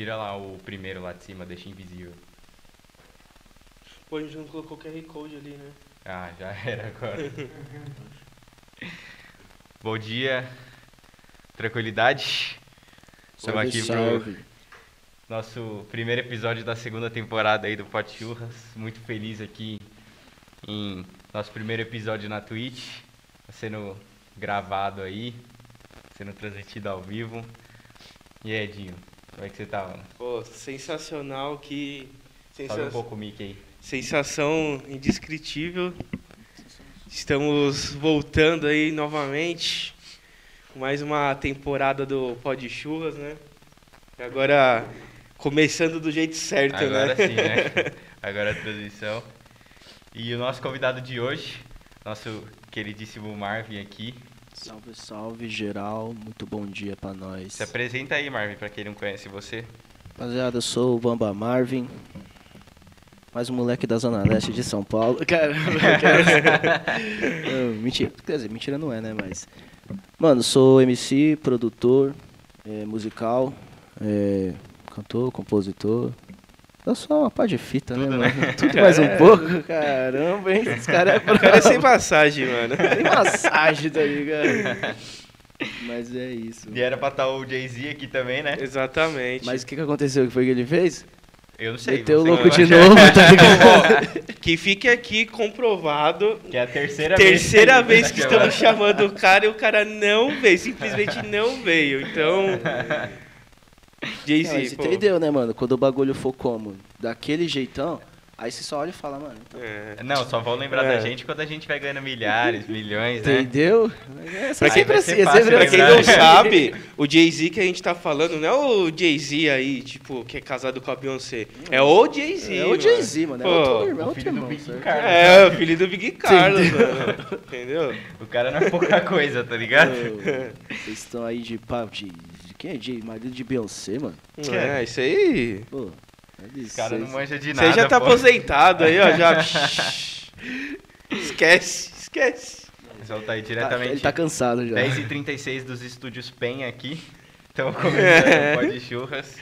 Tira lá o primeiro lá de cima, deixa invisível. Pô, a gente não colocou o QR Code ali, né? Ah, já era agora. Bom dia, tranquilidade. Estamos aqui pro salve. nosso primeiro episódio da segunda temporada aí do Pot Churras. Muito feliz aqui em nosso primeiro episódio na Twitch. Tá sendo gravado aí, sendo transmitido ao vivo. E aí, Edinho, como é que você tá, mano? Pô, sensacional, que... Sobe Sensa... um pouco o mic aí. Sensação indescritível. Estamos voltando aí novamente com mais uma temporada do Pod Churras, né? E agora começando do jeito certo, Agora né? sim, né? Agora a transmissão. E o nosso convidado de hoje, nosso queridíssimo Marvin aqui. Salve, salve, geral. Muito bom dia pra nós. Se apresenta aí, Marvin, pra quem não conhece você. Rapaziada, eu sou o Bamba Marvin. Mais um moleque da Zona Leste de São Paulo. Cara. Não, mentira. Quer dizer, mentira não é, né? Mas. Mano, sou MC, produtor, é, musical, é, cantor, compositor. Eu sou uma pá de fita, Tudo, né, né? mano? Tudo mais um pouco. Caramba, hein? Esse cara é O cara é sem bravo. passagem, mano. Tem massagem, tá ligado? Mas é isso. E era pra estar o Jay-Z aqui também, né? Exatamente. Mas o que, que aconteceu? O que foi que ele fez? Eu não sei. Meteu o louco que de vai- novo, tá ligado? que fique aqui comprovado. Que é a terceira, Terceira vez, vez que tá estamos chamando. o cara e o cara não veio, simplesmente não veio. Então, Jay-Z, entendeu, né, mano? Quando o bagulho for como? Daquele jeitão, aí você só olha e fala, mano. então, É. Não, só vão lembrar É. da gente quando a gente vai ganhando milhares, milhões, né? Entendeu? É, Pra quem- assim, é fácil sempre Pra quem assim. não sabe, o Jay-Z que a gente tá falando não é o Jay-Z aí, tipo, que é casado com a Beyoncé. É o Jay-Z. É o mano. Jay-Z, mano. É outro irmão, o outro filho do irmão. É, o filho do Big Carlos, mano. Entendeu? O cara não é pouca coisa, tá ligado? Vocês estão aí de de, de quem é de marido de Beyoncé, mano? É, isso aí. Pô, é disso. O cara não manja de nada. Você já tá pô. aposentado aí, ó. Já. esquece, esquece. Aí Tá- diretamente. ele tá cansado já. 10h36 dos estúdios PEN aqui. Estamos começando o Pod Churras.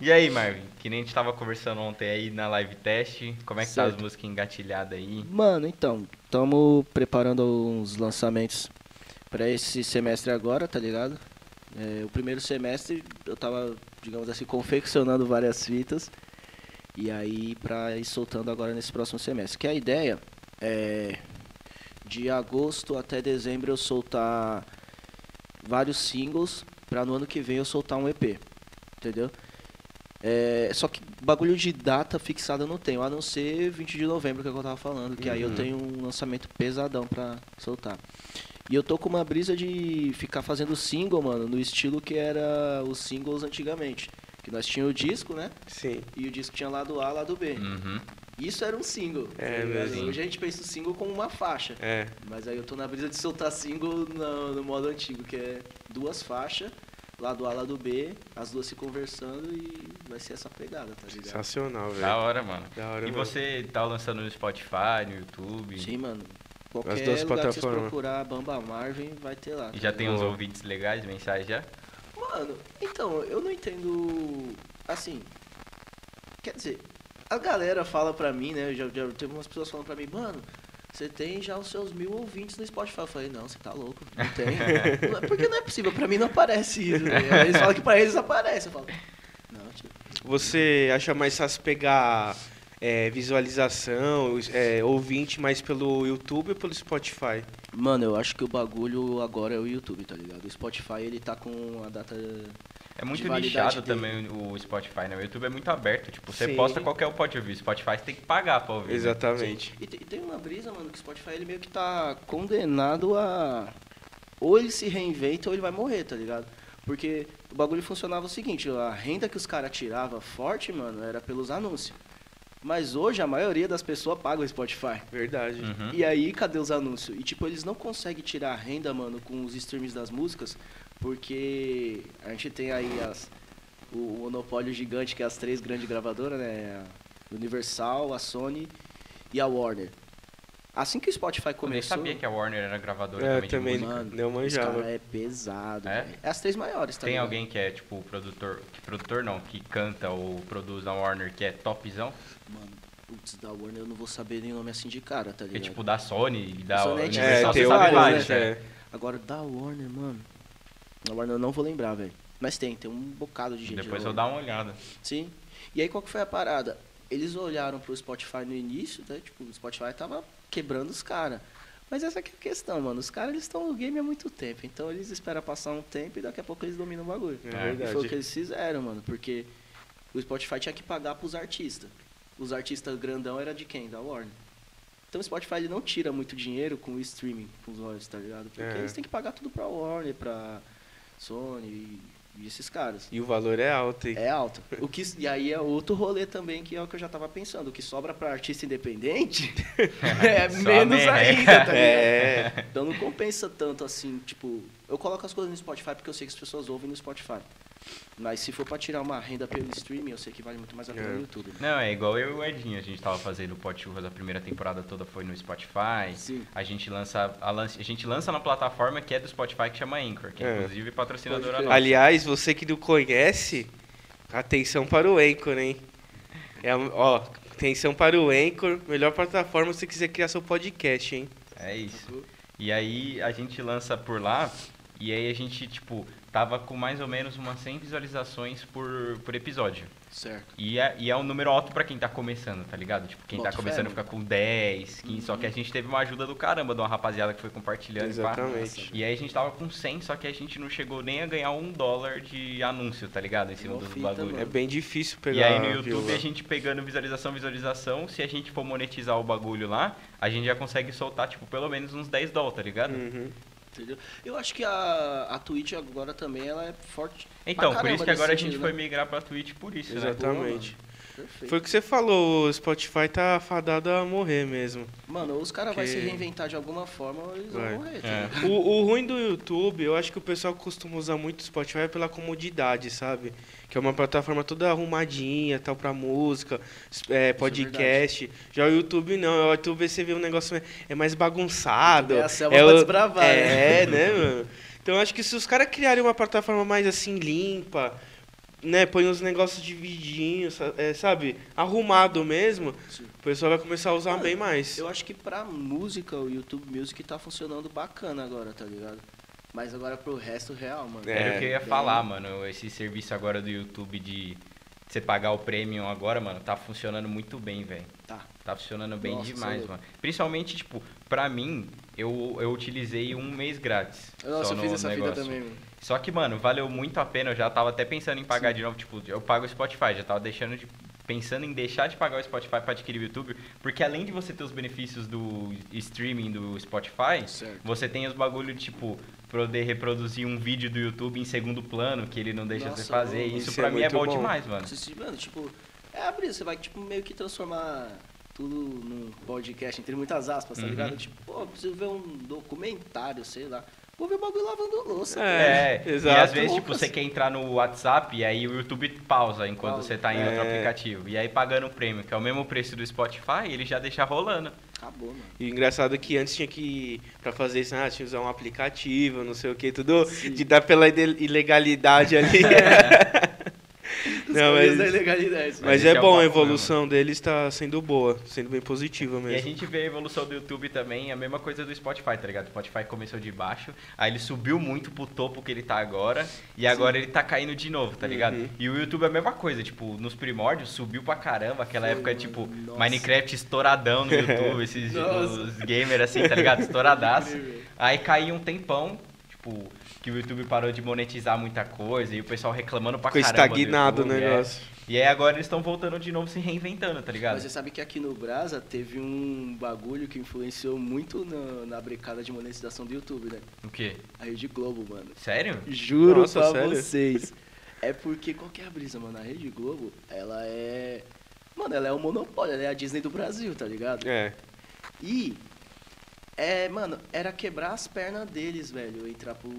E aí, Marvin? Que nem a gente tava conversando ontem aí na live teste. Como é que tá Certo. as músicas engatilhadas aí? Mano, então, estamos preparando uns lançamentos pra esse semestre agora, tá ligado? É, o primeiro semestre eu tava, digamos assim, confeccionando várias fitas. E aí pra ir soltando agora nesse próximo semestre. Que a ideia é de agosto até dezembro eu soltar vários singles pra no ano que vem eu soltar um EP. Entendeu? É, só que bagulho de data fixada eu não tenho, a não ser 20 de novembro que é o que eu tava falando, que aí eu Uhum. tenho um lançamento pesadão pra soltar. E eu tô com uma brisa de ficar fazendo single, mano, no estilo que era os singles antigamente. Que nós tínhamos o disco, né? Sim. E o disco tinha lado A, lado B. Uhum. Isso era um single. tá É ligado? mesmo. Hoje a gente pensa o single como uma faixa. É. Mas aí eu tô na brisa de soltar single no, no modo antigo, que é duas faixas, lado A, lado B, as duas se conversando e vai ser essa pegada, tá ligado? Sensacional, Da velho. hora, mano. Da hora E mesmo. você tá lançando no Spotify, no YouTube? Sim, mano. Qualquer As duas lugar que vocês plataformas. procurar Bamba Marvin, vai ter lá. E tá já tem uns ouvintes legais, mensagem já? Mano, então, eu não entendo. Assim. Quer dizer, a galera fala pra mim, né? Já, já teve umas pessoas falando pra mim, mano, você tem já os seus mil ouvintes no Spotify. Eu falei, não, você tá louco, não tem. É- Porque não é possível, pra mim não aparece isso. Né? Aí Eles falam que pra eles aparece. Eu falo, não, tipo, Você acha mais fácil pegar é, visualização, é, ouvinte mais pelo YouTube ou pelo Spotify? Mano, eu acho que o bagulho agora é o YouTube, tá ligado? O Spotify ele tá com a data. É muito nichado dele. também o Spotify, né? O YouTube é muito aberto. Tipo, você Sim. posta qualquer um pode ouvir. Spotify você tem que pagar pra ouvir. né? Exatamente. E tem, e tem uma brisa, mano, que o Spotify ele meio que tá condenado a. Ou ele se reinventa ou ele vai morrer, tá ligado? Porque o bagulho funcionava o seguinte, a renda que os caras tiravam forte, mano, era pelos anúncios. Mas hoje a maioria das pessoas paga o Spotify. Verdade. Uhum. E aí, cadê os anúncios? E tipo, eles não conseguem tirar renda, mano, com os streams das músicas, porque a gente tem aí as, o, o monopólio gigante que é as três grandes gravadoras, né? A Universal, a Sony e a Warner. Assim que o Spotify Eu nem começou. sabia que a Warner era gravadora É, também, também de música. Mano, não Os manjava. cara é pesado. É? É as três maiores, tá Tem ligado? alguém que é, tipo, produtor... Que produtor não, que canta ou produz na Warner, que é topzão? Mano, putz, da Warner eu não vou saber nem nome assim de cara, tá Que é ligado? tipo da Sony e da Sony é Universal, É, tem o sabe vários, né? é. É. Agora, da Warner, mano. Da Warner eu não vou lembrar, velho. Mas tem, tem um bocado de gente. Depois eu dar uma olhada. Sim. E aí qual que foi a parada? Eles olharam pro Spotify no início, né? Tipo, o Spotify tava quebrando os caras. Mas essa que é a questão, mano. Os caras eles estão no game há muito tempo. Então eles esperam passar um tempo e daqui a pouco eles dominam o bagulho. É É. E foi o que eles fizeram, mano. Porque o Spotify tinha que pagar pros artistas. Os artistas grandão era de quem? Da Warner. Então o Spotify ele não tira muito dinheiro com o streaming, com os royalties, tá ligado? Porque É. eles têm que pagar tudo pra Warner, pra Sony e, esses caras. E o valor é alto, hein? É alto. O que, e aí é outro rolê também, que é o que eu já tava pensando. O que sobra pra artista independente é menos ainda, tá? É. Então não compensa tanto assim, tipo, eu coloco as coisas no Spotify porque eu sei que as pessoas ouvem no Spotify. Mas se for pra tirar uma renda pelo streaming, eu sei que vale muito mais a pena É. no YouTube. Não, é igual eu e o Edinho, a gente tava fazendo o Pot Churras, a primeira temporada toda foi no Spotify. Sim. A gente lança a, lance- a gente lança na plataforma que é do Spotify que chama Anchor, que é, É. inclusive patrocinadora nossa. Aliás, você que não conhece, atenção para o Anchor, hein? É, ó, atenção para o Anchor, melhor plataforma se você quiser criar seu podcast, hein? É isso. E aí a gente lança por lá, e aí a gente, tipo, tava com mais ou menos umas 100 visualizações por, por episódio. Certo. E é, e é um número alto pra quem tá começando, tá ligado? Tipo, quem Bota tá começando mano. fica com 10, 15, só que a gente teve uma ajuda do caramba de uma rapaziada que foi compartilhando. e. Exatamente. E aí a gente tava com 100, só que a gente não chegou nem a ganhar um dólar de anúncio, tá ligado? Em cima fita, bagulho. mano. É bem difícil pegar E aí no YouTube a gente pegando visualização, visualização, se a gente for monetizar o bagulho lá, a gente já consegue soltar, tipo, pelo menos uns 10 dólares, tá ligado? Uhum. Entendeu? Eu acho que a, a Twitch agora também ela é forte. Então, pra por isso que agora a gente sentido, foi né? migrar pra Twitch por isso, né? Perfeito. Foi o que você falou, o Spotify tá fadado a morrer mesmo. Mano, os caras vão Que- se reinventar de alguma forma ou eles Vai. vão morrer. tá É. O, o ruim do YouTube, eu acho que o pessoal costuma usar muito o Spotify pela comodidade, sabe? Que é uma plataforma toda arrumadinha, tal, pra música, é, podcast. Já o YouTube não, o YouTube você vê um negócio é mais bagunçado. É a selva é pra desbravar, É, né, mano? Então eu acho que se os caras criarem uma plataforma mais assim, limpa, né, põe uns negócios dividinhos, é, sabe? Arrumado mesmo, Sim. o pessoal vai começar a usar Mano, bem mais. Eu acho que pra música, o YouTube Music tá funcionando bacana agora, tá ligado? Mas agora pro resto, real, mano. É, Era o que eu ia bem- falar, mano. Esse serviço agora do YouTube de você pagar o premium agora, mano, tá funcionando muito bem, velho. Tá. Tá funcionando bem Nossa, demais, é mano. Principalmente, tipo, pra mim, eu, eu utilizei um mês grátis. Nossa, só eu fiz no essa vida negócio. também, mano. Só que, mano, valeu muito a pena. Eu já tava até pensando em pagar de novo. Tipo, eu pago o Spotify. Já tava deixando de. Pensando em deixar de pagar o Spotify pra adquirir o YouTube. Porque além de você ter os benefícios do streaming do Spotify, Certo. você tem os bagulho de, tipo, poder reproduzir um vídeo do YouTube em segundo plano, que ele não deixa Nossa, você fazer. mano, Isso, pra é mim é bom, bom. demais, mano. Mano, tipo, é a brisa, você vai tipo, meio que transformar tudo num podcast, entre muitas aspas, tá Uhum. ligado? Tipo, pô, preciso ver um documentário, sei lá. Vou ver o bagulho lavando louça. É, É, exato. e às vezes, tipo, você quer entrar no WhatsApp e aí o YouTube pausa enquanto Pausa. você tá em É. outro aplicativo. E aí pagando o prêmio, que é o mesmo preço do Spotify, ele já deixa rolando. Acabou, mano. E o engraçado é que antes tinha que, pra fazer isso, ah, tinha que usar um aplicativo, não sei o que, tudo Sim. de dar pela ilegalidade ali. Os Não, mas- da ilegalidade. Mas é é bom, a papo evolução deles tá sendo boa, sendo bem positiva E a mesmo. gente vê a evolução do YouTube também, a mesma coisa do Spotify, tá ligado? O Spotify começou de baixo, aí ele subiu muito pro topo que ele tá agora, e agora ele tá caindo de novo, tá ligado? Uhum. E o YouTube é a mesma coisa, tipo, nos primórdios subiu pra caramba, aquela Foi, época, mano. tipo, Nossa. Minecraft estouradão no YouTube, esses gamers assim, tá ligado? Estouradaço. Aí caiu um tempão, tipo, que o YouTube parou de monetizar muita coisa, e o pessoal reclamando pra Ficou caramba do estagnado o é. negócio. E aí agora eles estão voltando de novo, se reinventando, tá ligado? Mas você sabe que aqui no Brasa teve um bagulho que influenciou muito na, na brecada de monetização do YouTube, né? O quê? A Rede Globo, mano. Sério? Juro Nossa, pra sério? vocês. É porque qual que é a brisa, mano? A Rede Globo, ela é. Mano, ela é o monopólio, ela é a Disney do Brasil, tá ligado? É. E. É, mano, era quebrar as pernas deles, velho, entrar pro,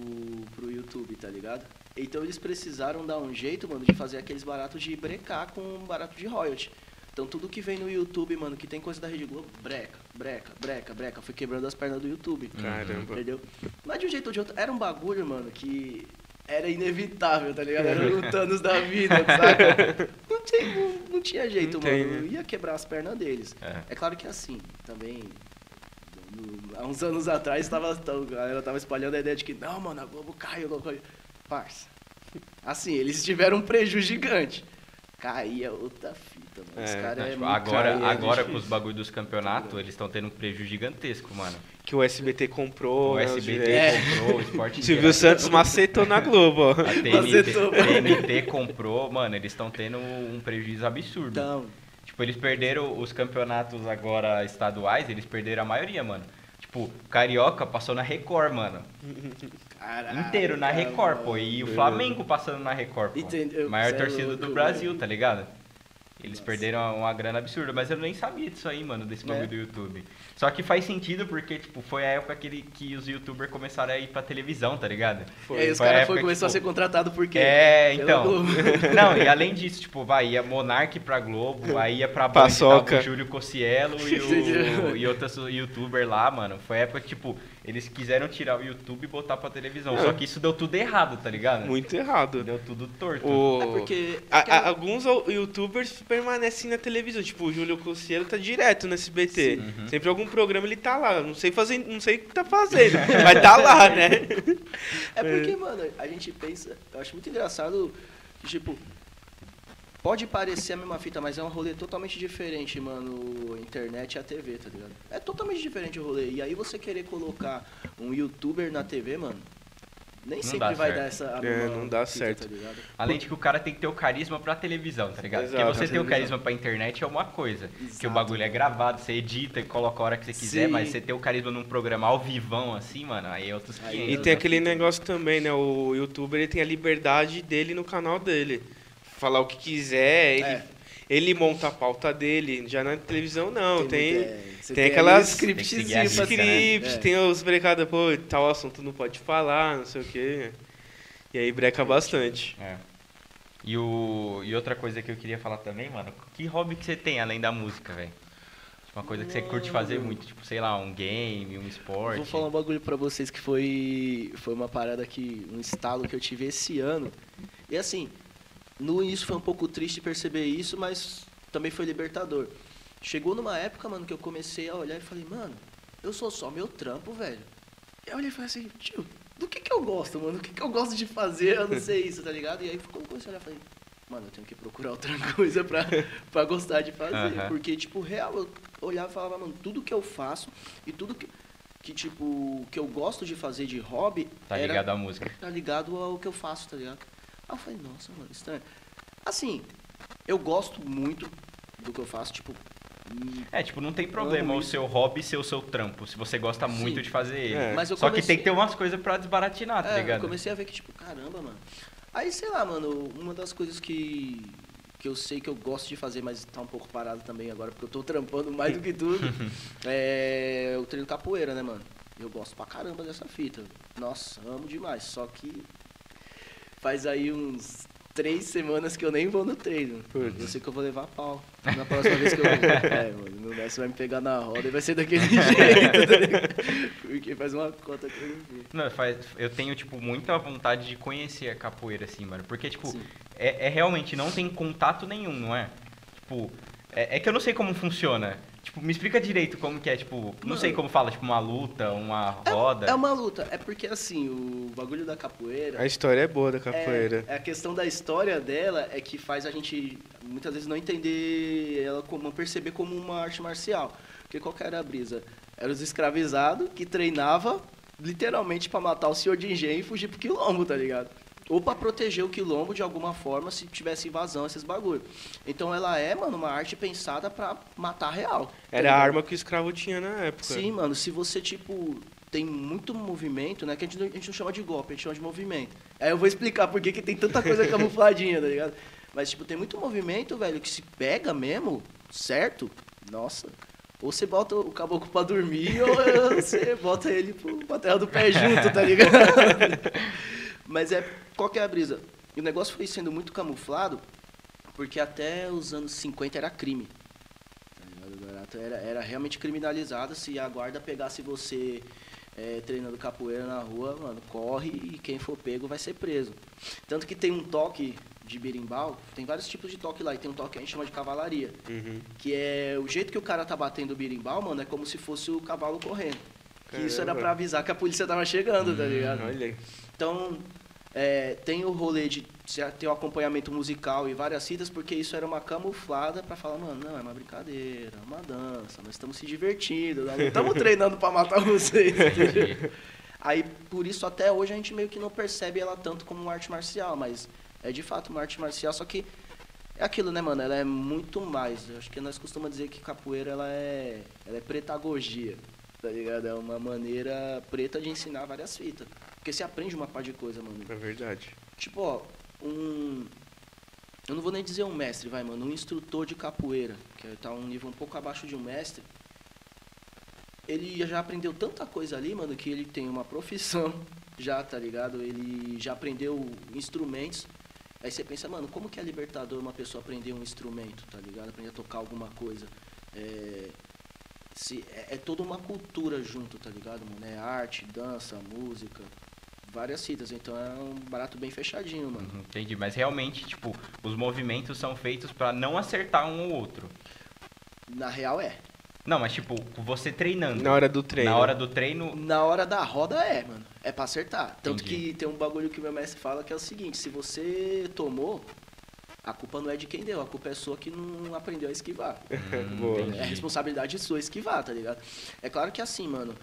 pro YouTube, tá ligado? Então eles precisaram dar um jeito, mano, de fazer aqueles baratos de brecar com um barato de royalty. Então tudo que vem no YouTube, mano, que tem coisa da Rede Globo, breca, breca, breca, breca. Foi quebrando as pernas do YouTube. Caramba. Entendeu? Mas de um jeito ou de outro, era um bagulho, mano, que era inevitável, tá ligado? Era o Thanos da vida, sabe? Não, tem, não, não tinha jeito, Não tem, mano. né? Ia quebrar as pernas deles. É. É claro que assim, também. Há uns anos atrás, tava, a galera tava espalhando a ideia de que, não, mano, a Globo caiu, caiu. Parça. Assim, eles tiveram um prejuízo gigante. Caía outra fita, mano. Os É, caras é Tipo, agora, caía, é agora com os bagulho dos campeonatos, eles estão tendo um prejuízo gigantesco, mano. Que o SBT comprou. O né, SBT direitos. comprou, o Esporte Silvio Santos macetou na Globo, ó. A TNT, Macetou. TNT comprou, mano, eles estão tendo um prejuízo absurdo. Então, Tipo, eles perderam os campeonatos agora estaduais, eles perderam a maioria, mano. Tipo, Carioca passou na Record, mano. caralho. Inteiro na Record, pô. E o Flamengo passando na Record, pô. Entendeu? Maior é torcida do Brasil, tá ligado? Eles Nossa. perderam uma grana absurda, mas eu nem sabia disso aí, mano, desse bagulho É. do YouTube. Só que faz sentido porque, tipo, foi a época que, ele- que os youtubers começaram a ir pra televisão, tá ligado? E aí os Foi a caras foi, que, começou a tipo, ser contratado por quê? É, então. Globo. Não, e além disso, tipo, vai, ia Monark pra Globo, aí ia pra Band, o Júlio Cossielo e, o, e outros youtubers lá, mano. Foi a época que, tipo, eles quiseram tirar o YouTube e botar pra televisão. É. Só que isso deu tudo errado, tá ligado? Muito errado. Deu tudo torto. O... É porque. A- a- alguns youtubers permanecem na televisão, tipo o Júlio Cossielo tá direto no SBT. Uhum. Sempre algum programa ele tá lá. Não sei fazer, não sei o que tá fazendo, mas tá lá, né? É porque, mano, a gente pensa. Eu acho muito engraçado que, tipo. Pode parecer a mesma fita, mas é um rolê totalmente diferente, mano. Internet e a TV, tá ligado? É totalmente diferente o rolê. E aí você querer colocar um youtuber na TV, mano. Nem Não sempre vai certo. dar essa. a É, não dá fita, certo. Tá ligado? Além de que o cara tem que ter o carisma pra televisão, tá ligado? Exato. Porque você ter o carisma pra internet é uma coisa. Que o Exato. bagulho é gravado, você edita e coloca a hora que você quiser, Sim. mas você ter o carisma num programa ao vivão, assim, mano, aí é outros Aí 500. E tem aquele negócio também, né? O youtuber ele tem a liberdade dele no canal dele. Falar o que quiser, ele, É. ele monta a pauta dele. Já na televisão não, tem. tem aquelas- um Tem que seguir a scriptzinho risca, pra né? scripts, É. tem os brecados, pô, tal assunto não pode falar, não sei o quê. E aí breca bastante. É. E, o, e outra coisa que eu queria falar também, mano, que hobby que você tem além da música, velho? Uma coisa que você curte fazer Mano. muito, tipo, sei lá, um game, um esporte. Vou falar um bagulho pra vocês que foi, foi uma parada que. um estalo que eu tive esse ano. E assim, no início foi um pouco triste perceber isso, mas também foi libertador. Chegou numa época, mano, que eu comecei a olhar e falei, mano, eu sou só meu trampo, velho. E eu olhei e falei assim, tio, do que que eu gosto, mano? Do que que eu gosto de fazer? Eu não sei isso, tá ligado? E aí quando eu comecei a olhar, falei, mano, eu tenho que procurar outra coisa pra, pra gostar de fazer. Aham. Porque, tipo, real, eu olhava e falava, mano, tudo que eu faço e tudo que, que tipo, que eu gosto de fazer de hobby Tá era- ligado à música. tá ligado ao que eu faço, tá ligado? Aí eu falei, nossa, mano, estranho. Assim, eu gosto muito do que eu faço, tipo. É, tipo, não tem problema o isso. seu hobby ser o seu trampo, se você gosta Sim. muito de fazer ele. É. Mas eu Só que tem que ter umas coisas pra desbaratinar, tá é, ligado? eu comecei a ver que, tipo, caramba, mano. Aí, sei lá, mano, uma das coisas que, que eu sei que eu gosto de fazer, mas tá um pouco parado também agora, porque eu tô trampando mais do que tudo, é o treino capoeira, né, mano? Eu gosto pra caramba dessa fita. Nossa, amo demais. Só que faz aí uns três semanas que eu nem vou no treino. Putz. Eu sei que eu vou levar pau. Na próxima vez que eu vou. É, mano, no Messi vai me pegar na roda e vai ser daquele jeito, tá? Porque faz uma cota que eu não vi. Não, faz, eu tenho, tipo, muita vontade de conhecer a capoeira, assim, mano. Porque, tipo, é, é realmente não tem contato nenhum, não é? Tipo, é, é que eu não sei como funciona. Tipo, me explica direito como que é, tipo, não Mano. sei como fala, tipo, uma luta, uma roda. É uma luta. É porque, assim, o bagulho da capoeira. A história é boa da capoeira. É, a questão da história dela é que faz a gente muitas vezes não entender ela como não perceber como uma arte marcial. Porque qual que era a brisa? Era os escravizados que treinava literalmente pra matar o senhor de engenho e fugir pro quilombo, tá ligado? Ou pra proteger o quilombo de alguma forma se tivesse invasão, esses bagulho. Então ela é, mano, uma arte pensada pra matar real. tá Era a ligado? arma que o escravo tinha na época. Sim, mano, se você, tipo, tem muito movimento, né? Que a gente, não- a gente não chama de golpe, a gente chama de movimento. Aí eu vou explicar por que que tem tanta coisa camufladinha, tá ligado? Mas, tipo, tem muito movimento, velho, que se pega mesmo, certo? Nossa. Ou você bota o caboclo pra dormir, ou você bota ele pro, pra terra do pé junto, tá ligado? Mas é, qual que é a brisa? E o negócio foi sendo muito camuflado, porque até os anos 50 era crime barato era, era realmente criminalizado. Se a guarda pegasse você é, treinando capoeira na rua, mano, corre e quem for pego vai ser preso. Tanto que tem um toque de berimbau, tem vários tipos de toque lá, e tem um toque que a gente chama de cavalaria. Uhum. Que é o jeito que o cara tá batendo o berimbau, mano, é como se fosse o cavalo correndo. Que isso era pra avisar que a polícia tava chegando, tá ligado? Olha aí. Então, é, tem o rolê de ter o acompanhamento musical e várias fitas, porque isso era uma camuflada pra falar, mano, não, é uma brincadeira, é uma dança, nós estamos se divertindo, nós não estamos treinando pra matar vocês. Aí, por isso, até hoje, a gente meio que não percebe ela tanto como uma arte marcial, mas é de fato uma arte marcial, só que é aquilo, né, mano? Ela é muito mais. Eu acho que nós costumamos dizer que capoeira, ela é, ela é pretagogia, tá ligado? É uma maneira preta de ensinar várias fitas. Porque você aprende uma par de coisa, mano. É verdade. Tipo, ó, um. Eu não vou nem dizer um mestre, vai, mano. Um instrutor de capoeira, que tá um nível um pouco abaixo de um mestre. Ele já aprendeu tanta coisa ali, mano, que ele tem uma profissão já, tá ligado? Ele já aprendeu instrumentos. Aí você pensa, mano, como que é libertador uma pessoa aprender um instrumento, tá ligado? Aprender a tocar alguma coisa. É, se, é, é toda uma cultura junto, tá ligado, mano? É arte, dança, música, várias citas. Então é um barato bem fechadinho, mano. Uhum, Entendi, mas realmente, tipo, os movimentos são feitos pra não acertar um ou outro. Na real é. Não, mas tipo, você treinando. Na hora do treino. Na hora do treino, Na hora da roda é, mano. É pra acertar. Tanto Entendi. que tem um bagulho que o meu mestre fala que é o seguinte, se você tomou, a culpa não é de quem deu, a culpa é sua que não aprendeu a esquivar. Hum. É responsabilidade sua esquivar, tá ligado? É claro que assim, mano.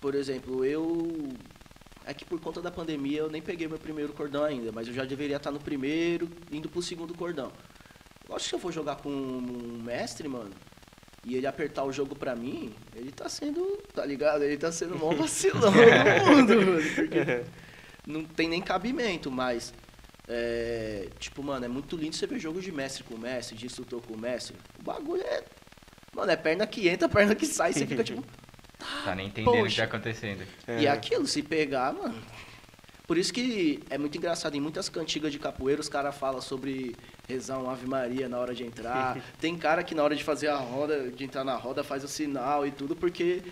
Por exemplo, eu. É que por conta da pandemia eu nem peguei meu primeiro cordão ainda, mas eu já deveria estar no primeiro, indo pro segundo cordão. Lógico que eu vou jogar com um mestre, mano, e ele apertar o jogo pra mim, ele tá sendo, tá ligado? Ele tá sendo mó vacilão no mundo, mano, porque não tem nem cabimento, mas. É, tipo, mano, é muito lindo você ver jogo de mestre com mestre, de instrutor com mestre. O bagulho é. Mano, é perna que entra, perna que sai, você fica tipo. Tá nem entendendo o que Poxa. tá acontecendo. É. E é aquilo, se pegar, mano. Por isso que é muito engraçado, em muitas cantigas de capoeira os caras falam sobre rezar um Ave Maria na hora de entrar. Tem cara que na hora de fazer a roda, de entrar na roda, faz o sinal e tudo, porque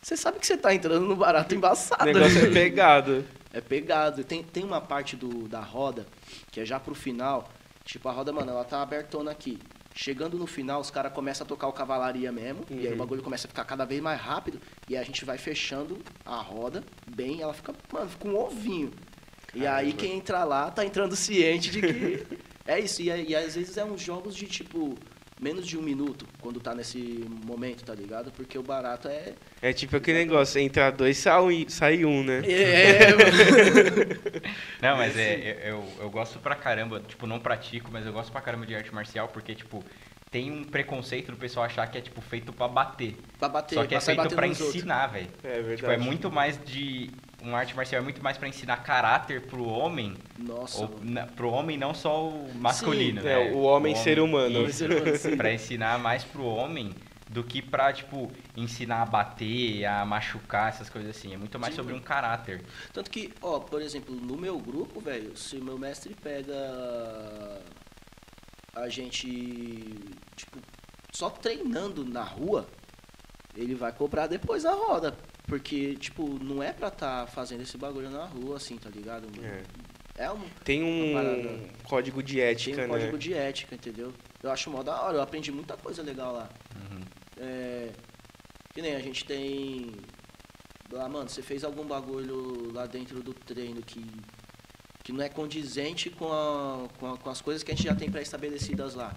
você sabe que você tá entrando no barato O embaçado. negócio é pegado. É pegado. Tem, tem uma parte do, da roda, que é já pro final. Tipo, a roda, mano, ela tá abertona aqui. Chegando no final, os caras começam a tocar o cavalaria mesmo. E aí o Uhum. bagulho começa a ficar cada vez mais rápido. E aí a gente vai fechando a roda bem. Ela fica, mano, fica um ovinho. E aí Caramba. quem entra lá tá entrando ciente de que. é isso. E, e às vezes é uns jogos de tipo. Menos de um minuto quando tá nesse momento, tá ligado? Porque o barato é. É tipo aquele negócio, entra dois, sai, sai um, né? É, mano. Não, mas é, eu, eu, eu gosto pra caramba, tipo, não pratico, mas eu gosto pra caramba de arte marcial porque, tipo, tem um preconceito do pessoal achar que é, tipo, feito pra bater. pra bater, Só que é feito outros. ensinar, velho. É verdade. Tipo, é muito mais de. Uma arte marcial é muito mais pra ensinar caráter pro homem. Nossa, Ou, na, pro homem, não só o masculino, Sim, né? é, o homem ser humano. Isso, Ser humano, pra ensinar mais pro homem do que pra, tipo, ensinar a bater, a machucar, essas coisas assim. É muito mais Sim, sobre um caráter. Tanto que, ó, por exemplo, no meu grupo, velho, se o meu mestre pega a gente, tipo, só treinando na rua, ele vai cobrar depois a roda. Porque, tipo, não é pra tá fazendo esse bagulho na rua, assim, tá ligado? É. É um, Tem um código de tem ética, um código né? de ética, entendeu? Eu acho mó da hora, eu aprendi muita coisa legal lá. Uhum. É, que nem a gente tem. Lá, mano, você fez algum bagulho lá dentro do treino que, que não é condizente com, a, com, a- com as coisas que a gente já tem pré-estabelecidas lá.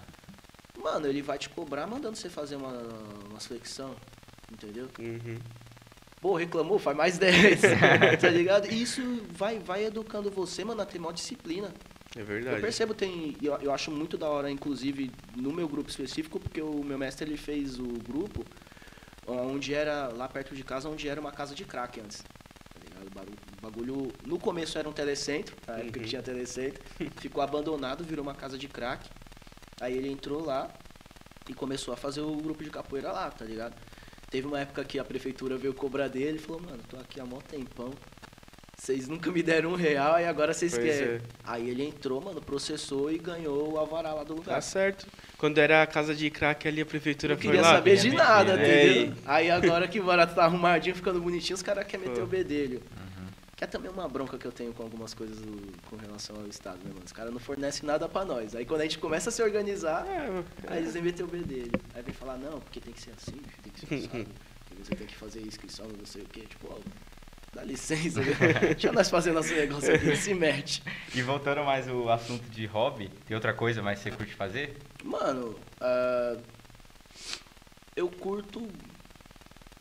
Mano, ele vai te cobrar mandando você fazer uma, uma flexão, entendeu? Uhum. Pô, reclamou, faz mais 10, tá ligado? E isso vai, vai educando você, mano, a ter maior disciplina. É Eu verdade. percebo, tem. Eu, eu acho muito da hora, inclusive, no meu grupo específico, porque o meu mestre ele fez o grupo onde era, lá perto de casa, onde era uma casa de crack antes. Tá ligado? O bagulho. No começo era um telecentro, na época Uhum. que tinha telecentro. ficou abandonado, virou uma casa de crack. Aí ele entrou lá e começou a fazer o grupo de capoeira lá, tá ligado? Teve uma época que a prefeitura veio cobrar dele e falou, mano, tô aqui há mó tempão. vocês nunca me deram um real e agora vocês Pois querem. é. Aí ele entrou, mano, processou e ganhou o alvará lá do lugar. Tá certo. Quando era a casa de crack ali, a prefeitura Não foi queria lá. saber de queria nada, né? entendeu? Aí agora que o barato tá arrumadinho, ficando bonitinho, os caras querem meter Pô. o bedelho. Que é também uma bronca que eu tenho com algumas coisas do- com relação ao Estado, né, mano? Os caras não fornecem nada pra nós. Aí quando a gente começa a se organizar, É, aí eles vêm meter o bedelho. Aí vem falar, não, porque tem que ser assim, tem que ser assim. porque você tem que fazer inscrição, não sei o quê. Tipo, ó, dá licença, deixa nós fazer nosso negócio aqui, se mete. E voltando mais o assunto de hobby, tem outra coisa mais que você curte fazer? Mano, ah, eu curto.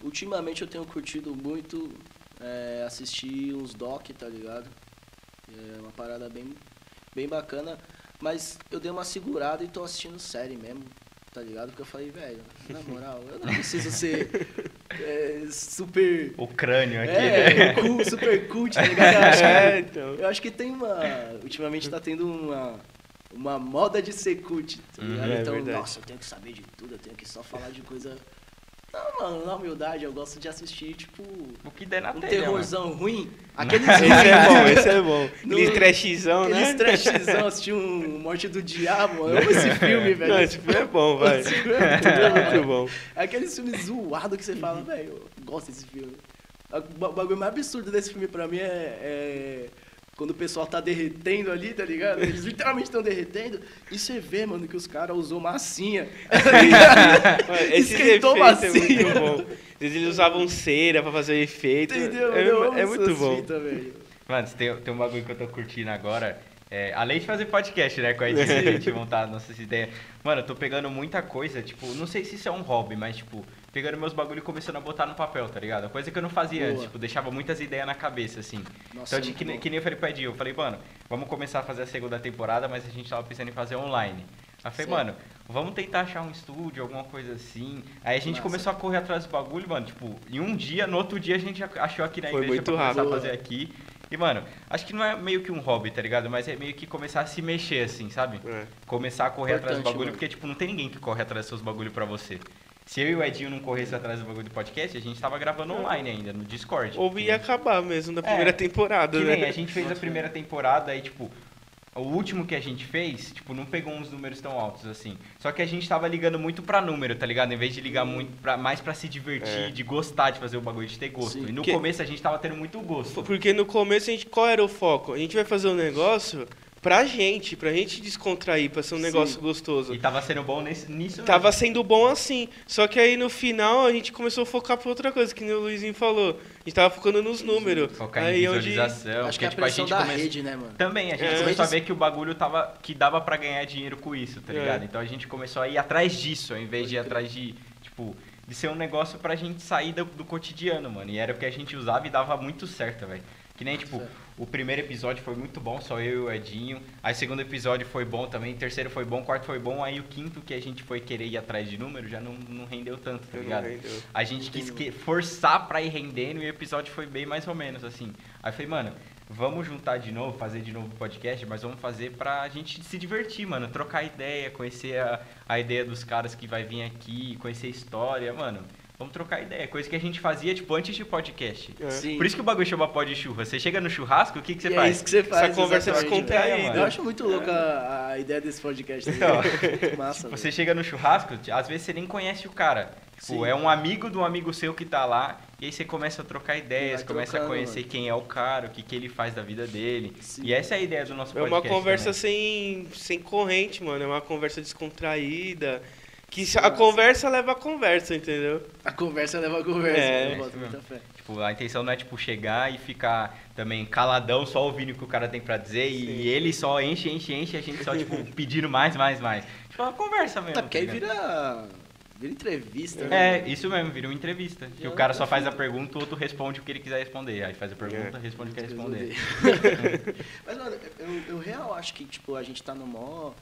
Ultimamente eu tenho curtido muito é, assistir uns doc, tá ligado? É uma parada bem, bem bacana. Mas eu dei uma segurada e tô assistindo série mesmo, tá ligado? Porque eu falei, velho, na moral, eu não preciso ser é, super. O crânio aqui, né? É, cool, super cult, tá ligado? Eu acho que- É, então. eu acho que tem uma. Ultimamente tá tendo uma. Uma moda de ser cult, tá Uhum, ligado? é então, nossa, eu tenho que saber de tudo, eu tenho que só falar de coisa. Não, mano, na humildade, eu gosto de assistir, tipo, O que der na um telha, mano. terrorzão ruim. Aqueles Esse é bom, esse é bom. No- Aquele trashzão, né? Aqueles trashzão, assistir um Morte do Diabo, eu amo esse filme, velho. Não, esse filme é bom, vai. Esse Esse filme é filme é muito muito bom. Aqueles filmes zoados que você fala, velho, eu gosto desse filme. O ba- bagulho mais absurdo desse filme pra mim é, é quando o pessoal tá derretendo ali, tá ligado? Eles literalmente estão derretendo. E você vê, mano, que os caras usou massinha. Esse Esquentou efeito é massinha. muito bom. Eles usavam cera pra fazer efeito. Entendeu? É, Eu amo é muito essas bom. velho. Mano, tem, tem um bagulho que eu tô curtindo agora. é, além de fazer podcast, né? Com a gente montar nossas ideias. Mano, eu tô pegando muita coisa, tipo, não sei se isso é um hobby, mas, tipo, pegando meus bagulho e começando a botar no papel, tá ligado? Coisa que eu não fazia Boa. antes, tipo, deixava muitas ideias na cabeça, assim. Nossa, então, de, muito que, que nem eu falei pro Edinho, eu falei, mano, vamos começar a fazer a segunda temporada, mas a gente tava pensando em fazer online. Aí eu falei, Sim. mano, vamos tentar achar um estúdio, alguma coisa assim. Aí a gente Massa. começou a correr atrás do bagulho, mano, tipo, em um dia, no outro dia a gente achou aqui na Foi igreja muito pra começar a fazer aqui. E, mano, acho que não é meio que um hobby, tá ligado? Mas é meio que começar a se mexer, assim, sabe? É. Começar a correr atrás do Importante, bagulho, mano. porque, tipo, não tem ninguém que corre atrás dos seus bagulho pra você. Se eu e o Edinho não corresse atrás do bagulho do podcast, a gente tava gravando online ainda, no Discord. Ou ia acabar mesmo na É, primeira temporada, Que né? nem a gente fez a primeira temporada aí, tipo, o último que a gente fez, tipo, não pegou uns números tão altos assim. Só que a gente tava ligando muito pra número, tá ligado? Em vez de ligar muito pra, mais pra se divertir, É. de gostar de fazer o bagulho, de ter gosto. Sim. E no Que- começo a gente tava tendo muito gosto. Porque no começo a gente, qual era o foco? A gente vai fazer um negócio pra gente, pra gente descontrair, pra ser um Sim. negócio gostoso. E tava sendo bom nesse, nisso Tava mesmo. sendo bom assim. Só que aí no final a gente começou a focar pra outra coisa, que nem o Luizinho falou. A gente tava focando nos números. Focar aí em onde. visualização. Acho que é a porque, tipo, pressão gente da come- rede, né, mano? Também, a gente É. começou a ver que o bagulho tava. que dava pra ganhar dinheiro com isso, tá É. ligado? Então a gente começou a ir atrás disso, ao invés de ir atrás de, tipo, de ser um negócio pra gente sair do, do cotidiano, mano. E era o que a gente usava e dava muito certo, velho. Que nem, tipo, Certo. O primeiro episódio foi muito bom, só eu e o Edinho. Aí o segundo episódio foi bom também, o terceiro foi bom, o quarto foi bom. Aí o quinto que a gente foi querer ir atrás de número já não, não rendeu tanto, tá Eu não ligado? rendeu. A gente quis que- forçar pra ir rendendo e o episódio foi bem mais ou menos assim. Aí eu falei, mano, vamos juntar de novo, fazer de novo o podcast, mas vamos fazer pra gente se divertir, mano. Trocar ideia, conhecer a, a ideia dos caras que vai vir aqui, conhecer a história, mano. Vamos trocar ideia. Coisa que a gente fazia, tipo, antes de podcast. É. Sim. Por isso que o bagulho chama pó de churra. Você chega no churrasco, o que, que você E é faz? isso que você faz. conversa exatamente, descontraída. velho. Eu acho muito louca a, a ideia desse podcast. Então, massa, Você velho. chega no churrasco, às vezes você nem conhece o cara. Tipo, Sim. é um amigo do amigo seu que tá lá, e aí você começa a trocar ideias, começa a trocando, conhecer mano. quem é o cara, o que, que ele faz da vida dele. Sim. E essa é a ideia do nosso É podcast. uma conversa também. sem, sem corrente, mano. É uma conversa descontraída. Que a Nossa. conversa leva a conversa, entendeu? A conversa leva a conversa. É, eu boto isso muita mesmo. fé. Tipo, a intenção não é, tipo, chegar e ficar também caladão, só ouvindo o que o cara tem pra dizer, Sim. e ele só enche, enche, enche, e a gente só, tipo, pedindo mais, mais, mais. Tipo, é uma conversa mesmo. É, porque aí tá vira, vira entrevista, né? É, isso mesmo, vira uma entrevista. Que Já o cara só faz a pergunta, o outro responde o que ele quiser responder. Aí faz a pergunta, É. responde o que quer responder. Mas, mano, eu, eu real acho que, tipo, a gente tá numa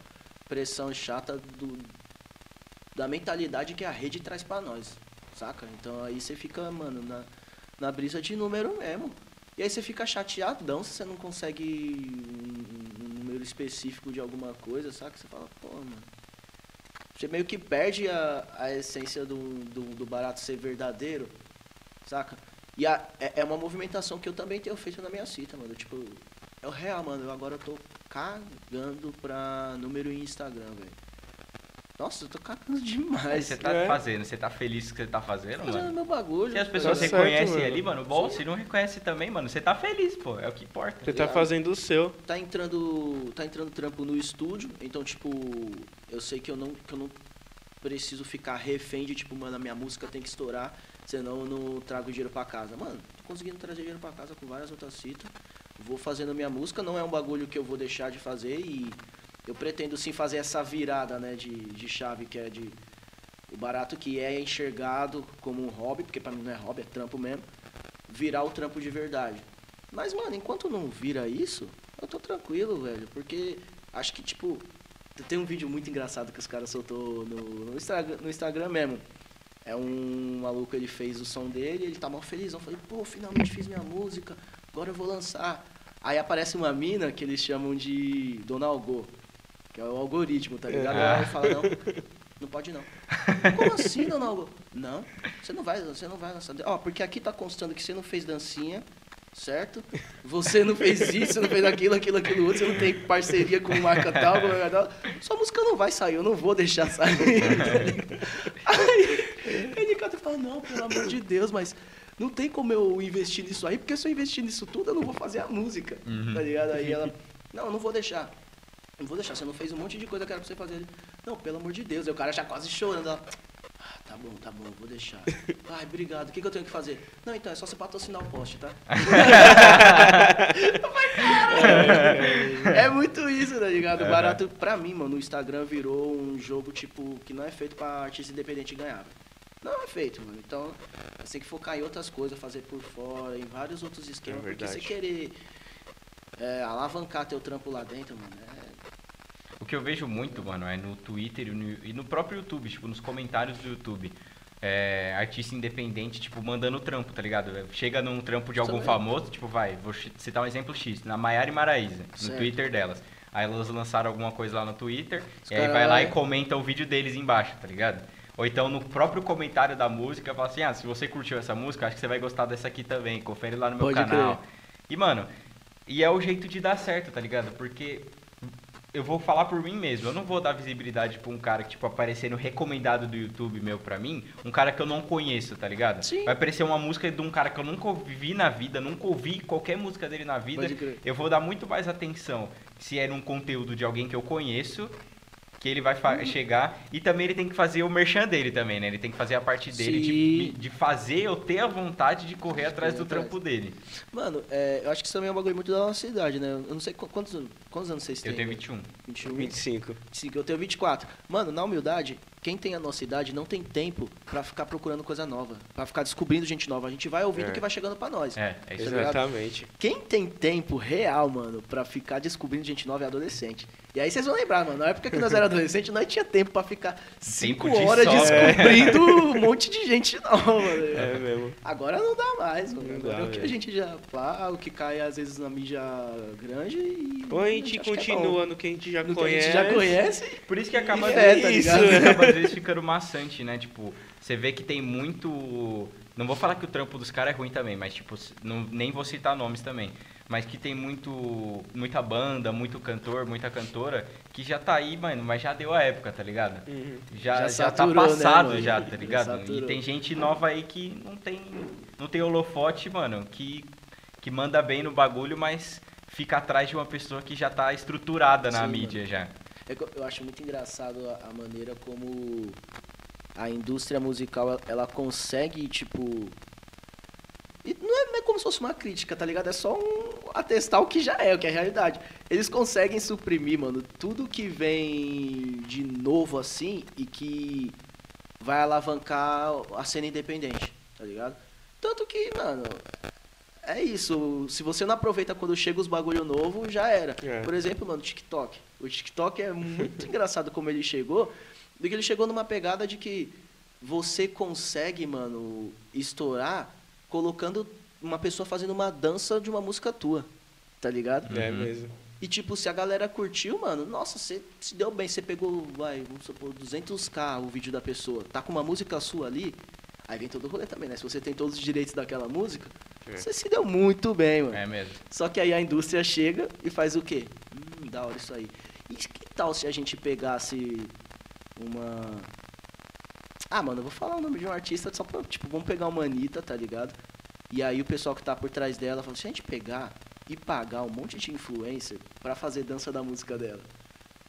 pressão chata do, da mentalidade que a rede traz pra nós, saca? Então aí você fica, mano, na, na brisa de número mesmo. E aí você fica chateadão se você não consegue um, um número específico de alguma coisa, saca? Você fala, pô, mano. Você meio que perde a, a essência do, do, do barato ser verdadeiro, saca? E a- é, é uma movimentação que eu também tenho feito na minha cita, mano. Tipo, é o real, mano. Eu agora tô cagando pra número em Instagram, velho. Nossa, eu tô cagando demais. Você tá É. fazendo, você tá feliz com o que você tá fazendo, Tô fazendo mano? meu bagulho. Se as tá pessoas certo, reconhecem mano. ali, mano, bom, se não reconhece também, mano, você tá feliz, pô, é o que importa. Você tá fazendo o seu. tá entrando tá entrando trampo no estúdio então tipo eu sei que eu não que eu não preciso ficar refém de tipo mano a minha música tem que estourar senão eu não trago dinheiro pra casa mano tô conseguindo trazer dinheiro pra casa com várias outras citas vou fazendo a minha música não é um bagulho que eu vou deixar de fazer e eu pretendo sim fazer essa virada né de, de chave que é de o barato que é enxergado como um hobby porque pra mim não é hobby é trampo mesmo virar o trampo de verdade mas, mano, enquanto não vira isso, eu tô tranquilo, velho. Porque acho que, tipo, tem um vídeo muito engraçado que os caras soltou no, no, Instagram, no Instagram mesmo. É um maluco, ele fez o som dele, ele tá mal feliz. Eu falei, pô, finalmente fiz minha música, agora eu vou lançar. Aí aparece uma mina que eles chamam de Dona Algo, que é o algoritmo, tá ligado? Ah. Aí fala, não, não pode não. Como assim, Dona Algo? Não, você não vai, você não vai lançar. Ó, porque aqui tá constando que você não fez dancinha, certo? Você não fez isso, você não fez aquilo, aquilo, aquilo outro, você não tem parceria com marca tal, marca tal. Sua música não vai sair, eu não vou deixar sair. ligado? Aí ele canta e fala, não, pelo amor de Deus, mas não tem como eu investir nisso aí, porque se eu investir nisso tudo, eu não vou fazer a música. Uhum. Tá ligado? Aí ela, não, eu não vou deixar. Não vou deixar, você não fez um monte de coisa que era pra você fazer. Ele, Não, pelo amor de Deus. Aí o cara já quase chorando. Ela, ah, tá bom, tá bom, vou deixar. Ai, obrigado. O que, que eu tenho que fazer? Não, então, é só você patrocinar o post, tá? é muito isso, tá ligado? Barato pra mim, mano. O Instagram virou um jogo, tipo, que não é feito pra artista independente ganhar, velho. Não é feito, mano. Então, você tem que focar em outras coisas, fazer por fora, em vários outros esquemas. É porque você querer é, alavancar teu trampo lá dentro, mano, é O que eu vejo muito, mano, é no Twitter e no, e no próprio YouTube, tipo, nos comentários do YouTube. É, artista independente, tipo, mandando trampo, tá ligado? Chega num trampo de algum famoso, tipo, vai, vou citar um exemplo X, na Maiara e Maraíza, no. Twitter delas. Aí elas lançaram alguma coisa lá no Twitter, Os e aí vai lá vai- e comenta o vídeo deles embaixo, tá ligado? Ou então no próprio comentário da música, fala assim, ah, se você curtiu essa música, acho que você vai gostar dessa aqui também, confere lá no meu Pode canal. crer. E, mano, e é o jeito de dar certo, tá ligado? Porque eu vou falar por mim mesmo. Eu não vou dar visibilidade pra um cara que, tipo, aparecer no recomendado do YouTube meu pra mim, um cara que eu não conheço, tá ligado? Sim. Vai aparecer uma música de um cara que eu nunca ouvi na vida, nunca ouvi qualquer música dele na vida. Eu vou dar muito mais atenção se é num conteúdo de alguém que eu conheço. Que ele vai Uhum. chegar e também ele tem que fazer o merchan dele também, né? Ele tem que fazer a parte dele de, de fazer eu ter a vontade de correr atrás do atrás. trampo dele. Mano, é, eu acho que isso também é um bagulho muito da nossa idade, né? Eu não sei qu- quantos, quantos anos vocês têm. Eu tenho velho? 21. 21, 25. 25, eu tenho 24. Mano, na humildade, quem tem a nossa idade não tem tempo pra ficar procurando coisa nova, pra ficar descobrindo gente nova. A gente vai ouvindo É. o que vai chegando pra nós. É, é isso Tá ligado? Exatamente. Quem tem tempo real, mano, pra ficar descobrindo gente nova é adolescente. E aí vocês vão lembrar, mano, na época que nós era adolescente, nós tinha tempo pra ficar 5 de horas sol, descobrindo um monte de gente nova, mano. É mesmo. Agora não dá mais, mano. Não Agora dá, é o que a gente já pá, o que cai às vezes na mídia grande e. Ou a gente é continua no que a gente já bom. no que a conhece. gente já conhece. Por isso que acaba, É, tá vezes, ligado? acaba às vezes ficando maçante, né? Tipo, você vê que tem muito. Não vou falar que o trampo dos caras é ruim também, mas tipo, não, nem vou citar nomes também. Mas que tem muito. muita banda, muito cantor, muita cantora, que já tá aí, mano, mas já deu a época, tá ligado? Uhum. Já, Já já, tá saturou, né, passado mano? já, tá ligado? E saturou. tem gente nova aí que não tem. não tem holofote, mano, que, que manda bem no bagulho, mas fica atrás de uma pessoa que já tá estruturada na Sim, mídia já. É eu- acho muito engraçado a, a maneira como a indústria musical ela consegue, tipo. E não é, não é como se fosse uma crítica, tá ligado? É só um atestar o que já é, o que é a realidade. Eles conseguem suprimir, mano, tudo que vem de novo assim e que vai alavancar a cena independente, tá ligado? Tanto que, mano, é isso. Se você não aproveita quando chega os bagulho novo, já era. É. Por exemplo, mano, o TikTok. O TikTok é muito engraçado como ele chegou. Porque ele chegou numa pegada de que você consegue, mano, estourar colocando uma pessoa fazendo uma dança de uma música tua. Tá ligado? É Uhum. mesmo. E tipo, se a galera curtiu, mano, nossa, você se deu bem, você pegou, vai, vamos supor, 200k o vídeo da pessoa, tá com uma música sua ali, Aí vem todo o rolê também, né? Se você tem todos os direitos daquela música, É. você se deu muito bem, mano. É mesmo. Só que aí a indústria chega e faz o quê? Hum, da hora isso aí. E que tal se a gente pegasse uma. Ah, mano, eu vou falar o nome de um artista só pra. Tipo, vamos pegar uma Anitta, tá ligado? E aí o pessoal que tá por trás dela fala: se a gente pegar e pagar um monte de influencer pra fazer dança da música dela.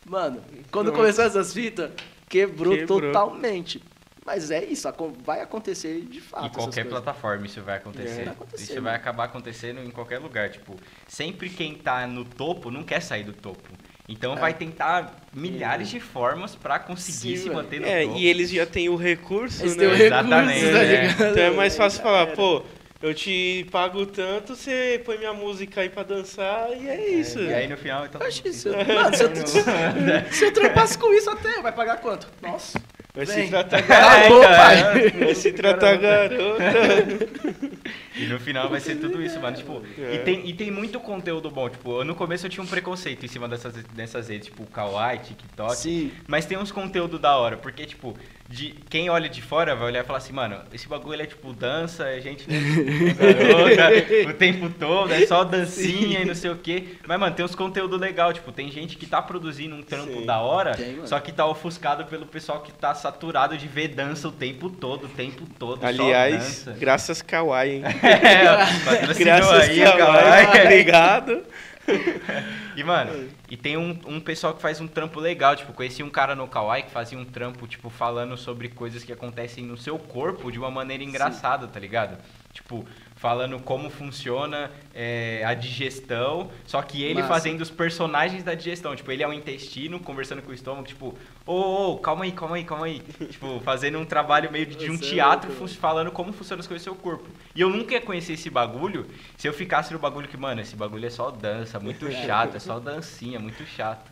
Mano, quando Nossa. começou essas fitas, quebrou, Quebrou. totalmente. Mas é isso, vai acontecer de fato. Em qualquer plataforma isso vai acontecer. É. Vai acontecer, isso mano. vai acabar acontecendo em qualquer lugar. Tipo, sempre quem tá no topo não quer sair do topo. Então É. vai tentar milhares de formas pra conseguir Sim, se manter no É, topo. e eles já têm o recurso, Eles né? têm o recurso, Exatamente, tá é. ligado? Então é mais fácil Já falar, pô, eu te pago tanto, você põe minha música aí pra dançar e é isso. E aí no final então. Eu acho isso. Mano, se eu, se eu trampasse com isso até, vai pagar quanto? Nossa. Vai se tratar então, pai. Vai se tratar garota. E no final vai ser tudo isso, mano. Tipo, É. e, tem, e tem muito conteúdo bom. Tipo, eu, no começo eu tinha um preconceito em cima dessas, dessas redes, tipo, Kawaii, TikTok. Sim. Mas tem uns conteúdo da hora, porque, tipo, de, quem olha de fora vai olhar e falar assim, mano, esse bagulho é tipo dança, a gente é garota o tempo todo, é só dancinha e não sei o quê. Mas, mano, tem uns conteúdo legal, tipo, tem gente que tá produzindo um trampo Sim. da hora, Tem, só que tá ofuscado pelo pessoal que tá saturado de ver dança o tempo todo, o tempo todo, Aliás, graças Kawaii, hein? É, patrocinou Graças aí, Kawaii, Kawaii. obrigado. E, mano, e tem um, um pessoal que faz um trampo legal. Tipo, conheci um cara no Kawaii que fazia um trampo, tipo, falando sobre coisas que acontecem no seu corpo de uma maneira engraçada, tá ligado? Tipo, falando como funciona é, a digestão, só que ele Massa. fazendo os personagens da digestão. Tipo, ele é o intestino conversando com o estômago, tipo, ô, ô, ô, calma aí, calma aí, calma aí. tipo, fazendo um trabalho meio de, de um é teatro falando como funcionam as coisas do seu corpo. E eu nunca ia conhecer esse bagulho se eu ficasse no bagulho que, mano, esse bagulho é só dança, muito chato, é só dancinha, muito chato.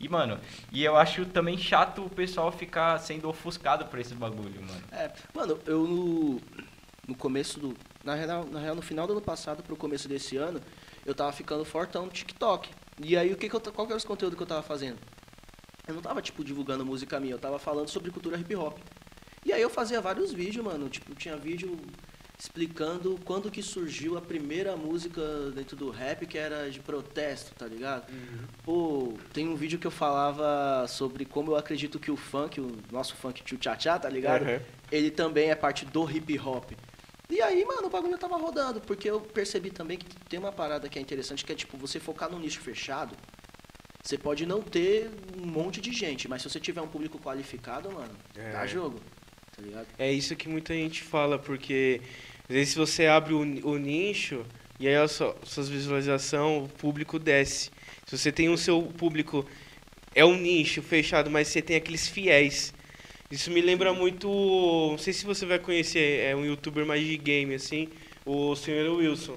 E, mano, e eu acho também chato o pessoal ficar sendo ofuscado por esse bagulho, mano. É, mano, eu no, no começo do. Na real, na real, no final do ano passado pro começo desse ano, eu tava ficando fortão no TikTok. E aí, o que que eu, qual que era os conteúdos que eu tava fazendo? Eu não tava, tipo, divulgando música minha, eu tava falando sobre cultura hip hop. E aí eu fazia vários vídeos, mano. Tipo, tinha vídeo explicando quando que surgiu a primeira música dentro do rap que era de protesto, tá ligado? Pô, tem um vídeo que eu falava sobre como eu acredito que o funk, o nosso funk tio tchá tá ligado? Uhum. Ele também é parte do hip hop. E aí, mano, o bagulho tava rodando, porque eu percebi também que tem uma parada que é interessante, que é tipo, você focar num nicho fechado, você pode não ter um monte de gente, mas se você tiver um público qualificado, mano, É. dá jogo. Tá ligado? É isso que muita gente fala, porque às vezes se você abre o, o nicho e aí a sua, suas visualização, o público desce. Se você tem o seu público, é um nicho fechado, mas você tem aqueles fiéis. Isso me lembra muito, não sei se você vai conhecer, é um youtuber mais de game, assim, o Sr. Wilson.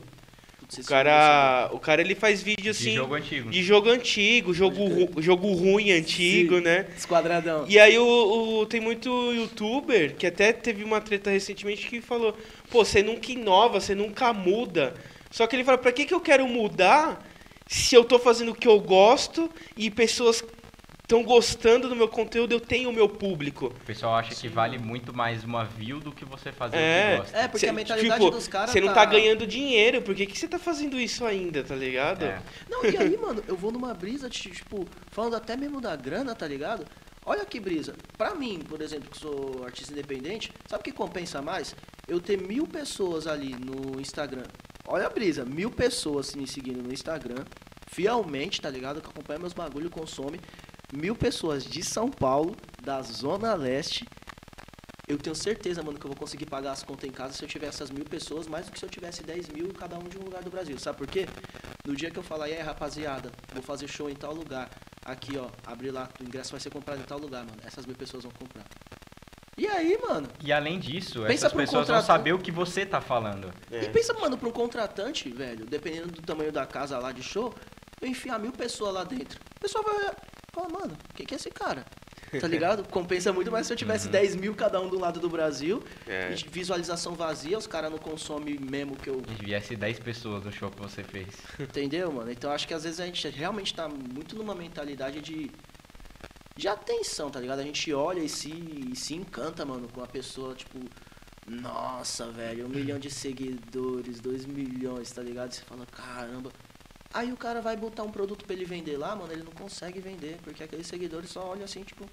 O cara, o cara ele faz vídeo De assim, jogo antigo. de jogo antigo, jogo, ru- jogo ruim antigo, Sim. né? Esquadradão. E aí o, o- tem muito youtuber que até teve uma treta recentemente que falou, pô, você nunca inova, você nunca muda. Só que ele fala, pra que, que eu quero mudar se eu tô fazendo o que eu gosto e pessoas estão gostando do meu conteúdo, eu tenho o meu público. O pessoal acha que vale muito mais uma view do que você fazer o É. que gosta. É, porque Cê- a mentalidade tipo, dos caras Você não tá ganhando dinheiro, por que, você tá fazendo isso ainda, tá ligado? É. Não, e aí, mano, eu vou numa brisa, tipo, falando até mesmo da grana, tá ligado? Olha que brisa. Pra mim, por exemplo, que sou artista independente, sabe o que compensa mais? Eu ter mil pessoas ali no Instagram. Olha a brisa, mil pessoas me seguindo no Instagram, fielmente, tá ligado? Que acompanha meus bagulho, consome. Mil pessoas de São Paulo, da Zona Leste. Eu tenho certeza, mano, que eu vou conseguir pagar as contas em casa se eu tiver essas mil pessoas, mais do que se eu tivesse 10 mil cada um de um lugar do Brasil. Sabe por quê? No dia que eu falar, e aí, rapaziada, vou fazer show em tal lugar. Aqui, ó, abrir lá, o ingresso vai ser comprado em tal lugar, mano. Essas mil pessoas vão comprar. E aí, mano? E além disso, Pensa essas pessoas vão saber o que você tá falando. É. E pensa, mano, um contratante, velho, dependendo do tamanho da casa lá de show, eu enfiar mil pessoas lá dentro. O pessoal vai fala, mano, quem que é esse cara? Tá ligado? Compensa muito mais se eu tivesse 10 mil cada um do lado do Brasil, É. visualização vazia, os caras não consomem mesmo que eu. E viesse 10 pessoas no show que você fez. Entendeu, mano? Então acho que às vezes a gente realmente tá muito numa mentalidade de. De atenção, tá ligado? A gente olha e se, e se encanta, mano, com a pessoa, tipo. Nossa, velho, um milhão de seguidores, dois milhões, tá ligado? Você fala, caramba. Aí o cara vai botar um produto pra ele vender lá, mano, ele não consegue vender, porque aqueles seguidores só olham assim, tipo,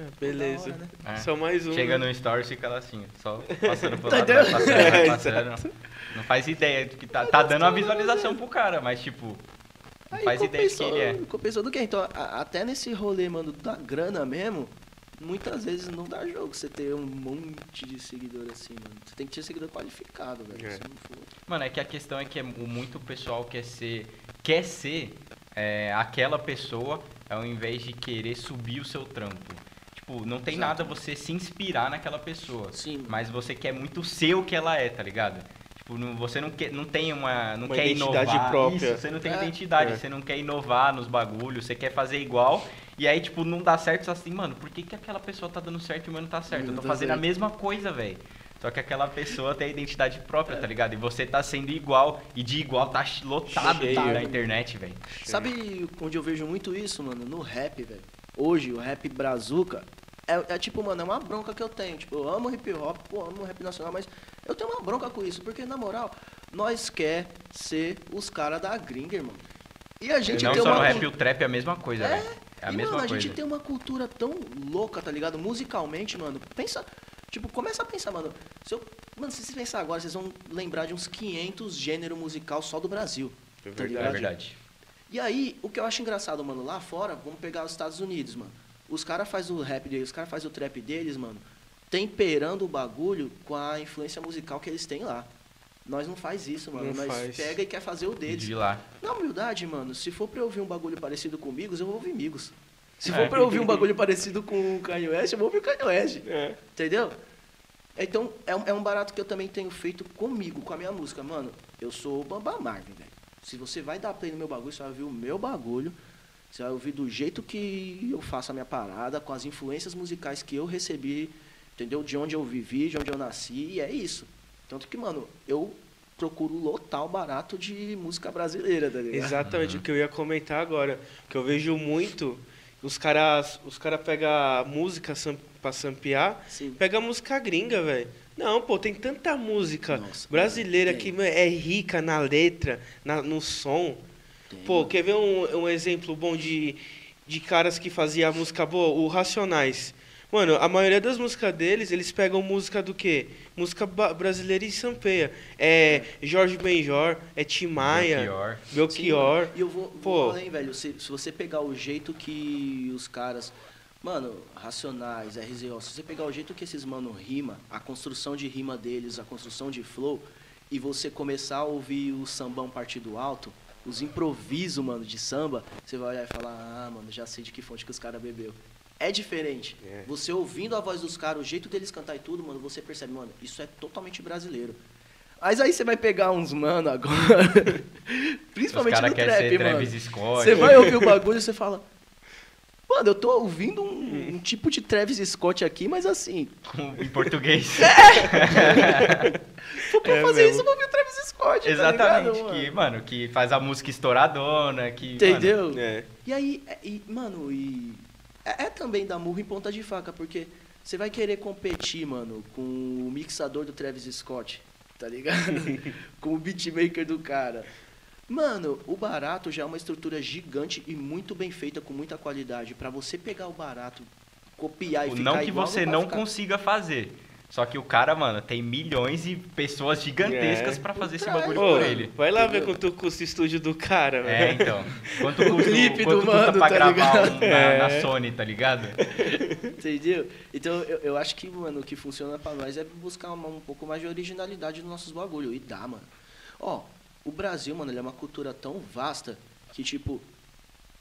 Ah, beleza. hora, né? É. Só mais um. Chega né? no stories e fica lá assim, só passando por Tá lado, vai passando, vai É, passando. Não faz ideia do que tá. Tá dando uma visualização pro cara, mas tipo, não Aí faz ideia de quem ele é. compensou do quê? Então, a- até nesse rolê, mano, da grana mesmo, muitas vezes não dá jogo você ter um monte de seguidor assim, mano. Você tem que ter seguidor qualificado, velho. É. Se não for... Mano, é que a questão é que é, o muito pessoal quer ser, quer ser é, aquela pessoa ao invés de querer subir o seu trampo. Tipo, não tem Exato. nada você se inspirar naquela pessoa. Sim. Mas você quer muito ser o que ela é, tá ligado? Tipo, não- você não, quer, não tem uma. Não Uma quer identidade inovar. própria. Isso, você não tem É. identidade, É. você não quer inovar nos bagulhos, você quer fazer igual. E aí, tipo, não dá certo, assim, mano, por que, que aquela pessoa tá dando certo e o meu não tá certo? Eu Não tô tá fazendo a certo. mesma coisa, velho. Só que aquela pessoa tem a identidade própria, tá ligado? E você tá sendo igual, e de igual tá lotado Cheio. na internet, velho. Sabe onde eu vejo muito isso, mano? No rap, velho. Hoje, o rap brazuca é, é tipo, mano, é uma bronca que eu tenho. Tipo, eu amo hip hop, pô, amo rap nacional, mas eu tenho uma bronca com isso, porque na moral, nós quer ser os caras da gringa, irmão. E a gente não tem só uma no rap, cul- o trap é a mesma coisa, É, velho. É a e, mesma mano, a coisa. gente tem uma cultura tão louca, tá ligado? Musicalmente, mano. Pensa, tipo, começa a pensar, mano. Se eu, mano, se vocês pensar agora, vocês vão lembrar de uns 500 gênero musical só do Brasil. É tá É ligado? verdade. E aí, o que eu acho engraçado, mano, lá fora, vamos pegar os Estados Unidos, mano. Os caras fazem o rap deles, os caras fazem o trap deles, mano, temperando o bagulho com a influência musical que eles têm lá. Nós não faz isso, mano. Não Nós faz. pega e quer fazer o deles. De lá. Na humildade, mano, se for pra eu ouvir um bagulho parecido com Migos, eu vou ouvir Migos. Se É. for pra eu ouvir um bagulho parecido com o Kanye West, eu vou ouvir o Kanye West. É. Entendeu? Então, é um, é um barato que eu também tenho feito comigo, com a minha música. Mano, eu sou o Bamba Marvin, velho. Se você vai dar play no meu bagulho, você vai ouvir o meu bagulho. Você vai ouvir do jeito que eu faço a minha parada, com as influências musicais que eu recebi, entendeu? De onde eu vivi, de onde eu nasci, e é isso. Tanto que, mano, eu procuro lotar o barato de música brasileira, tá ligado? Exatamente o que eu ia comentar agora. Que eu vejo muito, os caras os cara pegam música sam, pra sampear, Sim. pega música gringa, velho. Não, pô, tem tanta música Nossa, brasileira tem. que mano, é rica na letra, na, no som. Tem, Pô, mano. quer ver um, um exemplo bom de, de caras que faziam música boa? O Racionais. Mano, a maioria das músicas deles, eles pegam música do quê? Música brasileira e sampeia. É Jorge Benjor, é Tim Maia, Belchior. Mano. E eu vou, vou Pô. além, velho. Se, se você pegar o jeito que os caras. Mano, Racionais, RZO, se você pegar o jeito que esses mano rima, a construção de rima deles, a construção de flow, e você começar a ouvir o sambão partido alto, os improvisos, mano, de samba, você vai olhar e falar, ah, mano, já sei de que fonte que os caras bebeu. É diferente. É. Você ouvindo a voz dos caras, o jeito deles cantar e tudo, mano, você percebe, mano, isso é totalmente brasileiro. Mas aí você vai pegar uns mano agora, principalmente no trap, ser mano. Scott. Você vai ouvir o bagulho e você fala, mano, eu tô ouvindo um, um tipo de Travis Scott aqui, mas assim, em português. for pra É fazer mesmo. isso, eu vou ouvir o Travis Scott, Exatamente. tá ligado, que, mano? mano, que faz a música estouradona, que. mano, Entendeu? É. E aí, é- e, mano, e é, é também dar murro em ponta de faca, porque você vai querer competir, mano, com o mixador do Travis Scott, tá ligado? com o beatmaker do cara. Mano, o barato já é uma estrutura gigante e muito bem feita, com muita qualidade. Pra você pegar o barato, copiar e Tipo, ficar não que igual, você vai não ficar. consiga fazer. Só que o cara, mano, tem milhões de pessoas gigantescas É. pra fazer esse bagulho Pô, por ele. vai lá ver quanto custa o estúdio do cara, É, velho. então. Quanto custa, clipe do quanto custa mano, pra tá gravar um na, na É. Sony, tá ligado? Entendeu? Então eu, eu acho que, mano, o que funciona pra nós é buscar uma- um pouco mais de originalidade nos nossos bagulho. E dá, mano. Ó, o Brasil, mano, ele é uma cultura tão vasta que, tipo,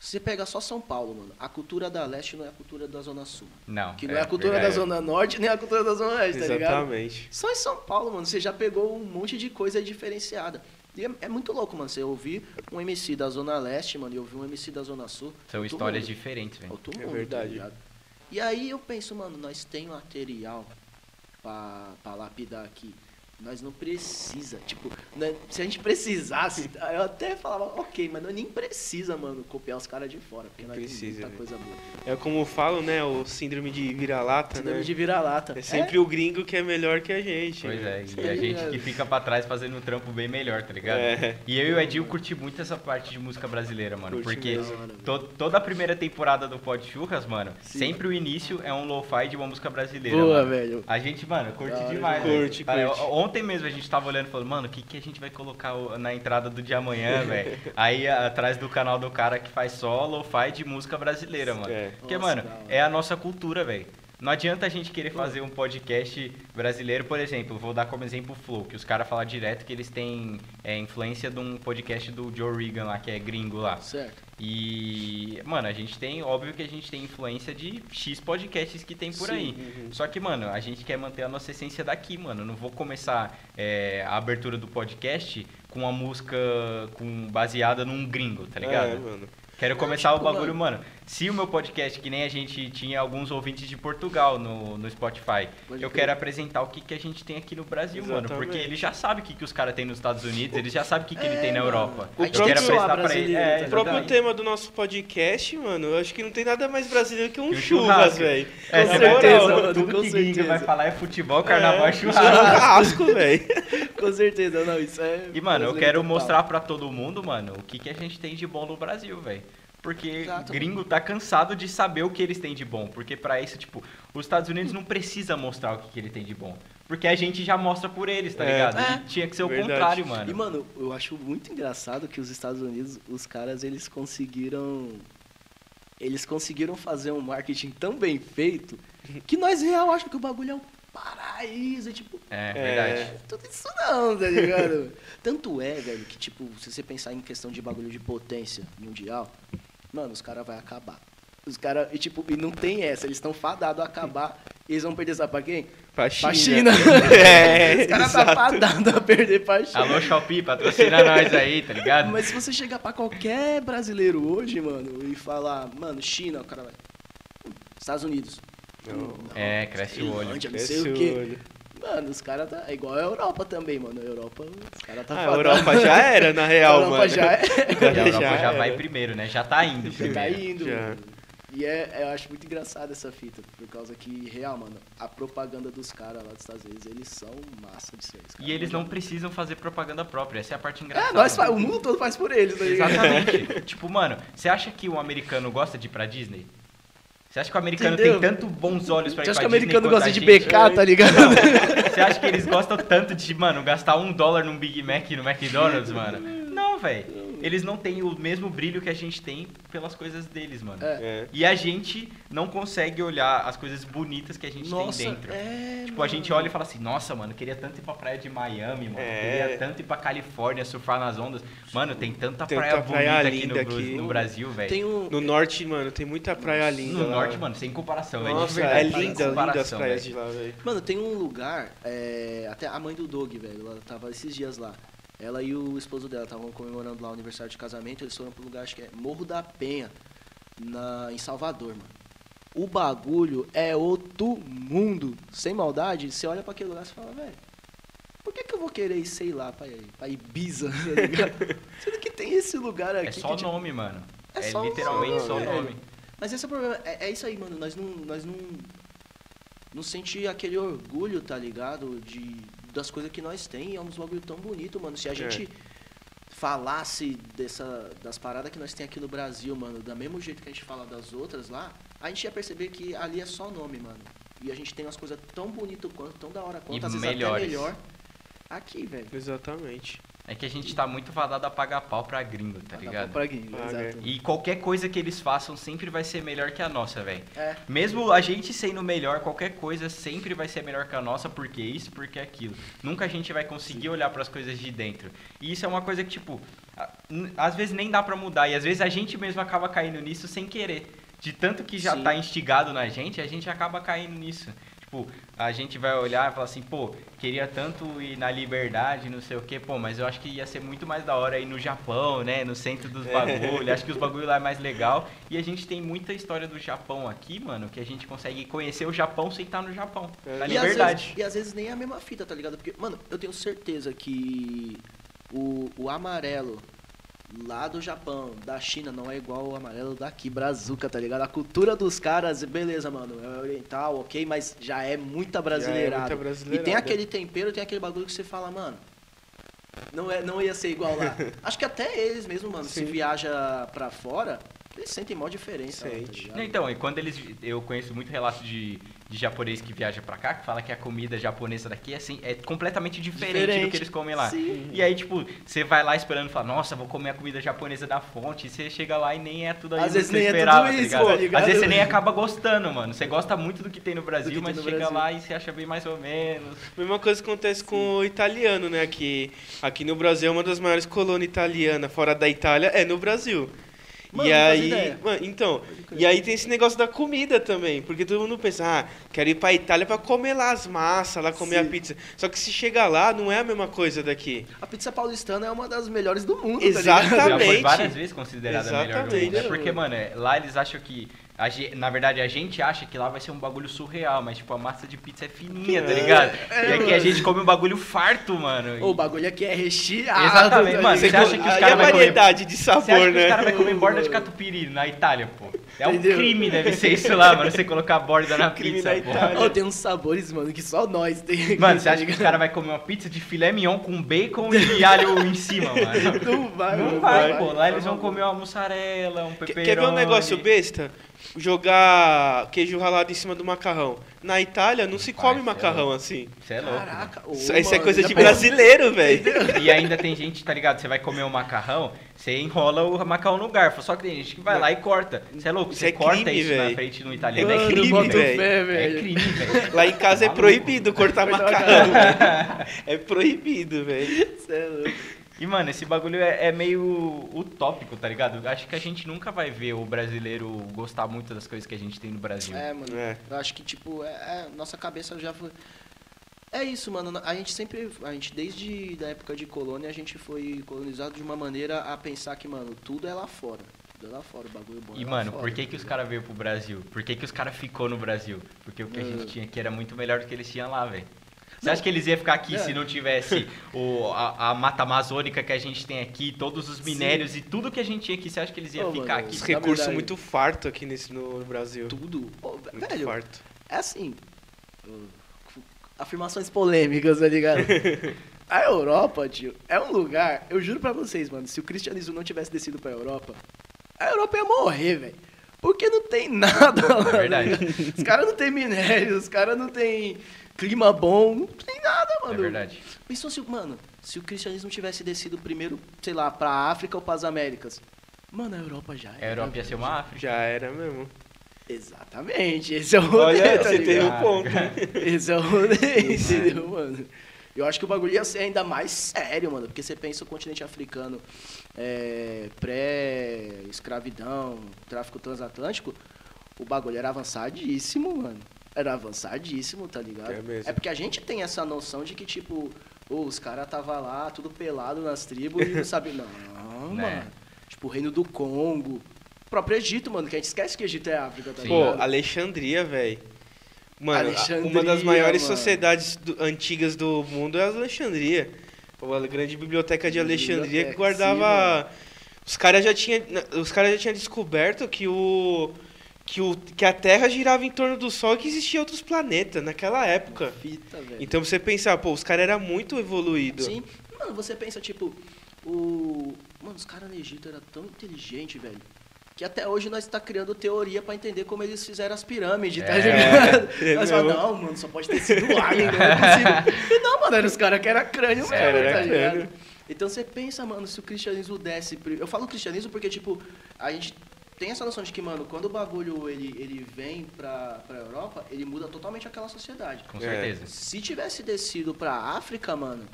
se você pega só São Paulo, mano, a cultura da leste não é a cultura da Zona Sul. Não. Que não é, a cultura da verdade. Zona Norte nem a cultura da Zona Oeste, tá ligado? Exatamente. Só em São Paulo, mano, você já pegou um monte de coisa diferenciada. E é, é muito louco, mano, você ouvir um MC da Zona Leste, mano, e ouvir um MC da Zona Sul. São Outro histórias mundo. diferentes, velho. Outro É mundo, verdade. tá e aí eu penso, mano, nós tem material pra lapidar aqui nós não precisa, tipo, né, se a gente precisasse, eu até falava, ok, mas nós nem precisa, mano, copiar os caras de fora, porque nós Precisa, muita né? coisa boa. É como falam, né? O síndrome de vira-lata, Síndrome né? de vira-lata. É sempre o gringo que é melhor que a gente. Pois né? é, e a gente é. que fica pra trás fazendo um trampo bem melhor, tá ligado? É. E eu e o Edil curti muito essa parte de música brasileira, mano. Curte porque mesmo. to- toda a primeira temporada do Pod Churras, mano, Sim. sempre o início é um lo-fi de uma música brasileira. Boa, mano. velho. A gente, mano, curte demais. velho. Curte, Cara, curte. Ontem mesmo a gente tava olhando e falando, mano, o que, que a gente vai colocar na entrada do de amanhã, velho? Aí atrás do canal do cara que faz só lo-fi de música brasileira, mano. É. Porque, Nossa, mano, é a nossa cultura, velho. Não adianta a gente querer fazer um podcast brasileiro, por exemplo, vou dar como exemplo o Flow, que os caras falam direto que eles têm é, influência de um podcast do Joe Rogan lá, que é gringo lá. Certo. E, mano, a gente tem, óbvio que a gente tem influência de X podcasts que tem por Sim, aí. uhum. Só que, mano, a gente quer manter a nossa essência daqui, mano. Não vou começar é, a abertura do podcast com uma música com, baseada num gringo, tá ligado? É, mano. Quero começar tipo, o bagulho, mano. Se o meu podcast, que nem a gente tinha alguns ouvintes de Portugal no, no Spotify, Pode eu crer. quero apresentar o que, que a gente tem aqui no Brasil, mano. Exatamente. Porque ele já sabe o que, que os caras têm nos Estados Unidos, ele já sabe o que, que ele tem na mano. Europa. O eu quero apresentar pra ele. brasileiro, É, O próprio tema do nosso podcast, mano, eu acho que não tem nada mais brasileiro que um Que um churras, churrasco. velho. É, Com certeza, mano, tudo com que gringo certeza. vai falar é futebol, carnaval, É, e churrasco. Churrasco, velho. Com certeza, não, isso é. E, mano, eu quero total. mostrar pra todo mundo, mano, o que, que a gente tem de bom no Brasil, velho. Porque Exato. gringo tá cansado de saber o que eles têm de bom. Porque pra isso, tipo, os Estados Unidos não precisa mostrar o que, que ele tem de bom. Porque a gente já mostra por eles, tá É. ligado? É. E tinha que ser o Verdade. contrário, mano. E, mano, eu acho muito engraçado que os Estados Unidos, os caras, eles conseguiram. Eles conseguiram fazer um marketing tão bem feito que nós real achamos que o bagulho é um paraíso. Tipo, É, É. verdade. tudo isso não, tá ligado? Tanto é, velho, que, tipo, se você pensar em questão de bagulho de potência mundial, mano, os caras vão acabar. Os caras, e tipo, e não tem essa, eles estão fadados a acabar. E eles vão perder, sabe pra quem? Pra Pra China. China. É, Os caras tá fadados a perder pra China. Alô, Shopee, patrocina nós aí, tá ligado? Mas se você chegar pra qualquer brasileiro hoje, mano, e falar, mano, China, o cara vai. Estados Unidos. Não. É, cresce o olho. Não Cresce sei o o quê. Mano, os caras tá. É igual a Europa também, mano. A Europa, os caras tá Ah, a. Europa já era, na A real, Europa mano. já é. A Europa já, Já vai primeiro, né? Já tá indo Já primeiro. tá indo. Já. mano. E é, eu acho muito engraçado essa fita, por causa que, real, mano, a propaganda dos caras lá dos Estados Unidos, eles são massa de caras E eles não precisam fazer propaganda própria, essa é a parte É, engraçada. nós fa- o mundo todo faz por eles, tá ligado? Exatamente. tipo, mano, você acha que o americano gosta de ir pra Disney? Você acha que o americano Entendeu? tem tanto bons olhos pra ir Você acha que pra o americano gosta de gente? BK, tá ligado? Você acha que eles gostam tanto de, mano, gastar um dólar num Big Mac no McDonald's, mano? Não, velho. Eles não têm o mesmo brilho que a gente tem pelas coisas deles, mano. É. É. E a gente não consegue olhar as coisas bonitas que a gente Nossa, tem dentro. é, Tipo, a gente mano. olha e fala assim, nossa, mano, queria tanto ir pra praia de Miami, mano. É. Queria tanto ir pra Califórnia, surfar nas ondas. Mano, tem tanta, Tanta praia praia bonita aqui no, aqui. no Brasil, velho. Tem um. No norte, mano, tem muita praia linda. No lá. norte, mano, sem comparação. velho. De Nossa, verdade, é sem linda, linda as comparação, praias velho. de lá, velho. Mano, tem um lugar, é, até a mãe do Doug, velho, ela tava esses dias lá. Ela e o esposo dela estavam comemorando lá o aniversário de casamento, eles foram pro lugar, acho que é Morro da Penha, na, em Salvador, mano. O bagulho é outro mundo. Sem maldade, você olha pra aquele lugar e fala, velho, por que, que eu vou querer ir, sei lá, pra, pra Ibiza, tá ligado? Sendo que tem esse lugar aqui É só que, tipo, nome, mano. é É, só literalmente nome, só o velho. nome. Mas esse é o problema. É, é isso aí, mano. Nós não, nós não, não sentir aquele orgulho, tá ligado? De, das coisas que nós tem. É uns bagulho tão bonito, mano. Se a É. gente falasse dessa, das paradas que nós tem aqui no Brasil, mano, da mesmo jeito que a gente fala das outras lá, a gente ia perceber que ali é só nome, mano. E a gente tem umas coisas tão bonitas quanto, tão da hora quanto, E às vezes melhores. até melhor. Aqui, velho. Exatamente. É que a gente tá muito fadado a pagar pau pra gringo, tá Dá ligado? pra gringo, Paga. exato. E qualquer coisa que eles façam sempre vai ser melhor que a nossa, velho. É. Mesmo a gente sendo melhor, qualquer coisa sempre vai ser melhor que a nossa, porque isso, porque aquilo. Nunca a gente vai conseguir olhar pras coisas de dentro. E isso é uma coisa que, tipo, às vezes nem dá pra mudar. E às vezes a gente mesmo acaba caindo nisso sem querer. De tanto que já Sim. tá instigado na gente, a gente acaba caindo nisso. Tipo, a gente vai olhar e falar assim, pô, queria tanto ir na liberdade, não sei o quê, pô, mas eu acho que ia ser muito mais da hora ir no Japão, né? No centro dos bagulhos. acho que os bagulhos lá é mais legal. E a gente tem muita história do Japão aqui, mano, que a gente consegue conhecer o Japão sem estar no Japão. É. Na E às, liberdade. vezes, e às vezes nem é a mesma fita, tá ligado? Porque, mano, eu tenho certeza que o, o amarelo lá do Japão, da China, não é igual o amarelo daqui, Brazuca, tá ligado? A cultura dos caras, beleza, mano, é oriental, ok, mas já é muita brasileirada. muita E tem aquele tempero, tem aquele bagulho que você fala, mano. Não, é, não ia ser igual lá. Acho que até eles mesmo, mano, se Sim. viaja pra fora, eles sentem mó diferença. lá, tá Sente. Não, Então, e quando eles. Eu conheço muito relato de, de japonês que viaja pra cá, que fala que a comida japonesa daqui é, assim, é completamente diferente, do Diferente. que eles comem lá. Sim. E aí, tipo, você vai lá esperando e fala, nossa, vou comer a comida japonesa da fonte. E você chega lá e nem é tudo Às vezes que você nem é tudo esperava, isso, tá ligado? tá ligado? Às vezes você nem acaba gostando, mano. Você gosta muito do que tem no Brasil, tem mas no chega Brasil. lá e você acha bem mais ou menos. Mesma coisa acontece com o italiano, né? Que aqui no Brasil é uma das maiores colônias italianas fora da Itália é no Brasil. Mano, e aí, mano, então, e aí tem esse negócio da comida também, porque todo mundo pensa, ah, quero ir pra Itália pra comer lá as massas, lá comer a Sim. pizza. Só que se chegar lá, não é a mesma coisa daqui. A pizza paulistana é uma das melhores do mundo, Exatamente. tá ligado? Já foi várias vezes considerada a melhor do Exatamente. mundo. né? Porque, mano, é, lá eles acham que. A na verdade, a gente acha que lá vai ser um bagulho surreal, mas, tipo, a massa de pizza é fininha, tá É, ligado? é, e aqui a mano. gente come um bagulho farto, mano. O bagulho aqui é recheado. Exatamente, mano, você acha que os caras a vai comer- variedade de Você acha sabor, que os né? caras vão comer borda de catupiry na Itália, pô? É um Entendeu? crime, deve ser isso lá, mano, você colocar borda na Crime pizza, na pô. Itália. Ô, tem uns sabores, mano, que só nós tem. Mano, você tá acha que os caras vão comer uma pizza de filé mignon com bacon e alho em cima, mano? Não vai, Não mano, vai, pô. Lá eles vão comer uma mussarela, um pepperoni. Quer ver um negócio besta? Jogar queijo ralado em cima do macarrão. Na Itália não se come é macarrão louco. assim. Você é louco. Caraca, ô, Isso, isso é coisa de brasileiro, velho. E ainda tem gente, tá ligado? Você vai comer um macarrão, você enrola o macarrão no garfo. Só que tem gente que vai lá e corta. Você é louco? Isso Você é corta crime, isso na véi. frente no italiano. Mano, é crime, velho. É crime, velho. Lá em casa é Maluco. proibido cortar macarrão, velho. É proibido, velho. Cê é louco. E, mano, esse bagulho é, é meio utópico, tá ligado? Acho que a gente nunca vai ver o brasileiro gostar muito das coisas que a gente tem no Brasil. É, mano. É. Eu acho que, tipo, é, é, nossa cabeça já foi. É isso, mano. A gente sempre. A gente, desde da época de colônia, a gente foi colonizado de uma maneira a pensar que, mano, tudo é lá fora. Tudo é lá fora, o bagulho bom. E, é lá mano, fora, por que que os caras veio pro Brasil? Por que que os caras ficou no Brasil? Porque o que a gente tinha aqui era muito melhor do que eles tinham lá, velho. Você acha que eles iam ficar aqui É. se não tivesse o, a, a mata amazônica que a gente tem aqui, todos os Sim. minérios e tudo que a gente tinha aqui? Você acha que eles iam Ô, ficar mano, aqui? Os Na recursos verdade- muito farto aqui nesse, no, no Brasil. Tudo. Pô, Muito velho, farto. é assim. uh, Afirmações polêmicas, tá ligado? A Europa, tio, é um lugar. Eu juro pra vocês, mano, se o cristianismo não tivesse descido pra Europa, a Europa ia morrer, velho. Porque não tem nada lá. É verdade. ligado? Os caras não tem minério, os caras não tem clima bom, não tem nada, mano. É verdade. Pensou se, mano, se o cristianismo tivesse descido primeiro, sei lá, pra África ou pras Américas. Mano, a Europa já A era. Europa ia ser uma África. Já era mesmo. Exatamente, esse é o rolê, Olha, tá você tem um ponto. Esse é o rolê, entendeu, mano? Eu acho que o bagulho ia ser ainda mais sério, mano. Porque você pensa o continente africano é, pré-escravidão, tráfico transatlântico, o bagulho era avançadíssimo, mano. Era avançadíssimo, tá ligado? É mesmo. porque a gente tem essa noção de que, tipo, pô, os caras tava lá, tudo pelado nas tribos e não sabe. Não, Né? mano. Tipo, o reino do Congo. O próprio Egito, mano, que a gente esquece que Egito é África, tá Sim. Pô, ligado? Alexandria, velho. Mano, Alexandria, uma das maiores mano. sociedades do- antigas do mundo é a Alexandria. A grande biblioteca de Alexandria que guardava. os caras já tinham, os caras já tinham descoberto que o que o que a Terra girava em torno do Sol e que existia outros planetas naquela época. Fita, velho. Então você pensar, pô, os caras eram muito evoluídos. Sim. Mano, você pensa, tipo, o. Mano, os caras no Egito eram tão inteligentes, velho. Que até hoje nós tá criando teoria pra entender como eles fizeram as pirâmides, tá É, ligado? é nós falamos, não, mano, só pode ter sido alien, não é possível. E não, mano, eram os caras que era crânio mesmo, Era tá crânio. ligado? Então você pensa, mano, se o cristianismo desse. Eu falo cristianismo porque, tipo, a gente tem essa noção de que, mano, quando o bagulho ele, ele vem pra, pra Europa, ele muda totalmente aquela sociedade. Com É. certeza. Se tivesse descido pra África, mano.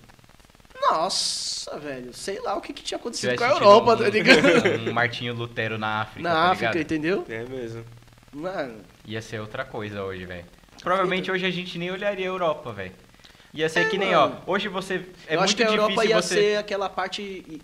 Nossa, velho. Sei lá o que, que tinha acontecido tivesse com a Europa, um, tá ligado? um Martinho Lutero na África, Na tá África, ligado? entendeu? É mesmo. Mano. Ia ser outra coisa hoje, velho. provavelmente hoje a gente nem olharia a Europa, velho. Ia ser É, que nem, mano. ó, hoje você é eu muito acho que a Europa ia você ser aquela parte.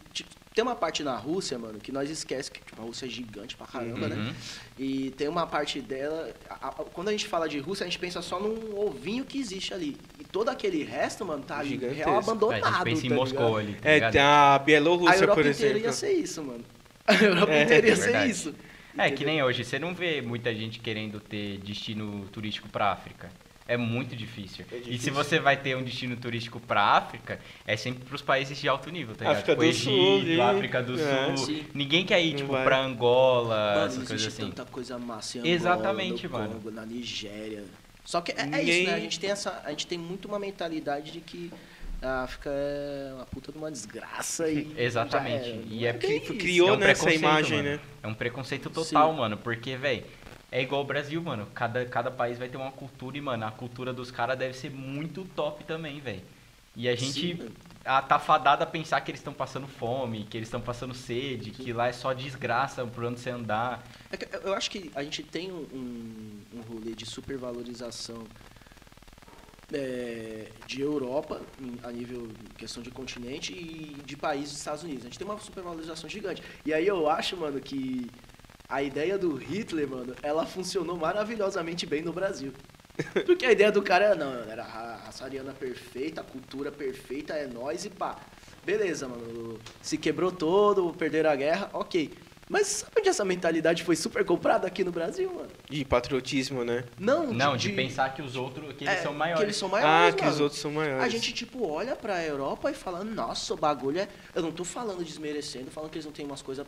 Tem uma parte na Rússia, mano, que nós esquece que tipo, a Rússia é gigante pra caramba, né? Uhum. E tem uma parte dela. a- a- quando a gente fala de Rússia, a gente pensa só num ovinho que existe ali. E todo aquele resto, mano, tá Gigantesco. real a abandonado. gente pensa em tá Moscou ligado? ali, tá É, ligado? tem a A Bielorrússia, Europa por inteira exemplo. ia ser isso, mano. A Europa É, inteira ia é ser isso. É, que nem hoje, você não vê muita gente querendo ter destino turístico pra África. É muito difícil. É E se difícil. você vai ter um destino turístico pra África, é sempre pros países de alto nível, tá ligado? África tipo, do Sul, Egito, ali. África do É. Sul. Sim. Ninguém quer ir, Não tipo, vai. pra Angola, Mano, essas existe coisas assim. tanta coisa massa em Angola, Exatamente, no mano. Congo, na Nigéria. Só que é, é Ninguém- isso, né? A gente tem essa, a gente tem muito uma mentalidade de que a África é uma puta de uma desgraça e Exatamente. E é porque isso. criou é um nessa imagem, mano. né? É um preconceito total, Sim. mano. Porque, velho, é igual o Brasil, mano. Cada, cada país vai ter uma cultura e, mano, a cultura dos caras deve ser muito top também, velho. E a gente Sim, a, tá fadada a pensar que eles estão passando fome, que eles estão passando sede, que lá é só desgraça por onde você andar. É eu- acho que a gente tem um, um, um rolê de supervalorização é, de Europa, a nível questão de continente, e de países dos Estados Unidos. A gente tem uma supervalorização gigante. E aí eu acho, mano, que a ideia do Hitler, mano, ela funcionou maravilhosamente bem no Brasil. Porque a ideia do cara era, não, era a raça ariana perfeita, a cultura perfeita, é nós e pá. Beleza, mano. Se quebrou todo, perderam a guerra, ok. Mas sabe onde essa mentalidade foi super comprada aqui no Brasil, mano? E patriotismo, né? Não, Não, de, pensar que os outros, que eles é, são maiores. Que eles são maiores, ah, que mano. os outros são maiores. A gente, tipo, olha pra Europa e fala, nossa, o bagulho é. Eu não tô falando desmerecendo, falando que eles não têm umas coisas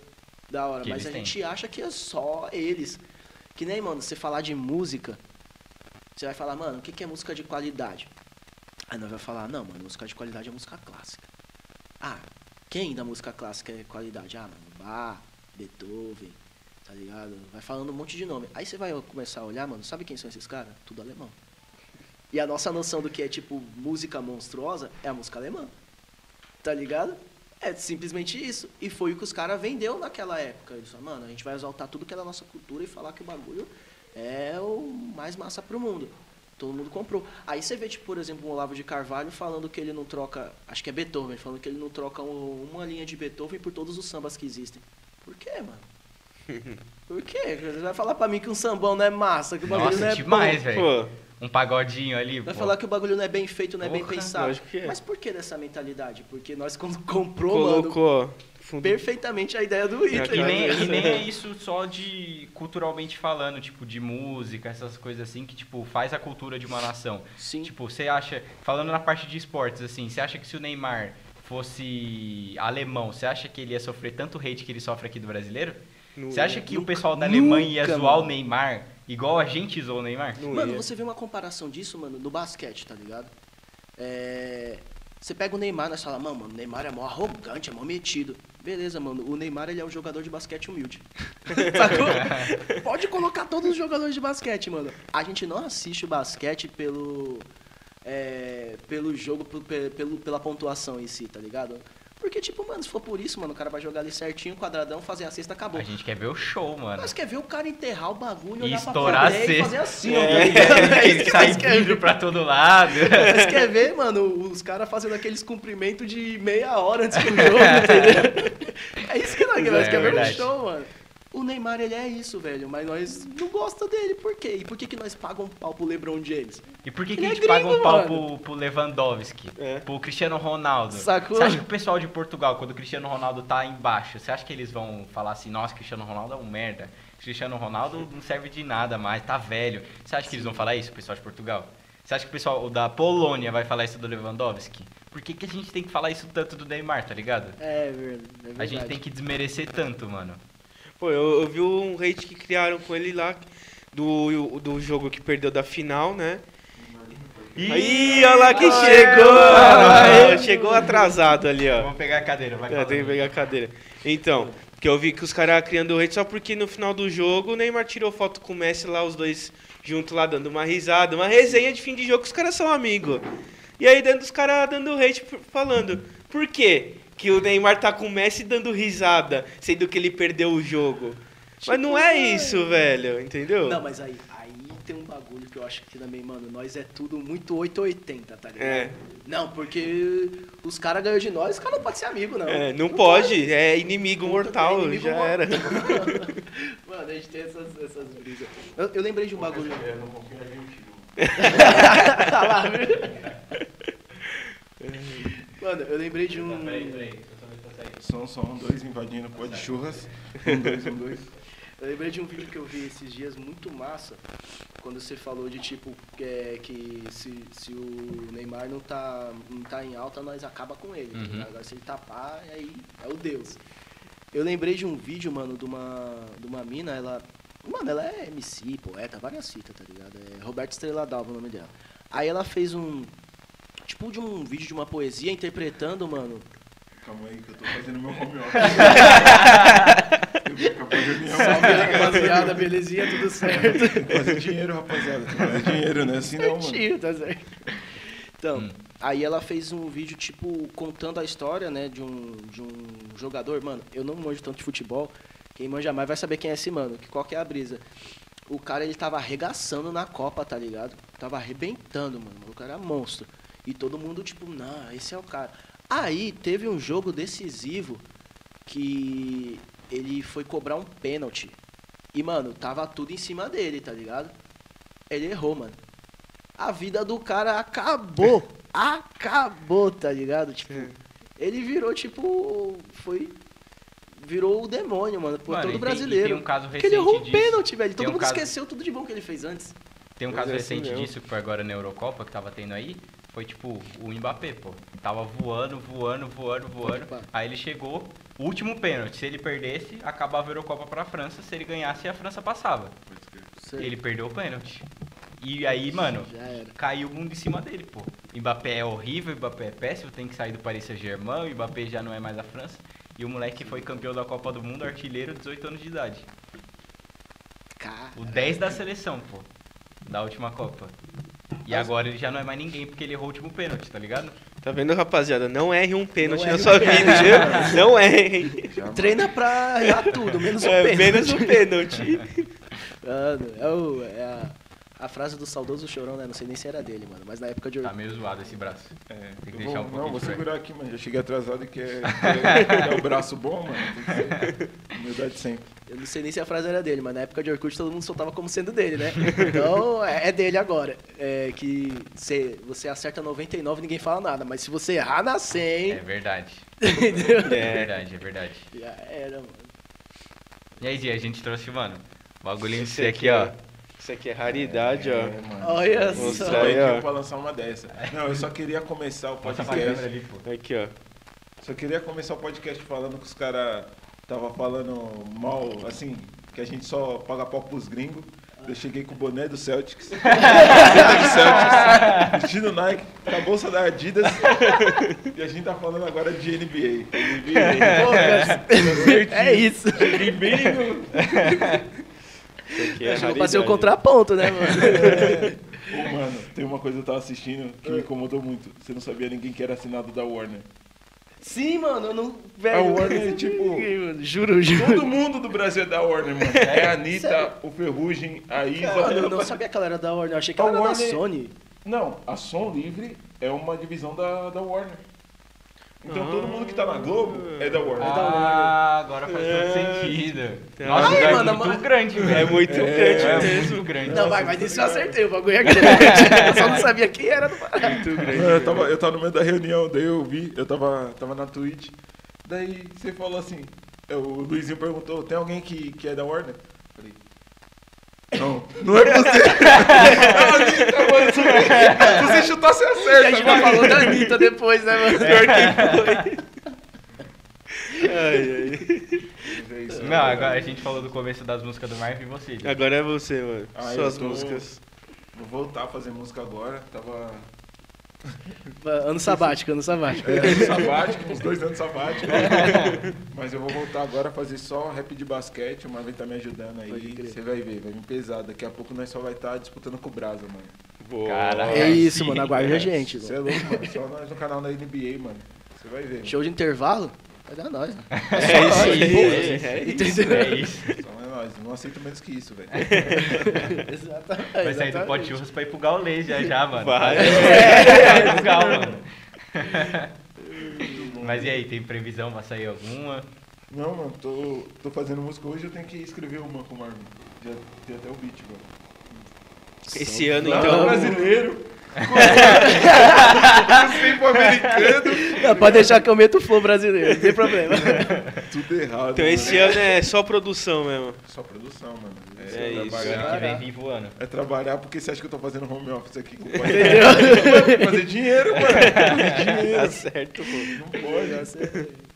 da hora, Que mas a têm. gente acha que é só eles. Que nem, mano, você falar de música, você vai falar, mano, o que que é música de qualidade? Aí nós vai falar, não, mano, música de qualidade é música clássica. Ah, quem da música clássica é qualidade? Ah, mano, Bach, Beethoven, tá ligado? Vai falando um monte de nome. Aí você vai começar a olhar, mano, sabe quem são esses caras? Tudo alemão. E a nossa noção do que é, tipo, música monstruosa é a música alemã. Tá ligado? É simplesmente isso. E foi o que os caras vendeu naquela época. Eles falaram, mano, a gente vai exaltar tudo que é da nossa cultura e falar que o bagulho é o mais massa pro mundo. Todo mundo comprou. Aí você vê, tipo, por exemplo, o Olavo de Carvalho falando que ele não troca. Acho que é Beethoven, falando que ele não troca um- uma linha de Beethoven por todos os sambas que existem. Por quê, mano? Por quê? Você vai falar pra mim que um sambão não é massa, que o bagulho Nossa, não é demais, velho. Um pagodinho ali, Vai pô. falar que o bagulho não é bem feito, não é bem Porra, pensado. lógico que é. Mas por que dessa mentalidade? Porque nós quando comprou, mano, colocou. fundo- perfeitamente a ideia do Hitler. E nem, coisa. e nem é isso só de culturalmente falando, tipo, de música, essas coisas assim, que, tipo, faz a cultura de uma nação. Sim. Tipo, você acha, falando na parte de esportes, assim, você acha que se o Neymar fosse alemão, você acha que ele ia sofrer tanto hate que ele sofre aqui do brasileiro? Não Você acha ia. que o Nunca- pessoal da Alemanha ia nunca, zoar o mano. Neymar igual a gente zoou o Neymar? Não Mano, ia. você vê uma comparação disso, mano, no basquete, tá ligado? É... Você pega o Neymar, falamos, mano, mano, o Neymar é mó arrogante, é mó metido. Beleza, mano, o Neymar ele é um jogador de basquete humilde. Sacou? Pode colocar todos os jogadores de basquete, mano. A gente não assiste o basquete pelo. é, pelo jogo, pelo, pelo- pela pontuação em si, tá ligado? Porque, tipo, mano, se for por isso, mano, o cara vai jogar ali certinho, quadradão, fazer a cesta, acabou. A gente quer ver o show, mano. Nós quer ver o cara enterrar o bagulho, E olhar estourar pra a plateia e cesta. fazer assim, ó. É. É isso Que que sai nós quer ver. vidro pra todo lado. Vocês querem ver, mano, os caras fazendo aqueles cumprimentos de meia hora antes do jogo, entendeu? É isso que nós, É, nós queremos ver no show, mano. O Neymar, ele é isso, velho, mas nós não gosta dele, por quê? E por que, que nós pagamos um pau pro LeBron James? E por que, que Ele a é gente paga um gringo, pau pro, pro Lewandowski? É. Pro Cristiano Ronaldo? Sacou? Você acha que o pessoal de Portugal, quando o Cristiano Ronaldo tá embaixo, você acha que eles vão falar assim, nossa, Cristiano Ronaldo é um merda? Cristiano Ronaldo não serve de nada mais, tá velho. Você acha que eles vão falar isso, o pessoal de Portugal? Você acha que o pessoal da Polônia vai falar isso do Lewandowski? Por que, que a gente tem que falar isso tanto do Neymar, tá ligado? É, é verdade. A gente tem que desmerecer tanto, mano. Pô, eu, eu vi um hate que criaram com ele lá do, do jogo que perdeu da final, né? Aí, olha lá que chegou! Chegou atrasado ali, ó. Vamos pegar a cadeira, vai É, tem que pegar a cadeira. Então, que eu vi que os caras criando hate só porque no final do jogo o Neymar tirou foto com o Messi lá, os dois juntos lá dando uma risada, uma resenha de fim de jogo, que os caras são amigos. E aí dentro os caras dando hate falando, por quê? Que o Neymar tá com o Messi dando risada, sendo que ele perdeu o jogo. Mas não é isso, velho, entendeu? Não, mas aí, aí tem um bagulho que eu acho que também, mano, nós é tudo muito 880, tá ligado? É. Não, porque os caras ganham de nós, os caras não podem ser amigo, não. É, não, pode, é inimigo Puta, mortal, é inimigo já mortal. era. Mano, a gente tem essas, essas brisas. Eu, eu lembrei de um bagulho. Eu não confio na gente. tá lá, viu? Mano, eu lembrei de um. Peraí, peraí. tá. Som, som, um, dois invadindo pó de churras. Um, dois, um, dois. Eu lembrei de um vídeo que eu vi esses dias muito massa, quando você falou de tipo que, é, que se, se o Neymar não tá, não tá em alta, nós acaba com ele. tá Uhum. Agora se ele tapar, aí é o Deus. Eu lembrei de um vídeo, mano, de uma, de uma mina, ela. Mano, ela é MC, poeta, várias fitas, tá ligado? É Roberta Estrela Dalva o nome dela. Aí ela fez um. Tipo de um vídeo de uma poesia interpretando, mano. Calma aí que eu tô fazendo meu home office. eu vou ficar. Salve aí, rapaziada, belezinha, tudo certo. Tem que fazer dinheiro, rapaziada. Fazer dinheiro, né? Assim não, mano. Tá certo. Então, Hum. aí ela fez um vídeo, tipo, contando a história, né, de um, de um jogador. Mano, eu não manjo tanto de futebol. Quem manja mais vai saber quem é esse mano, que qual que é a brisa. O cara, ele tava arregaçando na Copa, tá ligado? Tava arrebentando, mano. O cara era monstro. E todo mundo, tipo, não, esse é o cara. Aí, teve um jogo decisivo que ele foi cobrar um pênalti. E, mano, tava tudo em cima dele, tá ligado? Ele errou, mano. A vida do cara acabou. acabou, tá ligado? Tipo, ele virou, tipo. Foi. Virou o demônio, mano, por Mano, todo e tem- brasileiro. e tem um caso Porque recente ele errou um disso. pênalti, velho. Tem Todo um mundo caso- esqueceu tudo de bom que ele fez antes. Tem um Pois caso é, assim recente mesmo. disso que foi agora na Eurocopa que tava tendo aí. Foi tipo o Mbappé, pô. Tava voando, voando, voando, voando. Aí ele chegou, último pênalti. Se ele perdesse, acabava a Eurocopa pra França. Se ele ganhasse, a França passava. Sei. Ele perdeu o pênalti. E aí, mano, caiu o mundo em cima dele, pô. Mbappé é horrível, Mbappé é péssimo, tem que sair do Paris Saint-Germain, o Mbappé já não é mais a França. E o moleque foi campeão da Copa do Mundo, artilheiro, 18 anos de idade. O 10 da seleção, pô. Da última Copa. E agora ele já não é mais ninguém porque ele errou o último pênalti, tá ligado? Tá vendo, rapaziada? Não erre um pênalti Não na sua um vida, pênalti. viu? Não erre. Já, mano. Treina pra errar tudo, menos o É, pênalti. menos um pênalti. Mano, é, o- é a, a frase do saudoso chorão, né? Não sei nem se era dele, mano. Mas na época de Tá meio zoado esse braço. É, Tem que eu deixar vou, um Não, pouquinho vou de segurar aqui, mano. Já cheguei atrasado e quer, quer, quer dar o braço bom, mano. Tem que ser humildade sempre. Eu não sei nem se a frase era dele, mas na época de Orkut todo mundo soltava como sendo dele, né? Então é é dele agora. É que você, você acerta 99 e ninguém fala nada, mas se você errar na É 100, verdade. entendeu? É É. verdade, é verdade. Já era, mano. E aí, Zia, a gente trouxe, mano, bagulhinho Esse desse aqui, ó. Isso aqui é raridade, ó. É, mano. Olha Mostrar só. Só aí, ó. pra lançar uma dessa. Não, eu só queria começar o podcast. ali. Aqui, ó. Só queria começar o podcast falando que os caras tava falando mal, assim, que a gente só paga pau pros gringos. Eu cheguei com o boné do Celtics, camiseta do Celtics, vestido Nike, com a bolsa da Adidas. e a gente tá falando agora de NBA. Pô, cara, é isso. Ribinho. Isso aqui é Chegou pra ser o contraponto, né, mano? Ô, mano, tem uma coisa que eu tava assistindo que me incomodou muito. Você não sabia ninguém que era assinado da Warner. Sim, mano, eu não. Velho. A Warner, tipo, Juro, juro. Todo mundo do Brasil é da Warner, mano. É a Anitta, o Ferrugem, a Isa. Mano, eu não sabia que ela era da Warner, eu achei que A ela era da Warner- Sony. Não, a Som Livre é uma divisão da, da Warner. Então Ah. todo mundo que tá na Globo é da Warner. Ah, agora faz É. todo sentido. Tem Nossa, Ai, é mano, muito mas- grande, velho. É muito É, grande É mesmo. muito grande. Não, vai, mas isso eu acertei, o bagulho é grande. Eu só não sabia quem era do parada. Muito grande. Não, eu, tava, eu tava no meio da reunião, daí eu vi, eu tava, tava na Twitch. Daí você falou assim, o Luizinho perguntou, tem alguém que, que é da Warner? Falei, não, não é você. A Anitta, mano. Se você chutar, você E a acerta. gente vai falando da Anitta depois, né, mano? Pior que foi. Ai, ai. Não, agora a gente falou do começo das músicas do Marvin e você. Agora é você, mano. Ah, Suas eu tô- músicas. Vou voltar a fazer música agora, tava... Ano sabático, ano sabático. É, ano sabático, uns dois anos sabáticos. Mas eu vou voltar agora a fazer só rap de basquete. O Marvin tá me ajudando aí. Você vai ver, vai vir pesado. Daqui a pouco nós só vai estar disputando com o Brasa, mano. Boa. Caralho. É isso, sim. mano, aguarde a gente. Você é louco, mano. Só nós no canal da NBA, mano. Você vai ver. Show de intervalo? Vai dar nós. né? É isso aí. É É isso, isso. é isso. Só é nós. Não aceito menos que isso, velho. Exatamente. Vai sair do pote churras pra ir pro Gaulês já já, mano. Vai. Vai pro Gal, mano. Mas e aí, tem previsão pra sair alguma? Não, mano, tô, tô fazendo música hoje, eu tenho que escrever uma com o Marvin. Já tem até o beat, mano. Esse ano, então. brasileiro. Tempo americano. Não, pode deixar que eu meto o flow brasileiro, não tem problema. Tudo errado. Então mano. esse ano é só produção mesmo. Só produção, mano. É isso. trabalhar. Ano que vem vem voando. É trabalhar porque você acha que eu tô fazendo home office aqui com o pai. fazer dinheiro, mano. Fazer Tá dinheiro. certo, pô. Não pode.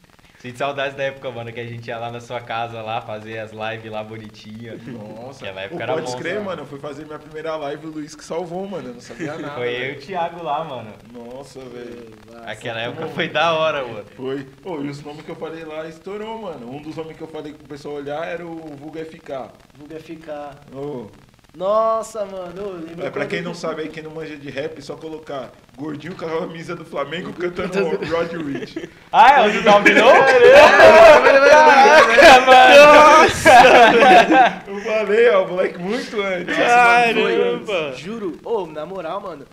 Sinto saudades da época, mano, que a gente ia lá na sua casa lá, fazer as lives lá bonitinha. Nossa. Aquela época era pode crer, mano. Eu fui fazer minha primeira live, o Luiz que salvou, mano. Eu não sabia nada. Foi eu e o Thiago lá, mano. Nossa, velho. Aquela época foi da hora, mano. Foi. Pô, e os nomes que eu falei lá estourou, mano. Um dos nomes que eu falei pro pessoal olhar era o Vulga FK. Vulga ficar. Ô, Nossa, mano. é, pra quem não sabe aí, quem não manja de rap, é só colocar Gordinho com a camisa do Flamengo cantando Rod Rich. Ah, é o do Dominou? Eu falei, ó, moleque, muito antes. Caramba! Juro. Ô, na moral, mano.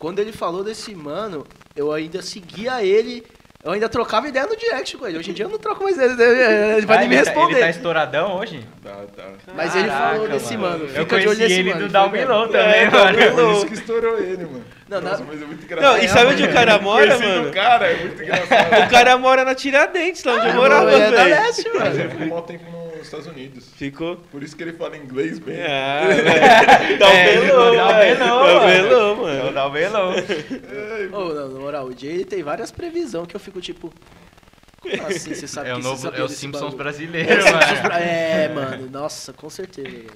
Quando ele falou desse mano, eu ainda seguia ele. Eu ainda trocava ideia no direct com ele. Hoje em dia eu não troco mais ideia. Ele vai Ah, nem me ele tá- responder. Ele tá estouradão hoje? Tá, tá. Mas ele Caraca, falou desse mano. Eu Fica de olho conheci nesse ele mano. do mesmo. também, É, mano. Dominou. Por isso que estourou ele, mano. Não, Nossa, mas é muito engraçado. Não, e sabe onde o cara mora, Conheci mano? do cara, é muito engraçado. O cara mora na Tiradentes, lá onde eu morava, Ele é da velho. leste, Mas mano. ele ficou um tempo nos Estados Unidos. Ficou. Por isso que ele fala inglês bem. Ah, um É, um velho. belão, Dá um mano. o belão. Ô, não, na moral, o Jay ele tem várias previsões que eu fico tipo. Como assim você sabe É o que novo, você sabia é o desse Simpsons bagulho? brasileiro, É, o mano. É, mano, nossa, com certeza, velho.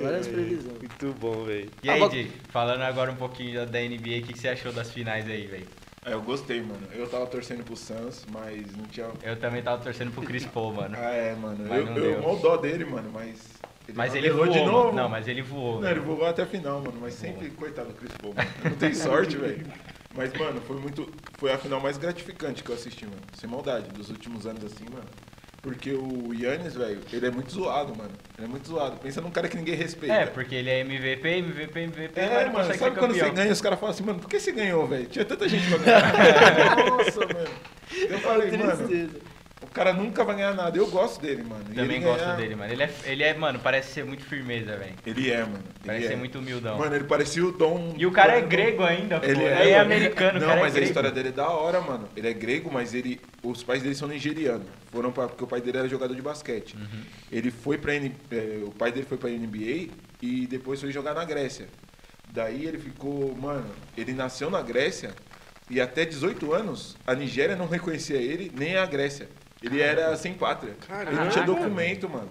Várias previsões. Muito bom, velho. E aí, Ah, Di, falando agora um pouquinho da NBA, o que que você achou das finais aí, velho? É, eu gostei, mano. Eu tava torcendo pro Suns, mas não tinha. Eu também tava torcendo pro Chris Paul, mano. Ah, é, mano. Mas Eu, eu mal dó dele, mano, mas. Mas ele voou, de novo. mano. Não, mas ele voou. Não, ele voou até a final, mano. Mas sempre, coitado do Chris Paul, mano. Não tem sorte, velho. Mas, mano, foi muito. Foi a final mais gratificante que eu assisti, mano. Sem maldade, dos últimos anos assim, mano. Porque o Yannis, velho, ele é muito zoado, mano. Ele é muito zoado. Pensa num cara que ninguém respeita. É, porque ele é MVP, MVP, MVP, mas É, não mano, sabe ser quando você campeão. ganha, os caras falam assim, mano, por que você ganhou, velho? Tinha tanta gente pra ganhar. Nossa, mano. Eu falei, mano. O cara nunca vai ganhar nada. Eu gosto dele, mano. E Também ele gosto ganha- dele, mano. Ele é, ele é, mano, parece ser muito firmeza, velho. Ele é, mano. Ele Parece é. ser muito humildão. Mano, ele parecia o Dom. E o cara é grego ainda, pô. Ele Ele é, é, americano, Não, cara mas é a história dele é da hora, mano. Ele é grego, mas ele. Os pais dele são nigerianos. Foram pra, porque o pai dele era jogador de basquete. Uhum. Ele foi pra eh, o pai dele foi pra NBA e depois foi jogar na Grécia. Daí ele ficou, mano, ele nasceu na Grécia e até 18 anos a Nigéria não reconhecia ele nem a Grécia. Ele era sem pátria. Ele não tinha documento, mano.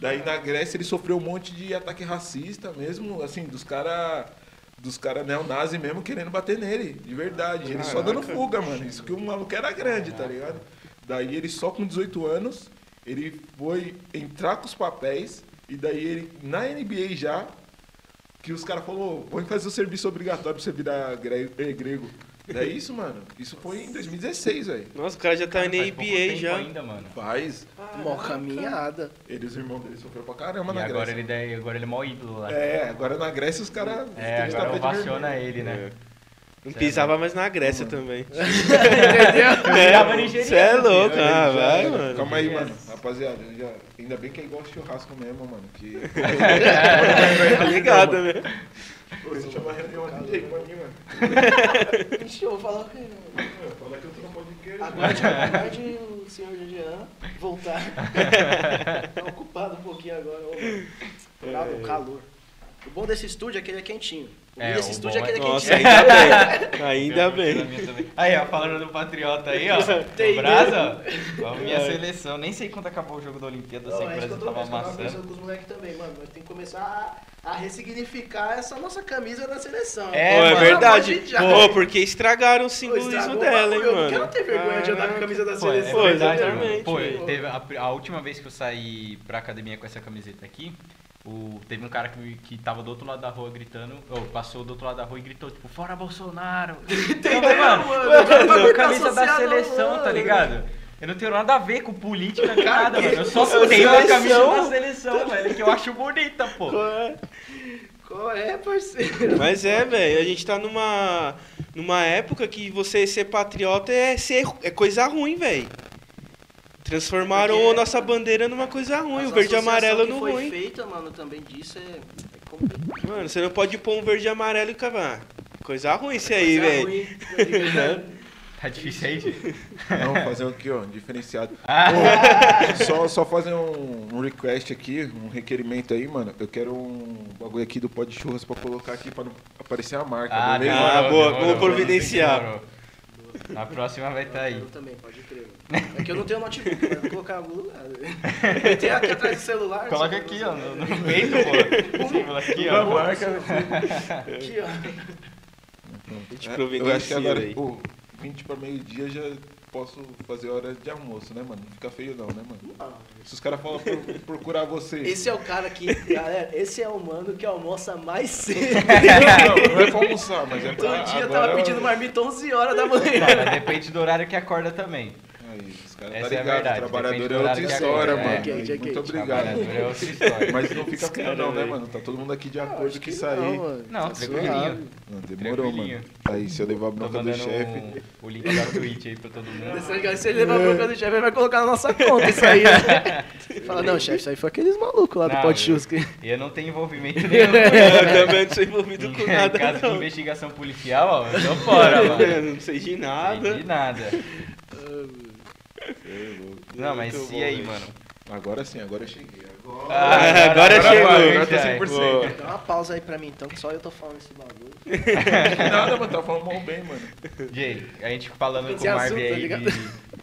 Daí na Grécia ele sofreu um monte de ataque racista mesmo, assim, dos caras dos caras neonazi mesmo querendo bater nele, de verdade. Ele só dando fuga, mano. Isso que o maluco era grande, tá ligado? Daí ele só com 18 anos, ele foi entrar com os papéis e daí ele na NBA já que os caras falaram, vamos fazer o serviço obrigatório pra você virar eh, grego. É isso, mano. Isso foi em 2016, velho. Nossa, o cara já tá Cara, na NBA tempo já. ainda, mano. Faz. Mó caminhada. Ele e os irmãos dele sofreram pra caramba E na agora Grécia. ele, daí- agora ele é mó ídolo lá. É, agora na Grécia os caras. É, agora ovaciona ele, né? Não pisava mais na Grécia também. Entendeu? Virava nigeriano. Você é louco, ah, vai, mano. Calma aí, mano. Rapaziada, já... ainda bem que é igual churrasco mesmo, mano. Que... Tá ligado, né? Pô, Você chama a reunião aqui, aí, pra mim, mano. Ixi, eu vou falar com ele. Fala que eu tô no podcast. Aguarde, aguarde o senhor Jean voltar. tá ocupado um pouquinho agora. Ô, Bravo, calor. O bom desse estúdio é que ele é quentinho. O É, o estúdio é bom que ele é é- Nossa, quentinho. ainda bem. Ainda bem. Aí, ó, falando do Patriota aí, ó. Tem, o Brasa, ó. Minha É. seleção. Nem sei quando acabou o jogo da Olimpíada, Não, sei é que o Brasil tava é amassando. com os moleques também, mano. Nós tem que começar a, a ressignificar essa nossa camisa da seleção. É, Pô, é mano. verdade. Pô, porque estragaram o simbolismo dela, hein, bagulho. Eu não mano. quero ter vergonha de andar com a camisa da Pô, é seleção. verdade, exatamente, mano. Pô, teve a, a última vez que eu saí pra academia com essa camiseta aqui, o, teve um cara que, que tava do outro lado da rua gritando, ou passou do outro lado da rua e gritou, tipo, fora Bolsonaro. Entendeu, Eu falei, mano? mano? Eu tá camisa da seleção, tá mano. ligado? Eu não tenho nada a ver com política, nada, mano. Eu só tenho a camisa da seleção, velho, que eu acho bonita, pô. Qual é? Qual é, parceiro? Mas é, velho, a gente tá numa, numa época que você ser patriota é, ser, é coisa ruim, velho. Transformaram Porque- a nossa bandeira numa coisa ruim, o verde e amarelo que no foi ruim. feita, mano, também disso é, é complicado. Mano, você não pode pôr um verde e amarelo e cavar. Coisa ruim isso aí, Coisa velho. ruim, tá? Tá difícil aí, gente. Não, fazer aqui, ó, diferenciado. Ah. Ô, só, só fazer um, um request aqui, um requerimento aí, mano. Eu quero um bagulho aqui do pó de churras pra colocar aqui pra não aparecer a marca. Ah, beleza? Ah, boa, vamos providenciar. demorou. Na próxima vai estar aí. Eu também, pode crer. É que eu não tenho notebook, mas vou colocar em algum lugar. Tem aqui atrás do celular. Coloca só- aqui, ó, no, no peito, pô. Símbolo aqui, ó. marca. Aqui, ó. A gente É, eu acho que agora, aí. pô, 20 pra meio-dia já posso fazer hora de almoço, né, mano? Não fica feio não, né, mano? Se os caras falam pra eu procurar você. Esse é o cara que, galera, esse é o mano que almoça mais cedo. Não, não é pra almoçar, mas é pra. Todo dia eu agora- tava pedindo marmita 11 horas da manhã. Mas depende do horário que acorda também. Aí, os caras Essa tá é a ligado, verdade, trabalhador depende é outra história, mano. é. É Muito obrigado. Trabalhador é outra história. Mas não fica feio caras, não, né, mano? Tá todo mundo aqui de acordo que, que sair. não, mano. Não, Tá tranquilinho. Não, demorou, mano. Aí, se eu levar a bronca do chefe. um- o link da Twitch aí pra todo mundo. Se ele levar a bronca do chefe, ele vai colocar na nossa conta isso aí, né? Fala, não, chefe, isso aí foi aqueles malucos lá do Não, Pote eu- E não tenho envolvimento nenhum. Eu também não sou envolvido com nada, caso de não. investigação policial, ó, eu tô fora, mano. Não sei de Sei nada. de nada. Não, mas Muito e bom, aí, mano? Agora sim, agora eu cheguei. Agora. Ah, agora chegou, vai, agora tá vai. 100%. Boa. Dá uma pausa aí pra mim, então, que só eu tô falando esse bagulho. Nada, mano, tá falando mal bem, mano. Jay, a gente falando com o Marvin tá aí,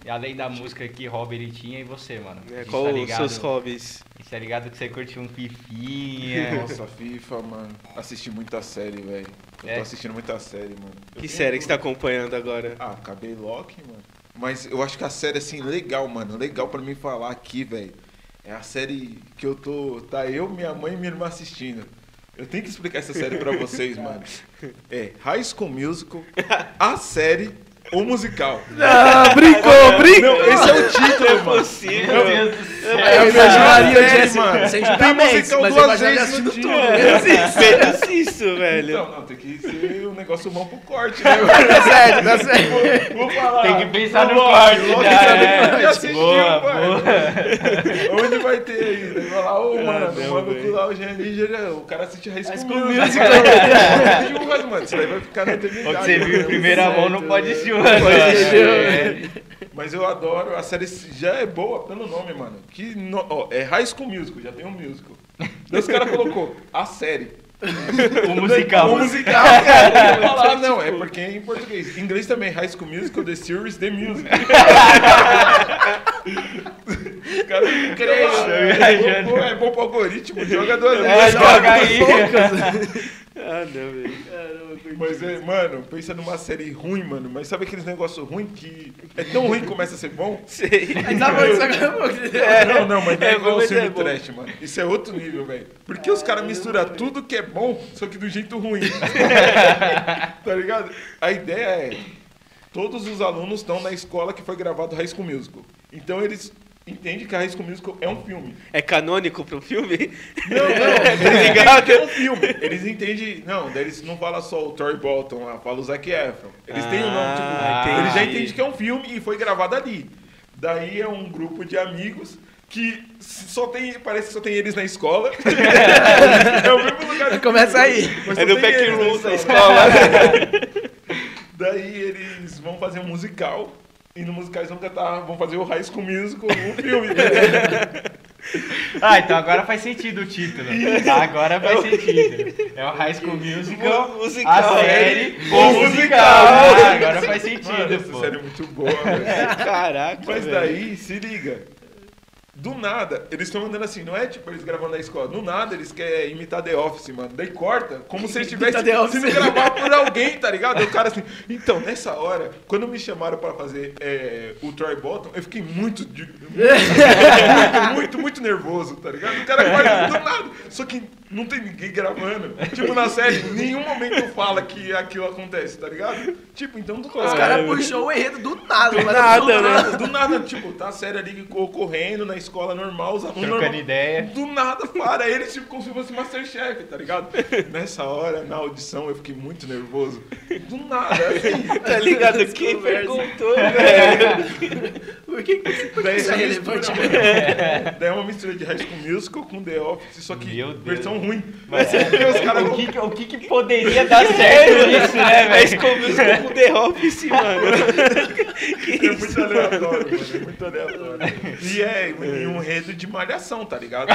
de- além da música que hobby ele tinha, e você, mano? É, gente qual tá os ligado- seus hobbies? a gente tá ligado que você curte um fifinha. Nossa, FIFA, mano. Assisti muita série, velho. Eu É? tô assistindo muita série, mano. Eu Que tenho- série que você tá acompanhando agora? Ah, acabei Loki, mano. Mas eu acho que a série, assim, legal, mano. Legal pra mim falar aqui, velho. É a série que eu tô. Tá eu, minha mãe e minha irmã assistindo. Eu tenho que explicar essa série pra vocês, mano. É High School Musical, a série, o musical. Ah, brincou, brincou! Não, esse é o título, mano. Possível. Meu Deus do céu. É, É, o Jesse, mano. sem Tem julgamentos, musical mas eu duas imaginaria vezes no assistindo tudo. Menos isso, menos isso, velho. Não, não, tem que ser um negócio bom pro corte, né? Tá certo, tá certo. Vou falar. Tem que pensar no corte, Loki, já, é. que já assistiu, mano. Onde vai ter aí? Vai falar, ô, Ah, mano, o maluco lá, o Jean o cara assiste High School. Churras, mano, isso daí vai ficar na eternidade. Quando você viu em primeira mão, não pode churras. Pode mano. churras. É. Mas eu adoro, a série já é boa pelo nome, mano. Que no- ó, é High School Musical, já tem um musical. Daí os caras colocou a série. O musical. O musical, cara. Eu falar, não, é porque é em português. Em inglês também, High School Musical, The Series, The Music. Não querem viajando. Pô, É bom pro algoritmo, joga duas É, vezes. joga aí. Ah, não, velho. Mas, é, mano, pensa numa série ruim, mano. Mas sabe aqueles negócios ruins que é tão ruim que começa a ser bom? Sei. Mas tá bom, isso agora É, não, não, mas não é, É, igual o filme é trash, mano. Isso é outro nível, velho. Porque os caras misturam tudo que é bom, só que do jeito ruim. tá ligado? A ideia é: todos os alunos estão na escola que foi gravado High School Musical. Então eles entendem que a School Musical é um filme. É canônico pro filme? Não, não, eles entendem que é um filme. Eles entendem. Não, daí eles não falam só o Troy Bolton lá, fala o Zac Efron. Eles têm o nome, tipo, Ah, eles já entendem que é um filme e foi gravado ali. Daí é um grupo de amigos que só tem. Parece que só tem eles na escola. é o mesmo lugar. do Começa filme, aí. É tem back room da escola. Daí eles vão fazer um musical. E no musical eles vão cantar, vão fazer o High School Musical, um filme. Ah, então agora faz sentido o título. Agora faz sentido. É o High School Musical, Mu- musical. a série, O o musical. musical. Ah, agora faz sentido, Mano, essa pô. série é muito boa, velho. Caraca, Mas velho. daí, se liga. Do nada, eles estão andando assim, não é tipo eles gravando na escola. Do nada, eles querem imitar The Office, mano. Daí corta, como se eles Office. sendo gravado por alguém, tá ligado? Aí o cara assim. Então, nessa hora, quando me chamaram pra fazer é, o Troy Bolton, eu fiquei muito, de- muito, muito, muito nervoso, tá ligado? O cara corta do nada. Só que não tem ninguém gravando. Tipo, na série, em nenhum momento fala que aquilo acontece, tá ligado? Tipo, então do Os caras puxou o enredo do nada. Do nada, do né? nada. do nada, tipo, tá a série ali ocorrendo na escola normal, os alunos Trocando normal. ideia. Do nada para eles, tipo, como se fosse Masterchef, tá ligado? Nessa hora, na audição, eu fiquei muito nervoso. Do nada, assim. Tá ligado? Quem Conversa. perguntou, velho? Por que, por que Daí isso é relevante? mistura, daí é uma mistura de High School Musical com The Office, só que versão ruim. Mas Porque os caras o, que, que- o que, que poderia dar certo nisso, né, Mas velho? como com The Office, mano. É muito aleatório, mano. É muito aleatório. E é e um enredo de malhação, tá ligado?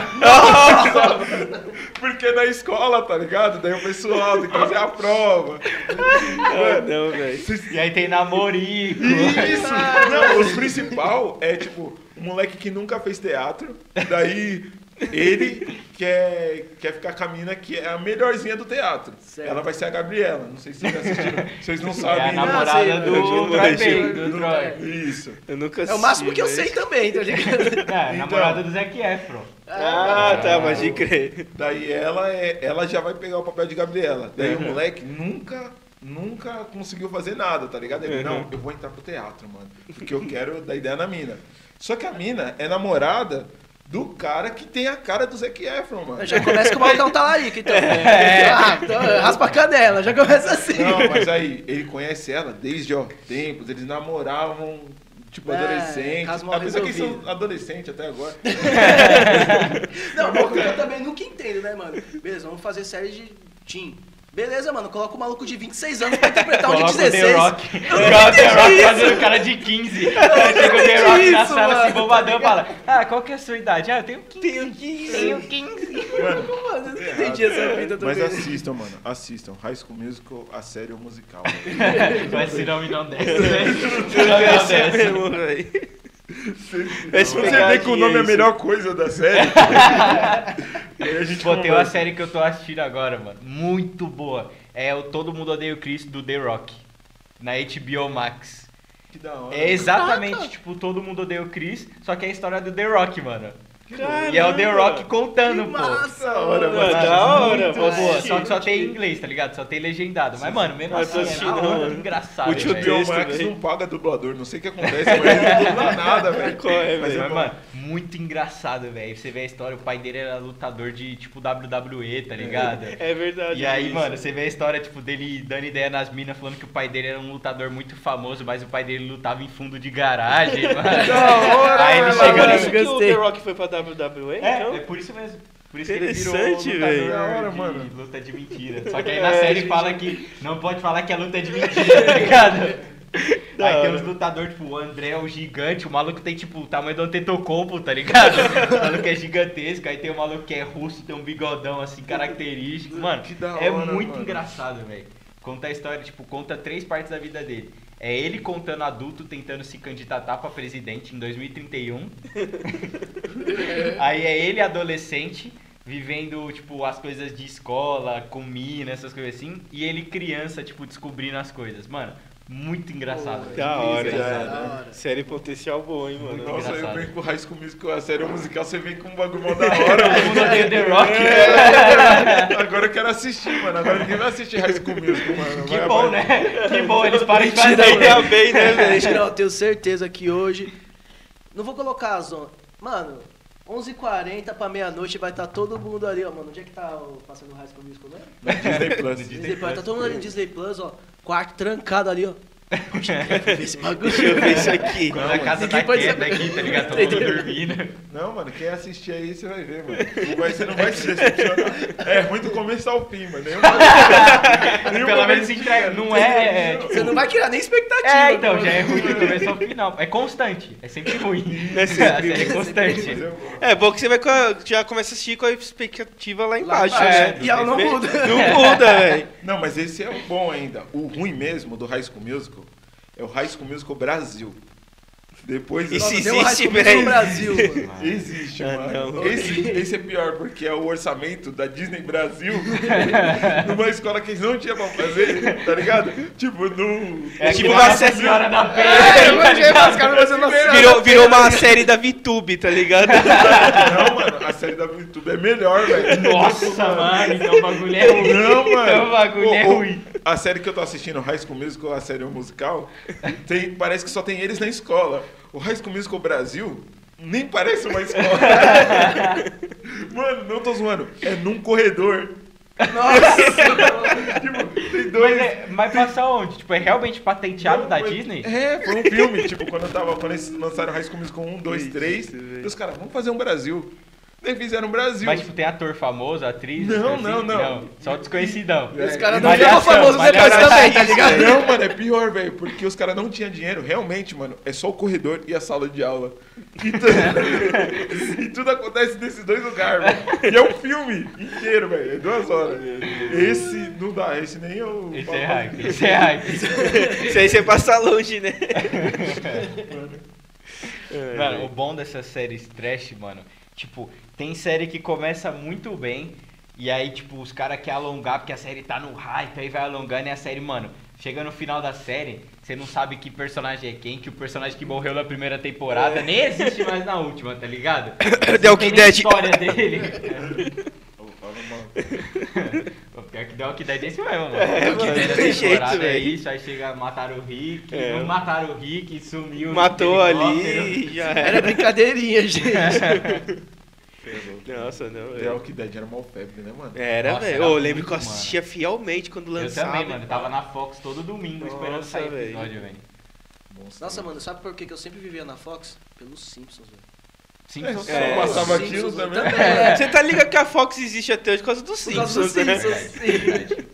Porque na escola, tá ligado? Daí o pessoal tem que fazer a prova. Ah, não, velho. E aí tem namorico. Isso! Não, os principal é tipo, um moleque que nunca fez teatro, daí ele quer, quer ficar com a mina que é a melhorzinha do teatro. Certo. Ela vai ser a Gabriela. Não sei se vocês assistiram. Vocês não É a sabem. né? namorada sei, do eu Troy não Baker, sei. do Troy. Isso. Eu nunca É o máximo que eu sei também, tá ligado? É, Então. namorada do Zac Efron. Ah, tá, pode crer. Daí ela, é, ela já vai pegar o papel de Gabriela. Daí o Uhum. moleque nunca, nunca conseguiu fazer nada, tá ligado? Ele, Uhum. não, eu vou entrar pro teatro, mano. Porque eu quero dar ideia na mina. Só que a mina é namorada do cara que tem a cara do Zac Efron, mano. Já começa com o balcão talarico, então. Ah, então raspa a canela, já começa assim. Não, mas aí, ele conhece ela desde, ó, tempos, eles namoravam, tipo, É, adolescente. mal Apesar que eles são adolescentes até agora. Não, mas eu também nunca entendo, né, mano? Beleza, vamos fazer série de Team. Beleza, mano, coloca o maluco de 26 anos pra interpretar um de Coloca o 16. The Rock. Coloca o The Rock fazendo o cara de 15. Chega o The Rock na isso, sala assim, mano, bombadão e fala: Ah, qual que é a sua idade? Ah, eu tenho 15. Tenho 15. Tenho 15. Mano, Mano, eu não entendi essa vida mas também. assistam, mano. Assistam. High School Musical, a série ou musical. Mas se não me não desce, né? Se não me não Esse é. Vai Você vê que o nome é a melhor coisa da série. e aí a gente Pô, tem uma série que eu tô assistindo agora, mano. Muito boa. É o Todo Mundo Odeia o Chris do The Rock. Na HBO Max. Que da hora. É exatamente, Caraca. tipo, Todo Mundo Odeia o Chris, só que é a história do The Rock, mano. Caramba. E é o The Rock contando, Que pô. massa, Da hora, Mano, mano. da hora, vou boa, só que só tem em inglês, tá ligado? Só tem legendado. Mas, mano, mesmo assim, é assistindo, da hora, mano. engraçado, O tio Texto, Max não paga dublador, não sei o que acontece, mas ele não dubla nada, velho. É, Mas mano, muito engraçado, velho. Você vê a história, o pai dele era lutador de, tipo, WWE, tá ligado? É verdade. E aí, isso. mano, você vê a história, tipo, dele dando ideia nas minas, falando que o pai dele era um lutador muito famoso, mas o pai dele lutava em fundo de garagem, mano. aí ele chegou por no... isso que o. The Rock foi pra WWE, É, então? é por isso mesmo. Por isso que ele virou Interessante, lutador velho. Da hora, de mano. luta de mentira. Só que aí na É, série gente. fala que não pode falar que a luta é de mentira, tá ligado? Da Aí tem hora. uns lutadores, tipo, o André é o gigante, o maluco tem, tipo, o tamanho do Antetokounmpo, tá ligado? O maluco é gigantesco, aí tem o maluco que é russo, tem um bigodão, assim, característico. Mano, é hora, muito mano. engraçado, velho. Conta a história, tipo, conta três partes da vida dele. É ele contando adulto, tentando se candidatar pra presidente em 2031. Aí é ele adolescente, vivendo, tipo, as coisas de escola, comida, essas coisas assim. E ele criança, tipo, descobrindo as coisas. Mano, muito engraçado. Pô. Da hora, engraçado. Da hora. Série potencial boa, hein, mano. Nossa, eu venho com o High School Musical, a série musical, você vem com um bagulho mó da hora, Todo mundo mano. odeia The Rock. Agora eu quero assistir, mano. Agora ninguém vai assistir High School Musical, mano. Que Vai- bom, vai- né? Que bom, eles param de fazer. Ainda bem, né, velho? Eu tenho certeza que hoje. Não vou colocar as. on- Mano, 11h40 pra meia-noite vai estar todo mundo ali, ó, mano. Onde é que tá o, passando o High School Musical, né? Disney Plus. Disney Plus. Tá todo mundo ali no Disney Plus, ó. Quarto trancado ali, ó. Eu ver esse bagulho. Deixa eu ver isso aqui. Quando a casa tá pode quieta saber. aqui, tá ligado? Todo mundo dormindo. Não, mano, quem assistir aí, você vai ver, mano. Não vai- Você não vai se decepcionar. É ruim do começo ao fim, mano. Nenhum nenhum Pelo momento menos entrega. Não é, é, tipo, Você não vai criar nem expectativa. É, então, mano. já é ruim do começo ao final. É constante. É sempre ruim. É sempre é constante. Mas eu gosto. É bom que você vai com a- já começa a assistir com a expectativa lá embaixo, embaixo, né? e ela não muda. Não muda, velho. Não, mas esse é o bom ainda. O ruim mesmo do High School Musical é o High School Musical Brasil. Depois E Nossa, um existe, High School Musical velho? no Brasil, mano. Existe, Ah, mano. não. Esse, esse é pior, porque é o orçamento da Disney Brasil numa escola que eles não tinham pra fazer, tá ligado? Tipo, no. É tipo uma Nossa Senhora da Penha. É, caras fazendo noção. Virou, virou uma série da VTube, tá ligado? Não, mano, a série da YouTube é melhor, velho. Nossa, mano, então o bagulho é ruim. Não, mano. Então o bagulho é ruim. A série que eu tô assistindo, High School Musical, a série musical, tem, parece que só tem eles na escola. O High School Musical Brasil nem parece uma escola. Mano, não tô zoando. É num corredor. Nossa! tipo, tem Mas, dois. é, mas passa onde? Tipo, é realmente patenteado Não, da mas- Disney? É, foi um filme. tipo, quando eu tava. Quando eles lançaram High School Musical 1, 2, Isso, 3, velho. e os caras, vamos fazer um Brasil. Daí fizeram um Brasil. Mas, tipo, tem ator famoso, atriz? Não, assim? não, não. Só o desconhecidão. É, Os caras e não Malhação, ficam famosos depois também, tá ligado? Não, mano, é pior, velho, porque os caras não tinham dinheiro. Realmente, mano, é só o corredor e a sala de aula. E, tu- e tudo acontece nesses dois lugares, velho. E é um filme inteiro, velho. É duas horas. Esse não dá, esse nem eu. Esse é hype, esse é hype. Isso aí você passa longe, né? Mano, o bom dessas séries trash, mano, tipo, tem série que começa muito bem, e aí, tipo, os caras querem alongar porque a série tá no hype, aí vai alongando e a série, mano, chega no final da série, você não sabe que personagem é quem, que o personagem que morreu na primeira temporada nem existe mais na última, tá ligado? The Walking Dead. história dele. Pior que The Walking Dead é isso mesmo, mano. É, mano, primeira não tem jeito, temporada é isso, aí chega, mataram o Rick, É. não mataram o Rick, sumiu. Matou ali já Era era. brincadeirinha, gente. Nossa, não, The. Walking Dead era mal febre, né, mano? Era, velho. Eu lembro que eu mano. assistia fielmente quando Eu lançava. também, mano. Eu tava na Fox todo domingo esperando Nossa, sair o episódio, velho. Nossa, mano, sabe por que que eu sempre vivia na Fox? Pelos Simpsons, velho. Simpsons. É, É, só passava Simpsons, aquilo eu também. É. Você tá ligado que a Fox existe até hoje por causa dos Por causa dos Simpsons, né? Simpsons.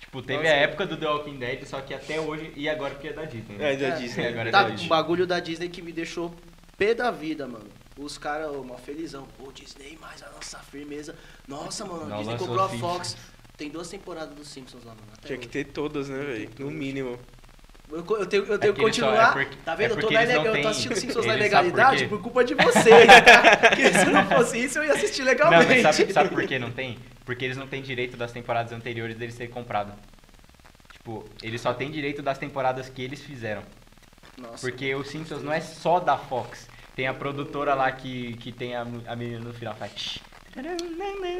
Tipo, teve Nossa. a época do The Walking Dead, só que até hoje e agora porque é da Disney. É, né? da É, Disney. agora é Tá, da um Disney. bagulho da Disney que me deixou pé da vida, mano. Os caras, ô, mó felizão. Pô, Disney mais a nossa firmeza. Nossa, mano, Não Disney lançou comprou a Simpsons. Fox. Tem duas temporadas dos Simpsons lá, mano. Até Tinha que hoje. ter todas, né, velho? No mínimo. Eu, co- eu tenho, eu tenho que eles só- continuar. é porque- tá vendo? é eu, tô porque na eles não ilegal, eu tô têm- assistindo Simpsons na eles- sabe por ilegalidade quê? por, culpa de vocês. tá? Porque se não fosse isso, eu ia assistir Não, legalmente. mas sabe, sabe por que não tem? Porque eles não têm direito das temporadas anteriores deles terem comprado. Tipo, eles só têm direito das temporadas que eles fizeram. Nossa. Porque o Simpsons não é só da Fox. Tem a produtora lá que, que tem a, a menina no final faz.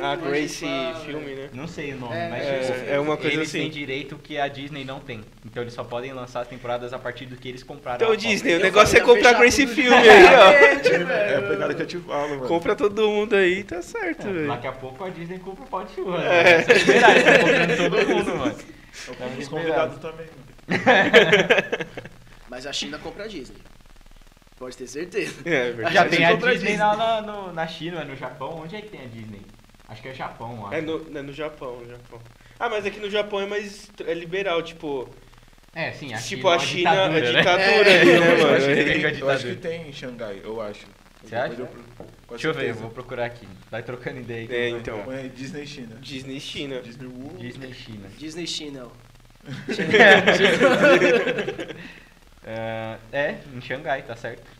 A Grace fala, filme, né? Não sei o nome, É, mas é, tipo, é uma coisa eles assim. têm direito que a Disney não tem. Então eles só podem lançar as temporadas a partir do que eles compraram. Então. Disney, o negócio é comprar fechar Grace filme aí, ó. diretamente, É a pegada que eu te falo, mano. Compra todo mundo aí, tá certo, É, velho. Daqui a pouco a Disney compra o pó de churras. É. né? Tá eles estão comprando todo mundo, mano. Eu Tava compro os convidados também, mano. Mas a China compra a Disney. Pode ter certeza. É, verdade. Já tem a Disney Disney. lá na, no- na China, no Japão. Onde é que tem a Disney? Acho que é Japão, acho. É no, é no Japão, no Japão. Ah, mas aqui no Japão é mais é liberal, tipo. É, sim, a tipo, China a China é é uma ditadura, ditadura né? ali, né, Eu mano? acho, eu acho ditadura. que tem em Xangai, eu acho. Você acha? Eu- Deixa eu ver, eu certeza. vou procurar aqui. Vai trocando ideia aqui. É, então. Põe Disney China. Disney China. Disney World. Disney China. Disney Channel. É, é, em Xangai, tá certo.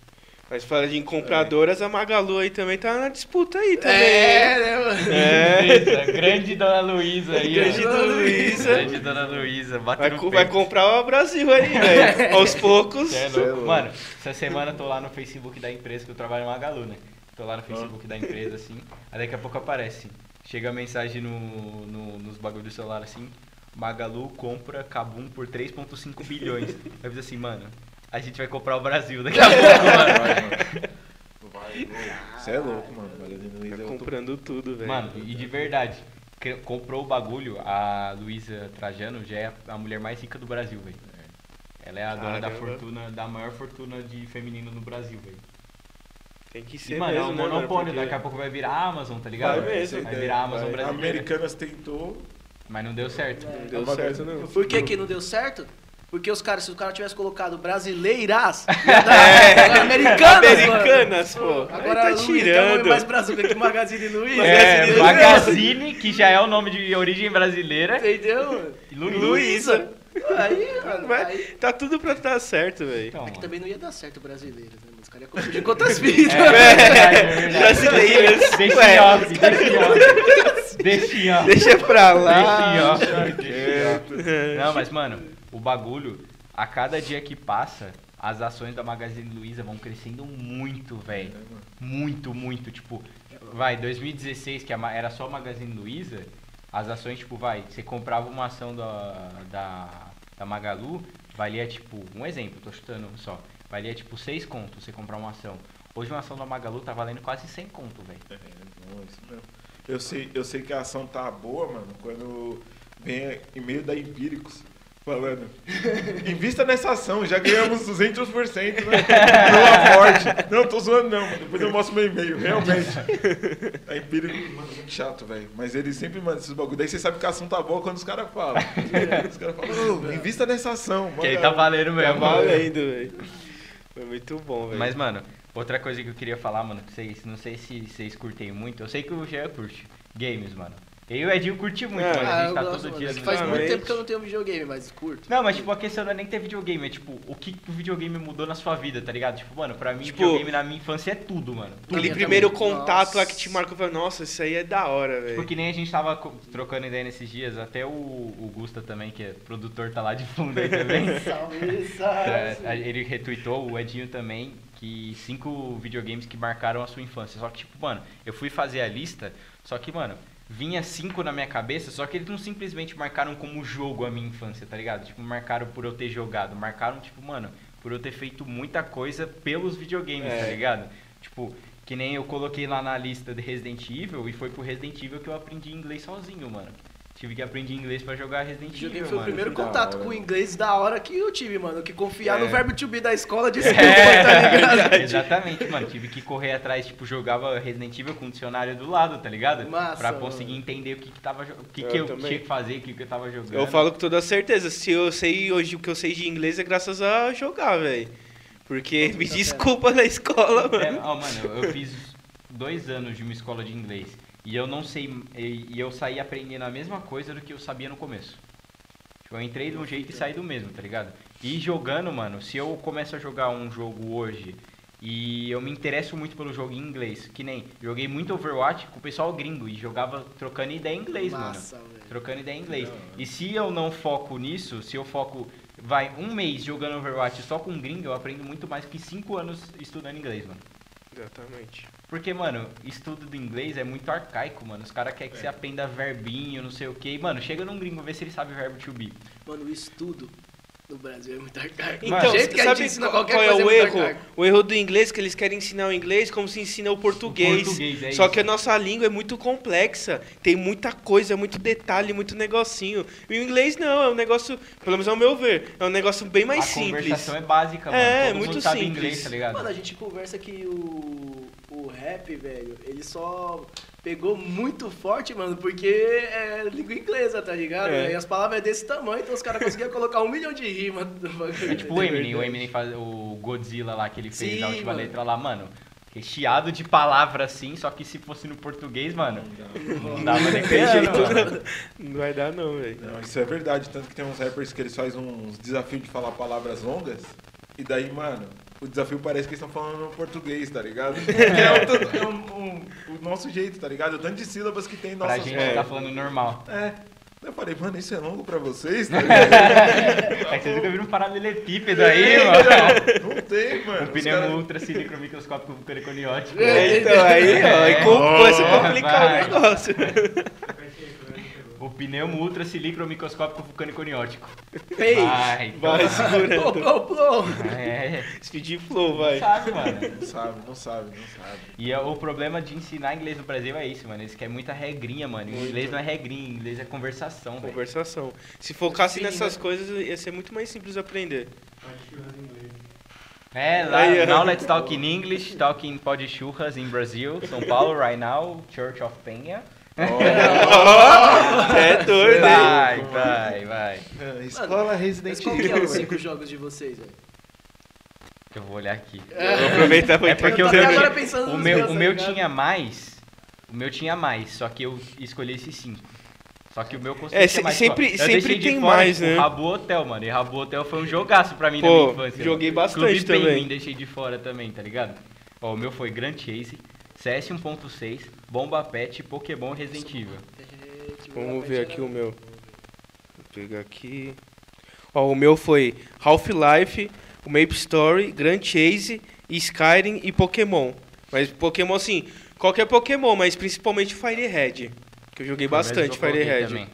Mas fala de compradoras, a Magalu aí também tá na disputa aí também. É, né, mano? É. Grande Dona Luísa aí, Grande ó. Dona Luísa. Grande Dona Luísa, bate Vai, co- vai comprar o Brasil aí, velho. Aos poucos. É é louco. louco. Mano, essa semana eu tô lá no Facebook da empresa, que eu trabalho no Magalu, né? Tô lá no Facebook da empresa, assim. Aí daqui a pouco aparece. Chega a mensagem no, no- nos bagulhos do celular, assim. Magalu compra Kabum por 3,5 bilhões. Eu fiz assim, mano, a gente vai comprar o Brasil daqui a pouco, mano. Vai, mano. Vai, Você é louco, mano. Magazine Luiza Tá é comprando tudo, velho. Mano, e de verdade, que- comprou o bagulho, a Luísa Trajano já é a mulher mais rica do Brasil, velho. Ela é a dona da Caramba. fortuna, da maior fortuna de feminino no Brasil, velho. Tem que E, ser mano, mesmo, é um né, mano? monopólio, Porque- daqui a pouco vai virar Amazon, tá ligado? Vai mesmo. Vai virar Amazon Vai. A brasileira. Americanas tentou. Mas não deu certo. Não deu A Magazine- certo, não. Por que que não deu certo? Porque os caras, se o cara tivesse colocado brasileiras, ia dar americanas, mano. Americanas, pô. Agora tá Luiz, é o tirando. mais brazuca que Magazine Luiza. É, Magazine Magazine, que já é o nome de origem brasileira. Entendeu? e Luísa. Luísa. Aí, mano, Vai- aí... Tá tudo pra dar certo, velho. Então, É que mano. também não ia dar certo brasileiro, né? mano? Os caras iam confundir com outras vidas. É verdade, é verdade. Brasileiros. Deixa em off, deixa em off. Off. Deixa pra lá. Em off. Não, mas, mano, o bagulho, a cada dia que passa, as ações da Magazine Luiza vão crescendo muito, velho. Muito, muito. Tipo, vai, 2016, que era só a Magazine Luiza, as ações, tipo, vai, você comprava uma ação da, da, da Magalu, valia, tipo, um exemplo, tô chutando só, valia, tipo, 6 contos você comprar uma ação. Hoje uma ação da Magalu tá valendo quase 100 conto, velho. É, não, isso mesmo. Eu sei, eu sei que a ação tá boa, mano, quando vem e-mail da Empíricos falando. Invista nessa ação, já ganhamos 200%, né? Aporte. Não, tô zoando não, mano. Depois eu mostro meu e-mail, realmente. A Empíricos, mano, muito chato, velho. Mas eles sempre mandam esses bagulho. Daí você sabe que a ação tá boa quando os caras falam. Os caras falam, "Ô, invista nessa ação. Que aí tá valendo Tá mesmo. valendo, velho. Foi muito bom, velho. Mas, mano, outra coisa que eu queria falar, mano, que vocês, não sei se vocês curtem muito, eu sei que o Jean curte games, mano. Eu e o Edinho curte muito, É. mano. A gente tá gosto, todo mano. dia É que no Faz muito tempo que eu não tenho videogame, mas curto. Não, mas tipo, a questão não é nem ter videogame, é tipo, o que que o videogame mudou na sua vida, tá ligado? Tipo, mano, pra mim, Tipo, videogame na minha infância é tudo, mano. Tudo. Aquele primeiro contato lá Nossa. que te marcou, falei, nossa, isso aí é da hora, velho. Porque nem a gente tava trocando ideia nesses dias, até o, o Gusta também, que é produtor, tá lá de fundo aí também. Salve, É, salve. a- ele retweetou, o Edinho também, que cinco videogames que marcaram a sua infância. Só que, tipo, mano, eu fui fazer a lista, só que, mano, vinha cinco na minha cabeça, só que eles não simplesmente marcaram como jogo a minha infância, tá ligado? Tipo, marcaram por eu ter jogado, marcaram, tipo, mano, por eu ter feito muita coisa pelos videogames, É. tá ligado? Tipo, que nem eu coloquei lá na lista de Resident Evil e foi pro Resident Evil que eu aprendi inglês sozinho, mano. Tive que aprender inglês pra jogar Resident Videogame Evil, foi o mano. primeiro que da contato hora. com o inglês da hora que eu tive, mano. Que confiar É. no verbo to be da escola de escola, É, tá ligado? Exatamente, mano. Tive que correr atrás, tipo, jogava Resident Evil com o dicionário do lado, tá ligado? Massa, pra mano. conseguir entender o que, que tava jo- o que, Eu que eu também. tinha que fazer, o que, que eu tava jogando. Eu falo com toda certeza, se eu sei hoje o que eu sei de inglês é graças a jogar, velho. Porque me tá desculpa na escola, É, mano. ó, mano, eu, eu fiz dois anos de uma escola de inglês. E eu não sei. E, e eu saí aprendendo a mesma coisa do que eu sabia no começo. Tipo, eu entrei de um jeito e saí do mesmo, tá ligado? E jogando, mano, se eu começo a jogar um jogo hoje e eu me interesso muito pelo jogo em inglês, que nem joguei muito Overwatch com o pessoal gringo e jogava trocando ideia em inglês, mano. Massa, velho. Trocando ideia em inglês. E se eu não foco nisso, se eu foco, vai, um mês jogando Overwatch só com gringo, eu aprendo muito mais que cinco anos estudando inglês, mano. Exatamente. Porque, mano, estudo do inglês é muito arcaico, mano. Os caras querem que você aprenda verbinho, não sei o quê. Mano, chega num gringo, vê se ele sabe verbo to be. Mano, o estudo no Brasil é muito arcaico. Então, o jeito que a sabe gente ensina qual, qualquer qual é coisa o muito erro? arcaico. O erro do inglês é que eles querem ensinar o inglês como se ensina o português. português, é Só isso. que a nossa língua é muito complexa. Tem muita coisa, muito detalhe, muito negocinho. E o inglês não, é um negócio, pelo menos ao meu ver, é um negócio bem mais a simples. conversação é básica, mano. É, Todo muito mundo sabe simples. inglês, tá ligado? Mano, a gente conversa que o, o rap, velho, ele só pegou muito forte, mano, porque é língua inglesa, tá ligado? É. E as palavras é desse tamanho, então os caras conseguiam colocar um milhão de rimas. É tipo o Eminem, o Eminem faz o Godzilla lá que ele fez Sim, a última mano. letra lá, mano. Recheado de palavra assim, só que se fosse no português, mano, não dava nem Tem peixe, jeito, mano. não. Não vai dar não, velho. Não, isso é verdade. Tanto que tem uns rappers que eles fazem uns desafios de falar palavras longas. E daí, mano, o desafio parece que eles estão falando no português, tá ligado? Porque é, o, tanto- é um- um- o nosso jeito, tá ligado? O tanto de sílabas que tem em Pra nossas gente É. tá falando normal. É. Eu falei, mano, isso é longo pra vocês? Tá ligado? É que vocês nunca viram um paralelepípedo aí, mano. Não tem, mano. Um pneu cara- ultra microscópico vulcaniconiótico. É, então, aí, ó, aí com- começa a complicar vai. o negócio. O pneumo ultracilicromicroscópico vulcaniconiótico. Ei, Vai, então. Vai segurando. Plô, plô, plô. É, Speed flow, não vai. sabe, mano. Não sabe, não sabe, não sabe. E é- o problema de ensinar inglês no Brasil é isso, mano. Eles querem muita regrinha, mano. Muito. Inglês não é regrinha, inglês é conversação. Conversação. Se focasse Sim, nessas né? coisas, ia ser muito mais simples aprender. É, lá, Aí, ó. now let's talk in English, talking pod churras in Brazil, São Paulo, right now, Church of Penha. Você é doido, hein? Vai, vai, vai. É, Escola Resident Mas qual que é os cinco jogos de vocês, velho? Eu vou olhar aqui. Vou aproveitar pra É porque Eu o tô meu, até agora pensando o meu, o tá meu ligado? tinha mais, o meu tinha mais, só que eu escolhi esses cinco. Só que o meu conceito É, é, se- mais sempre-. Eu sempre tem fora, mais, tipo, né? Rabo Hotel, mano. E Rabo Hotel foi um jogaço pra mim Pô, na minha infância. joguei mano. bastante Clube também. Penguin deixei de fora também, tá ligado? Ó, o meu foi Grand Chase, CS 1.6, Bomba Pet, Pokémon Resident Evil. Vamos ver aqui o meu. Vou pegar aqui. Ó, o meu foi Half-Life, o Maple Story, Grand Chase, Skyrim e Pokémon. Mas Pokémon, assim, qualquer Pokémon, mas principalmente Fire Red. Que eu joguei bastante Fire Red. também.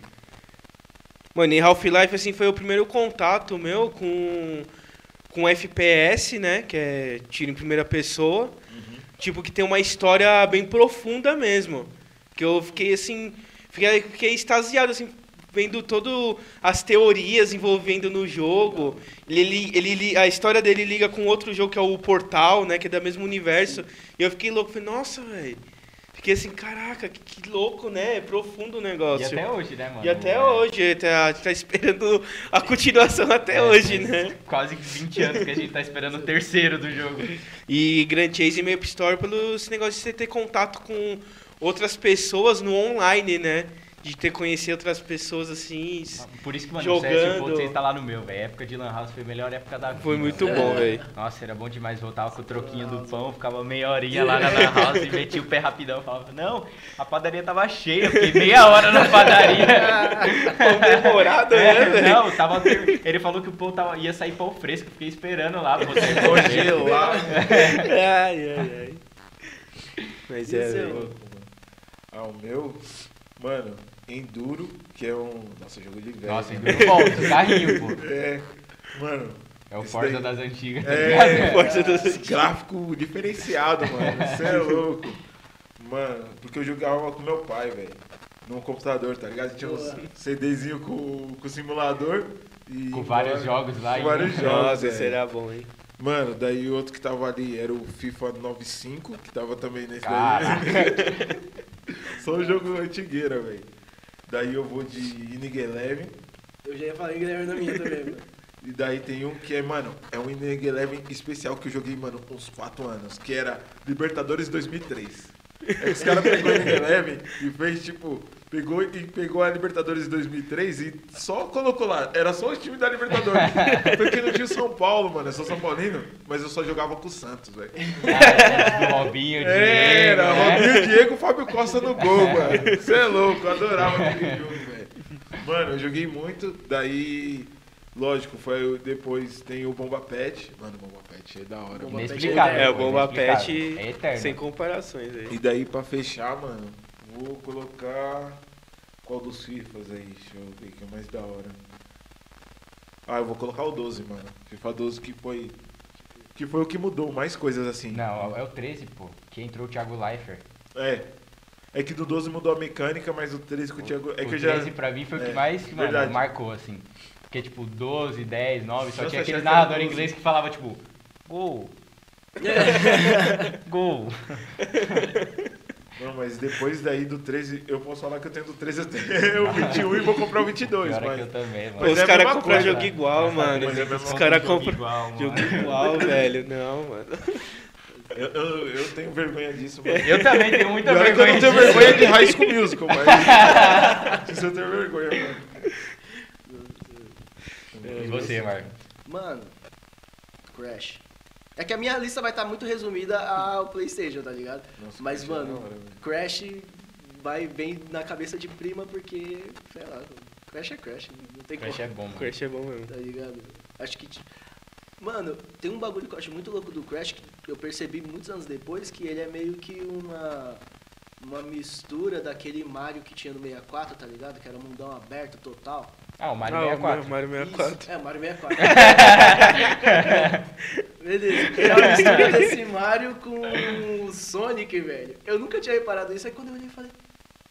Mano, e Half-Life, assim, foi o primeiro contato meu com, com FPS, né? Que é tiro em primeira pessoa. Tipo, que tem uma história bem profunda mesmo. Que eu fiquei, assim, fiquei, fiquei extasiado, assim, vendo todas as teorias envolvendo no jogo. Ele, ele, a história dele liga com outro jogo que é o Portal, né? Que é do mesmo universo. E eu fiquei louco, falei, nossa, velho. Fiquei assim, caraca, que, que louco, né? É profundo o E negócio. até hoje, né, mano? E até É, hoje, tá, tá esperando a continuação até é, hoje, né? Quase 20 anos que a gente tá esperando o terceiro do jogo. E Grand Chase e Maple Story pelo esse negócio de você ter contato com outras pessoas no online, né? De ter conhecido outras pessoas assim. s- Por isso que, mano, Jogando. o CS 1.6 tá lá no meu, velho. A época de Lan House foi a melhor época da vida. Foi muito bom, velho. Nossa, era bom demais. Voltava com o troquinho do pão, ficava meia horinha lá na Lan House e metia o pé rapidão. Falava, não, a padaria tava cheia, eu fiquei meia hora na padaria. Pão demorado, né, É, velho? não, tava, ele falou que o pão tava, ia sair pão fresco, eu fiquei esperando lá. Você Congelado. Ai, ai, ai. Mas é, é louco. Ah, o meu, mano, Enduro, que é um. Nossa, jogo de velho. Nossa, né? enduro bom, esse carrinho, pô. É, mano. É o Forza daí- das antigas, tá É, ligado? Força dos esse gráfico diferenciado, mano. Você é louco. Mano, porque eu jogava com meu pai, velho. Num computador, tá ligado? Tinha uns Boa. CDzinho com, com simulador. E Com vários jogos lá. Com vários jogos. Nossa, era bom, hein? Mano, daí o outro que tava ali era o FIFA 95, que tava também nesse Caraca. daí. Só um jogo antigueira, velho. Daí eu vou de Inig Eleven. Eu já ia falar Guilherme na minha também, mano. E daí tem um que é, mano, é um Inig Eleven especial que eu joguei, mano, uns 4 anos, que era Libertadores 2003. É que os caras pegou o Inig Eleven e fez, tipo, pegou e pegou a Libertadores 2003 e só colocou lá. Era só o time da Libertadores. Porque não tinha o São Paulo, mano, eu sou São Paulino, mas eu só jogava com o Santos, velho. Ah, do Robinho, Diego, Era, né? Robinho Diego, Fábio Costa no gol, mano. Você é louco, eu adorava aquele jogo, velho. Mano, eu joguei muito, daí, lógico, foi o- depois tem o Bomba Pet. Mano, Bomba Pet é da hora. Bomba mano. Inexplicável. É, o Bomba. Pet É sem comparações aí. E daí, pra fechar, mano, vou colocar. Qual dos FIFAs aí? Deixa eu ver que é mais da hora. Ah, eu vou colocar o 12, mano. FIFA 12 que foi. Que foi o que mudou mais coisas assim. Não, é o 13, pô. Que entrou o Thiago Leifert. É. É que do 12 mudou a mecânica, mas o 13 com o Thiago. É o que eu já. 13 pra mim foi o que é, mais mano, verdade. marcou, assim. Porque, tipo, 12, 10, 9, só Nossa, tinha aquele narrador 12. inglês que falava, tipo, gol. gol. Não, mas depois daí do 13, eu posso falar que eu tenho do 13 até o 21 e vou comprar o 22, Pior é mas... que eu também, Pô, mano. os é caras compram jogo igual, mano. Mas é Os caras compram igual, mano. jogo igual, velho. Não, mano. Eu, eu, eu tenho vergonha disso, mano. Eu também tenho muita Pior é que eu vergonha não tenho disso. vergonha de High School Musical, mas... Isso eu tenho vergonha, mano. E você, Marco? Mano, Crash. É que a minha lista vai estar muito resumida ao Playstation, tá ligado? Nossa, Mas, Crash é mano, hora. Crash vai bem na cabeça de prima porque, sei lá, Crash é Crash, não tem Crash como, é bom, mano. Crash é bom mesmo. tá ligado? Acho que, tipo, mano, tem um bagulho que eu acho muito louco do Crash que eu percebi muitos anos depois que ele é meio que uma uma mistura daquele Mario que tinha no 64, tá ligado? Que era um mundão aberto total. Ah, o Mario Ah, o 64. Mario 64. Isso, é, Mario 64. Beleza, é a mistura desse Mario com o Sonic, velho. Eu nunca tinha reparado isso, aí quando eu olhei, eu falei,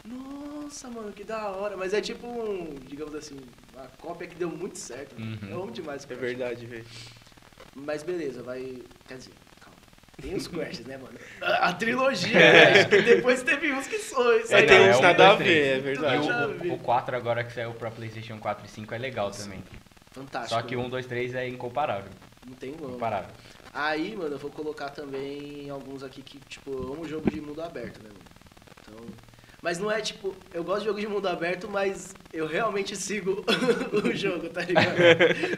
nossa, mano, que da hora. Mas é tipo um, digamos assim, uma cópia que deu muito certo. Uhum. Eu amo demais o É verdade, velho. Mas beleza, vai. Quer dizer. Tem os Crashes, né, mano? A, a trilogia, né? que depois teve uns que são. isso É, aí tem não- uns um, nada a ver, é verdade. E o, o, o 4 agora que saiu pra Playstation 4 e 5 é legal também. Fantástico. Só que né? o 1, 2, 3 é incomparável. Não tem como. Incomparável. Aí, mano, eu vou colocar também alguns aqui que, tipo, eu amo jogo de mundo aberto, né, mano? Então, Mas não é tipo, eu gosto de jogo de mundo aberto, mas eu realmente sigo o jogo, tá ligado?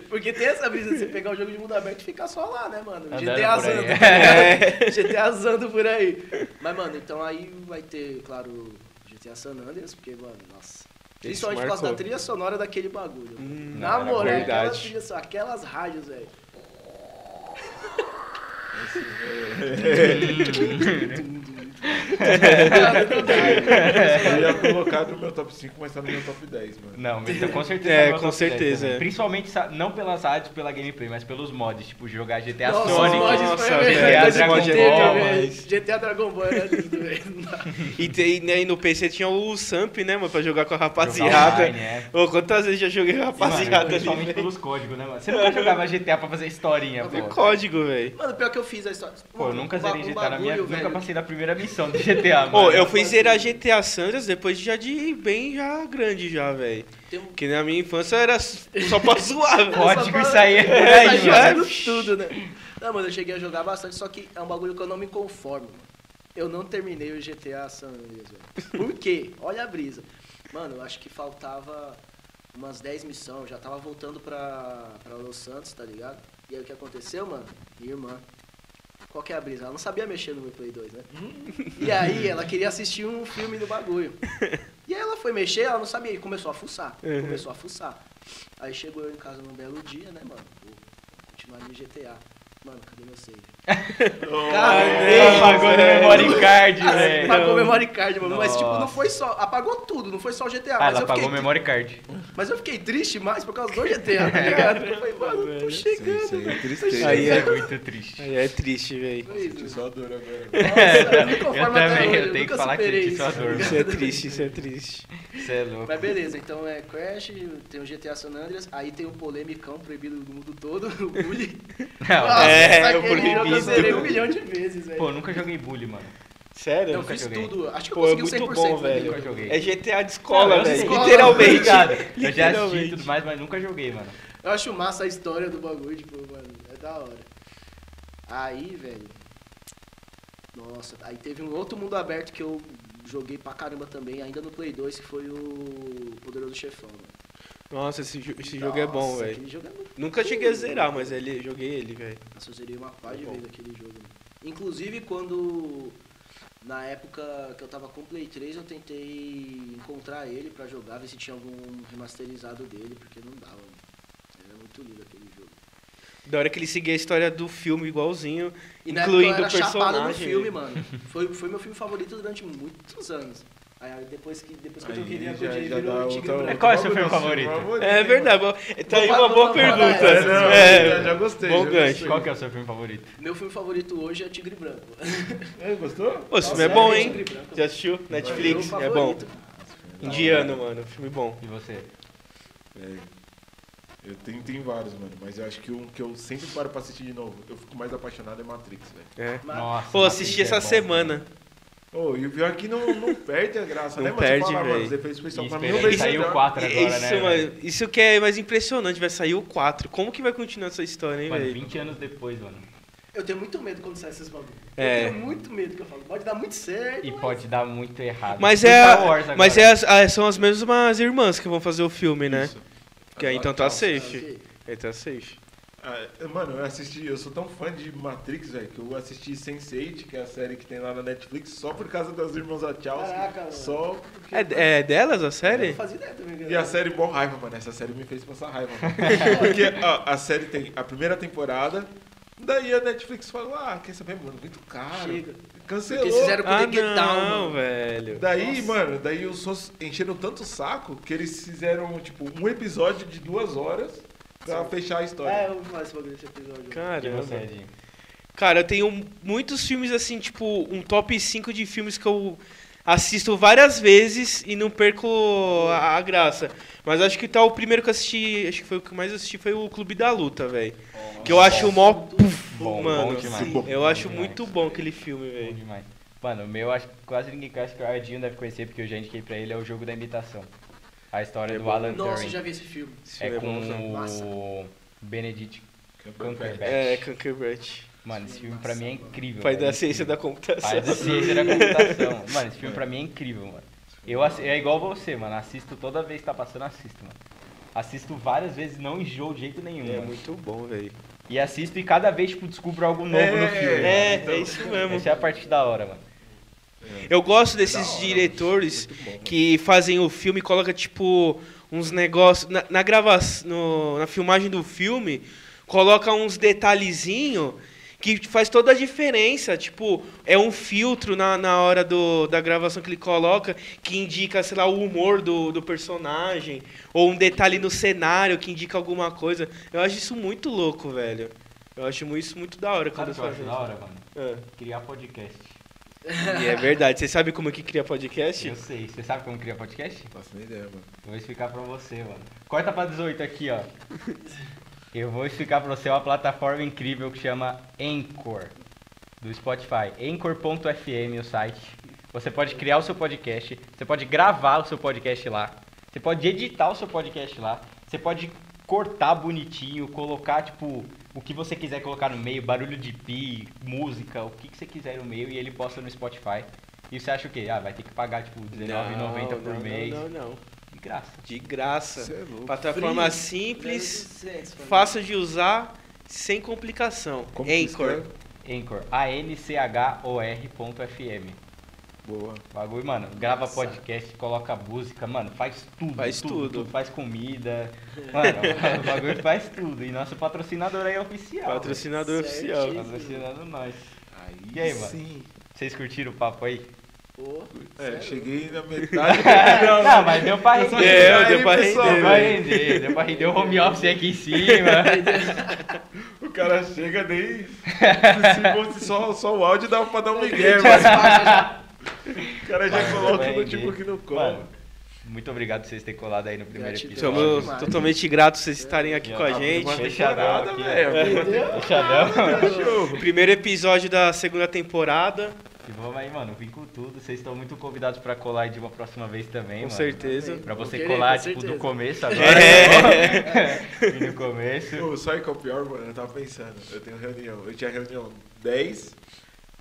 Porque tem essa brisa de você pegar o jogo de mundo aberto e ficar só lá, né, mano? Andando GTA por aí. zando, tá ligado? GTA zando por aí. Mas, mano, então aí vai ter, claro, GTA San Andreas, porque, mano, nossa. Principalmente por causa da trilha sonora daquele bagulho. Hum, Na moral, aquelas, verdade. trilhas, aquelas rádios, velho. Eu ia colocar no meu top 5, mas tá no meu top 10, mano. Não, mas então, com certeza. É, com 10 certeza, também. é. Principalmente, não pelas rádios, pela gameplay, mas pelos mods. Tipo, jogar GTA Nossa, Sonic. mods Nossa, foi a velho, melhor coisa Dragon Ball, velho. mas- GTA Dragon Ball era lindo, velho. E, tem, né, e no PC tinha o Samp, né, mano, pra jogar com a rapaziada. online, é. Ô, quantas vezes já joguei Mano, rapaziada ali, principalmente pelos códigos, né, mano? Você nunca jogava GTA pra fazer historinha, pô. código, velho. Mano, pior que eu fiz a história. Pô, eu nunca zerei GTA na minha Nunca passei da primeira missão de GTA, mano. Ô, eu fui zerar GTA Sandras depois já de bem já grande já, velho. Um Porque na minha infância era só pra zoar, velho. Código, Só isso aí é por aí, exagerando mano. tudo, né? Não, mano, eu cheguei a jogar bastante, só que é um bagulho que eu não me conformo. Mano. Eu não terminei o GTA San Andreas, velho. Por quê? Olha a brisa. Mano, eu acho que faltava umas 10 missões, eu já tava voltando pra, pra Los Santos, tá ligado? E aí o que aconteceu, mano? Minha irmã. Qual que é a brisa? Ela não sabia mexer no meu Play 2, né? E aí ela queria assistir um filme do bagulho. E aí ela foi mexer, ela não sabia, e começou a fuçar. Uhum. Começou a fuçar. Aí chegou eu em casa num belo dia, né, mano? Vou continuar no GTA. Mano, cadê meu save? Apagou no memory card, velho. Apagou o memory card, mano. Mas, tipo, não foi só. Apagou tudo, não foi só o GTA. Ah, mas, ela eu apagou o fiquei, memory card. mas eu fiquei triste mais por causa do GTA, tá ligado? Eu falei, mano, tô chegando. Isso aí é tristeza. Aí Isso é- é muito triste. Aí é triste, velho. Foi isso. Só adoro agora. Nossa, eu me conformo Eu até também, hoje, eu tenho que nunca falar que superei senti sua isso, dor. Isso é triste, isso é triste. Você é louco. Mas beleza, então é Crash, tem o GTA San Andreas, aí tem o polemicão proibido do mundo todo, o Bully. Não, Nossa, é, jogo eu proibido. zerei um milhão de vezes, velho. Pô, nunca joguei bully, mano. Sério? eu nunca fiz joguei. tudo, acho que eu Pô, é consegui o muito 100% bom, velho. Nunca joguei. É GTA de escola, eu velho. Literalmente. Obrigado. Eu já assisti Literalmente. e tudo mais, mas nunca joguei, mano. Eu acho massa a história do bagulho, tipo, mano, é da hora. Aí, velho. Nossa, aí teve um outro mundo aberto que eu joguei pra caramba também, ainda no Play 2, que foi o Poderoso Chefão, mano. Nossa, esse, jo- esse jogo é bom, Nossa, velho. Aquele jogo é muito Nunca cheguei a zerar, mas ele, joguei ele, velho. Nossa, eu zerei uma par de bom. vezes aquele jogo. né? Inclusive, quando. Na época que eu tava com o Play 3, eu tentei encontrar ele pra jogar, ver se tinha algum remasterizado dele, porque não dava. mano. Era muito lindo aquele jogo. Da hora que ele seguia a história do filme igualzinho, E na época eu incluindo o era chapado no personagem. filme, mano. Foi, foi meu filme favorito durante muitos anos. Aí depois que, depois que eu Aí joguei a já- Code já virou o Tigre outra- Branco. Qual é o seu filme assim, favorito? É verdade, bom. tá aí uma boa falar pergunta. essa. Não, É, já, já gostei. bom gancho. Qual que é o seu filme favorito? Meu filme favorito hoje é Tigre Branco. É, gostou? Pô, esse filme é bom, é hein? Já assistiu? Netflix, é bom. favorito. Indiano, mano, filme bom. E você? É, eu tenho, tenho vários, mano, mas eu acho que um que eu sempre paro pra assistir de novo, eu fico mais apaixonado é Matrix, velho. É. Nossa. Pô, assisti Matrix é essa bom. semana. Oh, e o pior é que não, não perde a graça, Não né, perde, velho. mano, os efeitos especiais E pra mim não vem saiu o melhor. 4 agora, isso, né? mano, isso que é mais impressionante, vai sair o 4. Como que vai continuar essa história, hein, Mano, velho? 20 anos depois, mano. Eu tenho muito medo quando sai esses bagulhos. É. Eu tenho muito medo que eu falo. Pode dar muito certo. E mas- pode dar muito errado. Mas, é, mas é as- ah, são as mesmas irmãs que vão fazer o filme, né? Isso. Que aí então tá Ah, safe. ok. Aí tá safe. Ah, mano, eu assisti, eu sou tão fã de Matrix, velho, que eu assisti Sense8, que é a série que tem lá na Netflix, só por causa das irmãs Wachowski. Caraca, mano. Só porque... É, é delas a Eu série? não fazia ideia também, cara. E a série, mó raiva, mano. Essa série me fez passar raiva, mano. Porque a, a série tem a primeira temporada, daí a Netflix falou, ah, quer saber, mano, muito caro. Chega. Cancelou. Porque fizeram com Ah, The Get Down, não, mano. velho. Daí, Nossa. mano, daí os encheram tanto o saco que eles fizeram, tipo, um episódio de duas horas pra fechar a história. É, eu vou falar esse bagulho desse episódio. Caramba. você? Cara, eu tenho muitos filmes assim, tipo, um top 5 de filmes que eu assisto várias vezes e não perco a, a graça. Mas acho que tá o primeiro que eu assisti, acho que foi o que mais assisti foi o Clube da Luta, velho. Que eu acho o mó puf, Bom, mano. bom demais. Eu Bom acho demais. muito bom aquele filme, Bom velho. demais. Mano, o meu acho que quase ninguém conhece, que o Edinho deve conhecer, porque eu já indiquei pra ele, é o jogo da imitação. A história É do bom. Alan Nossa, eu Turing. já vi esse filme. Esse É filme com bom, Massa. o Benedict Cumberbatch. É, Cumberbatch. Mano, esse filme pra mim é incrível. Pai da é ciência da computação. Pai da ciência da computação. Mano, esse filme pra mim é incrível, mano. Eu é igual você, mano. Assisto toda vez que tá passando, assisto, mano. Assisto várias vezes, não enjoo de jeito nenhum, É mano. muito bom, velho. E assisto e cada vez, tipo, descubro algo novo no filme. É, mano. é isso mesmo. Essa é a parte da hora, mano. Eu gosto desses diretores que fazem o filme e coloca tipo uns negócios na, na gravação, na filmagem do filme, coloca uns detalhezinhos que faz toda a diferença. Tipo, é um filtro na, na hora do, da gravação que ele coloca que indica, sei lá, o humor do, do personagem, ou um detalhe no cenário que indica alguma coisa. Eu acho isso muito louco, velho. Eu acho isso muito da hora quando Sabe o eles que eu fazem acho isso. da hora, mano? É. Criar podcast. E é verdade. Você sabe como que cria podcast? Eu sei. Você sabe como criar podcast? Não faço nem ideia, mano. Eu vou explicar pra você, mano. Corta pra 18 aqui, ó. Eu vou explicar pra você uma plataforma incrível que chama Anchor, do Spotify. Anchor.fm, o site. Você pode criar o seu podcast, você pode gravar o seu podcast lá, você pode editar o seu podcast lá, você pode cortar bonitinho, colocar, tipo, o que você quiser colocar no meio, barulho de pi, música, o que, que você quiser no meio, e ele posta no Spotify. E você acha o quê? Ah, vai ter que pagar, tipo, R$19,90 por não, mês. Não, não, não. De graça. De graça. Você é louco. Plataforma simples, fácil de usar, sem complicação. Como Anchor. Anchor, A-N-C-H-O-R.fm. Boa. Bagulho, mano, grava podcast, coloca música, mano, faz tudo. Faz tudo. Faz comida. Mano, o bagulho faz tudo. E nosso patrocinador aí é oficial. Patrocinador Certinho. oficial. Patrocinando nós. Aí E aí, mano? sim. Vocês curtiram o papo aí? Pô, É, sério? cheguei na metade. Não, mas deu pra render. Cheguei deu aí, pra pessoal, Deu render, pra render, deu pra render o home office aqui em cima. O cara chega nem. Se fosse só, só o áudio dava pra dar um migué, mas. O cara já coloca o notebook no colo. Muito obrigado por vocês terem colado aí no primeiro Gratidão. episódio. Somos totalmente gratos por vocês estarem aqui com a gente. Fechadão velho. Fechadão. Primeiro episódio da segunda temporada, E vamos aí, mano, vim com tudo. Vocês estão muito convidados pra colar aí de uma próxima vez também, com mano. certeza. Pra você querer, colar, tipo, do começo agora. É. E no começo. Pô, sabe qual é o pior, mano? Eu tava pensando, eu tenho reunião. Eu tinha reunião 10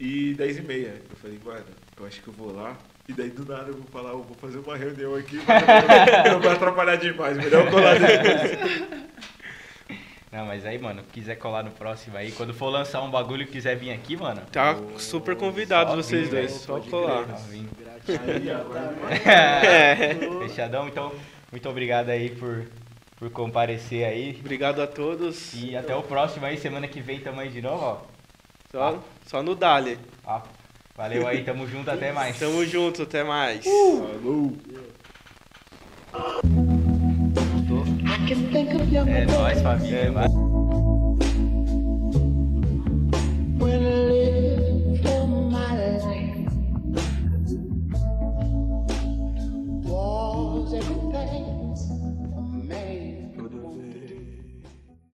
e 10 e meia. Eu falei, mano, eu acho que eu vou lá. E daí do nada eu vou falar, eu vou fazer uma reunião aqui, eu não vou atrapalhar demais. Melhor eu colar depois. Não, mas aí, mano, quiser colar no próximo aí, quando for lançar um bagulho e quiser vir aqui, mano. Tá super convidados Só vocês dois, velho. só Pode colar. É. Fechadão, então, muito obrigado aí por, por comparecer aí. Obrigado a todos. E até o próximo aí, semana que vem tamo aí de novo, ó. Só, só no Dali. Ó, Valeu aí, tamo junto, até mais. Tamo junto, até mais. Uh! Falou. É nóis, família. É,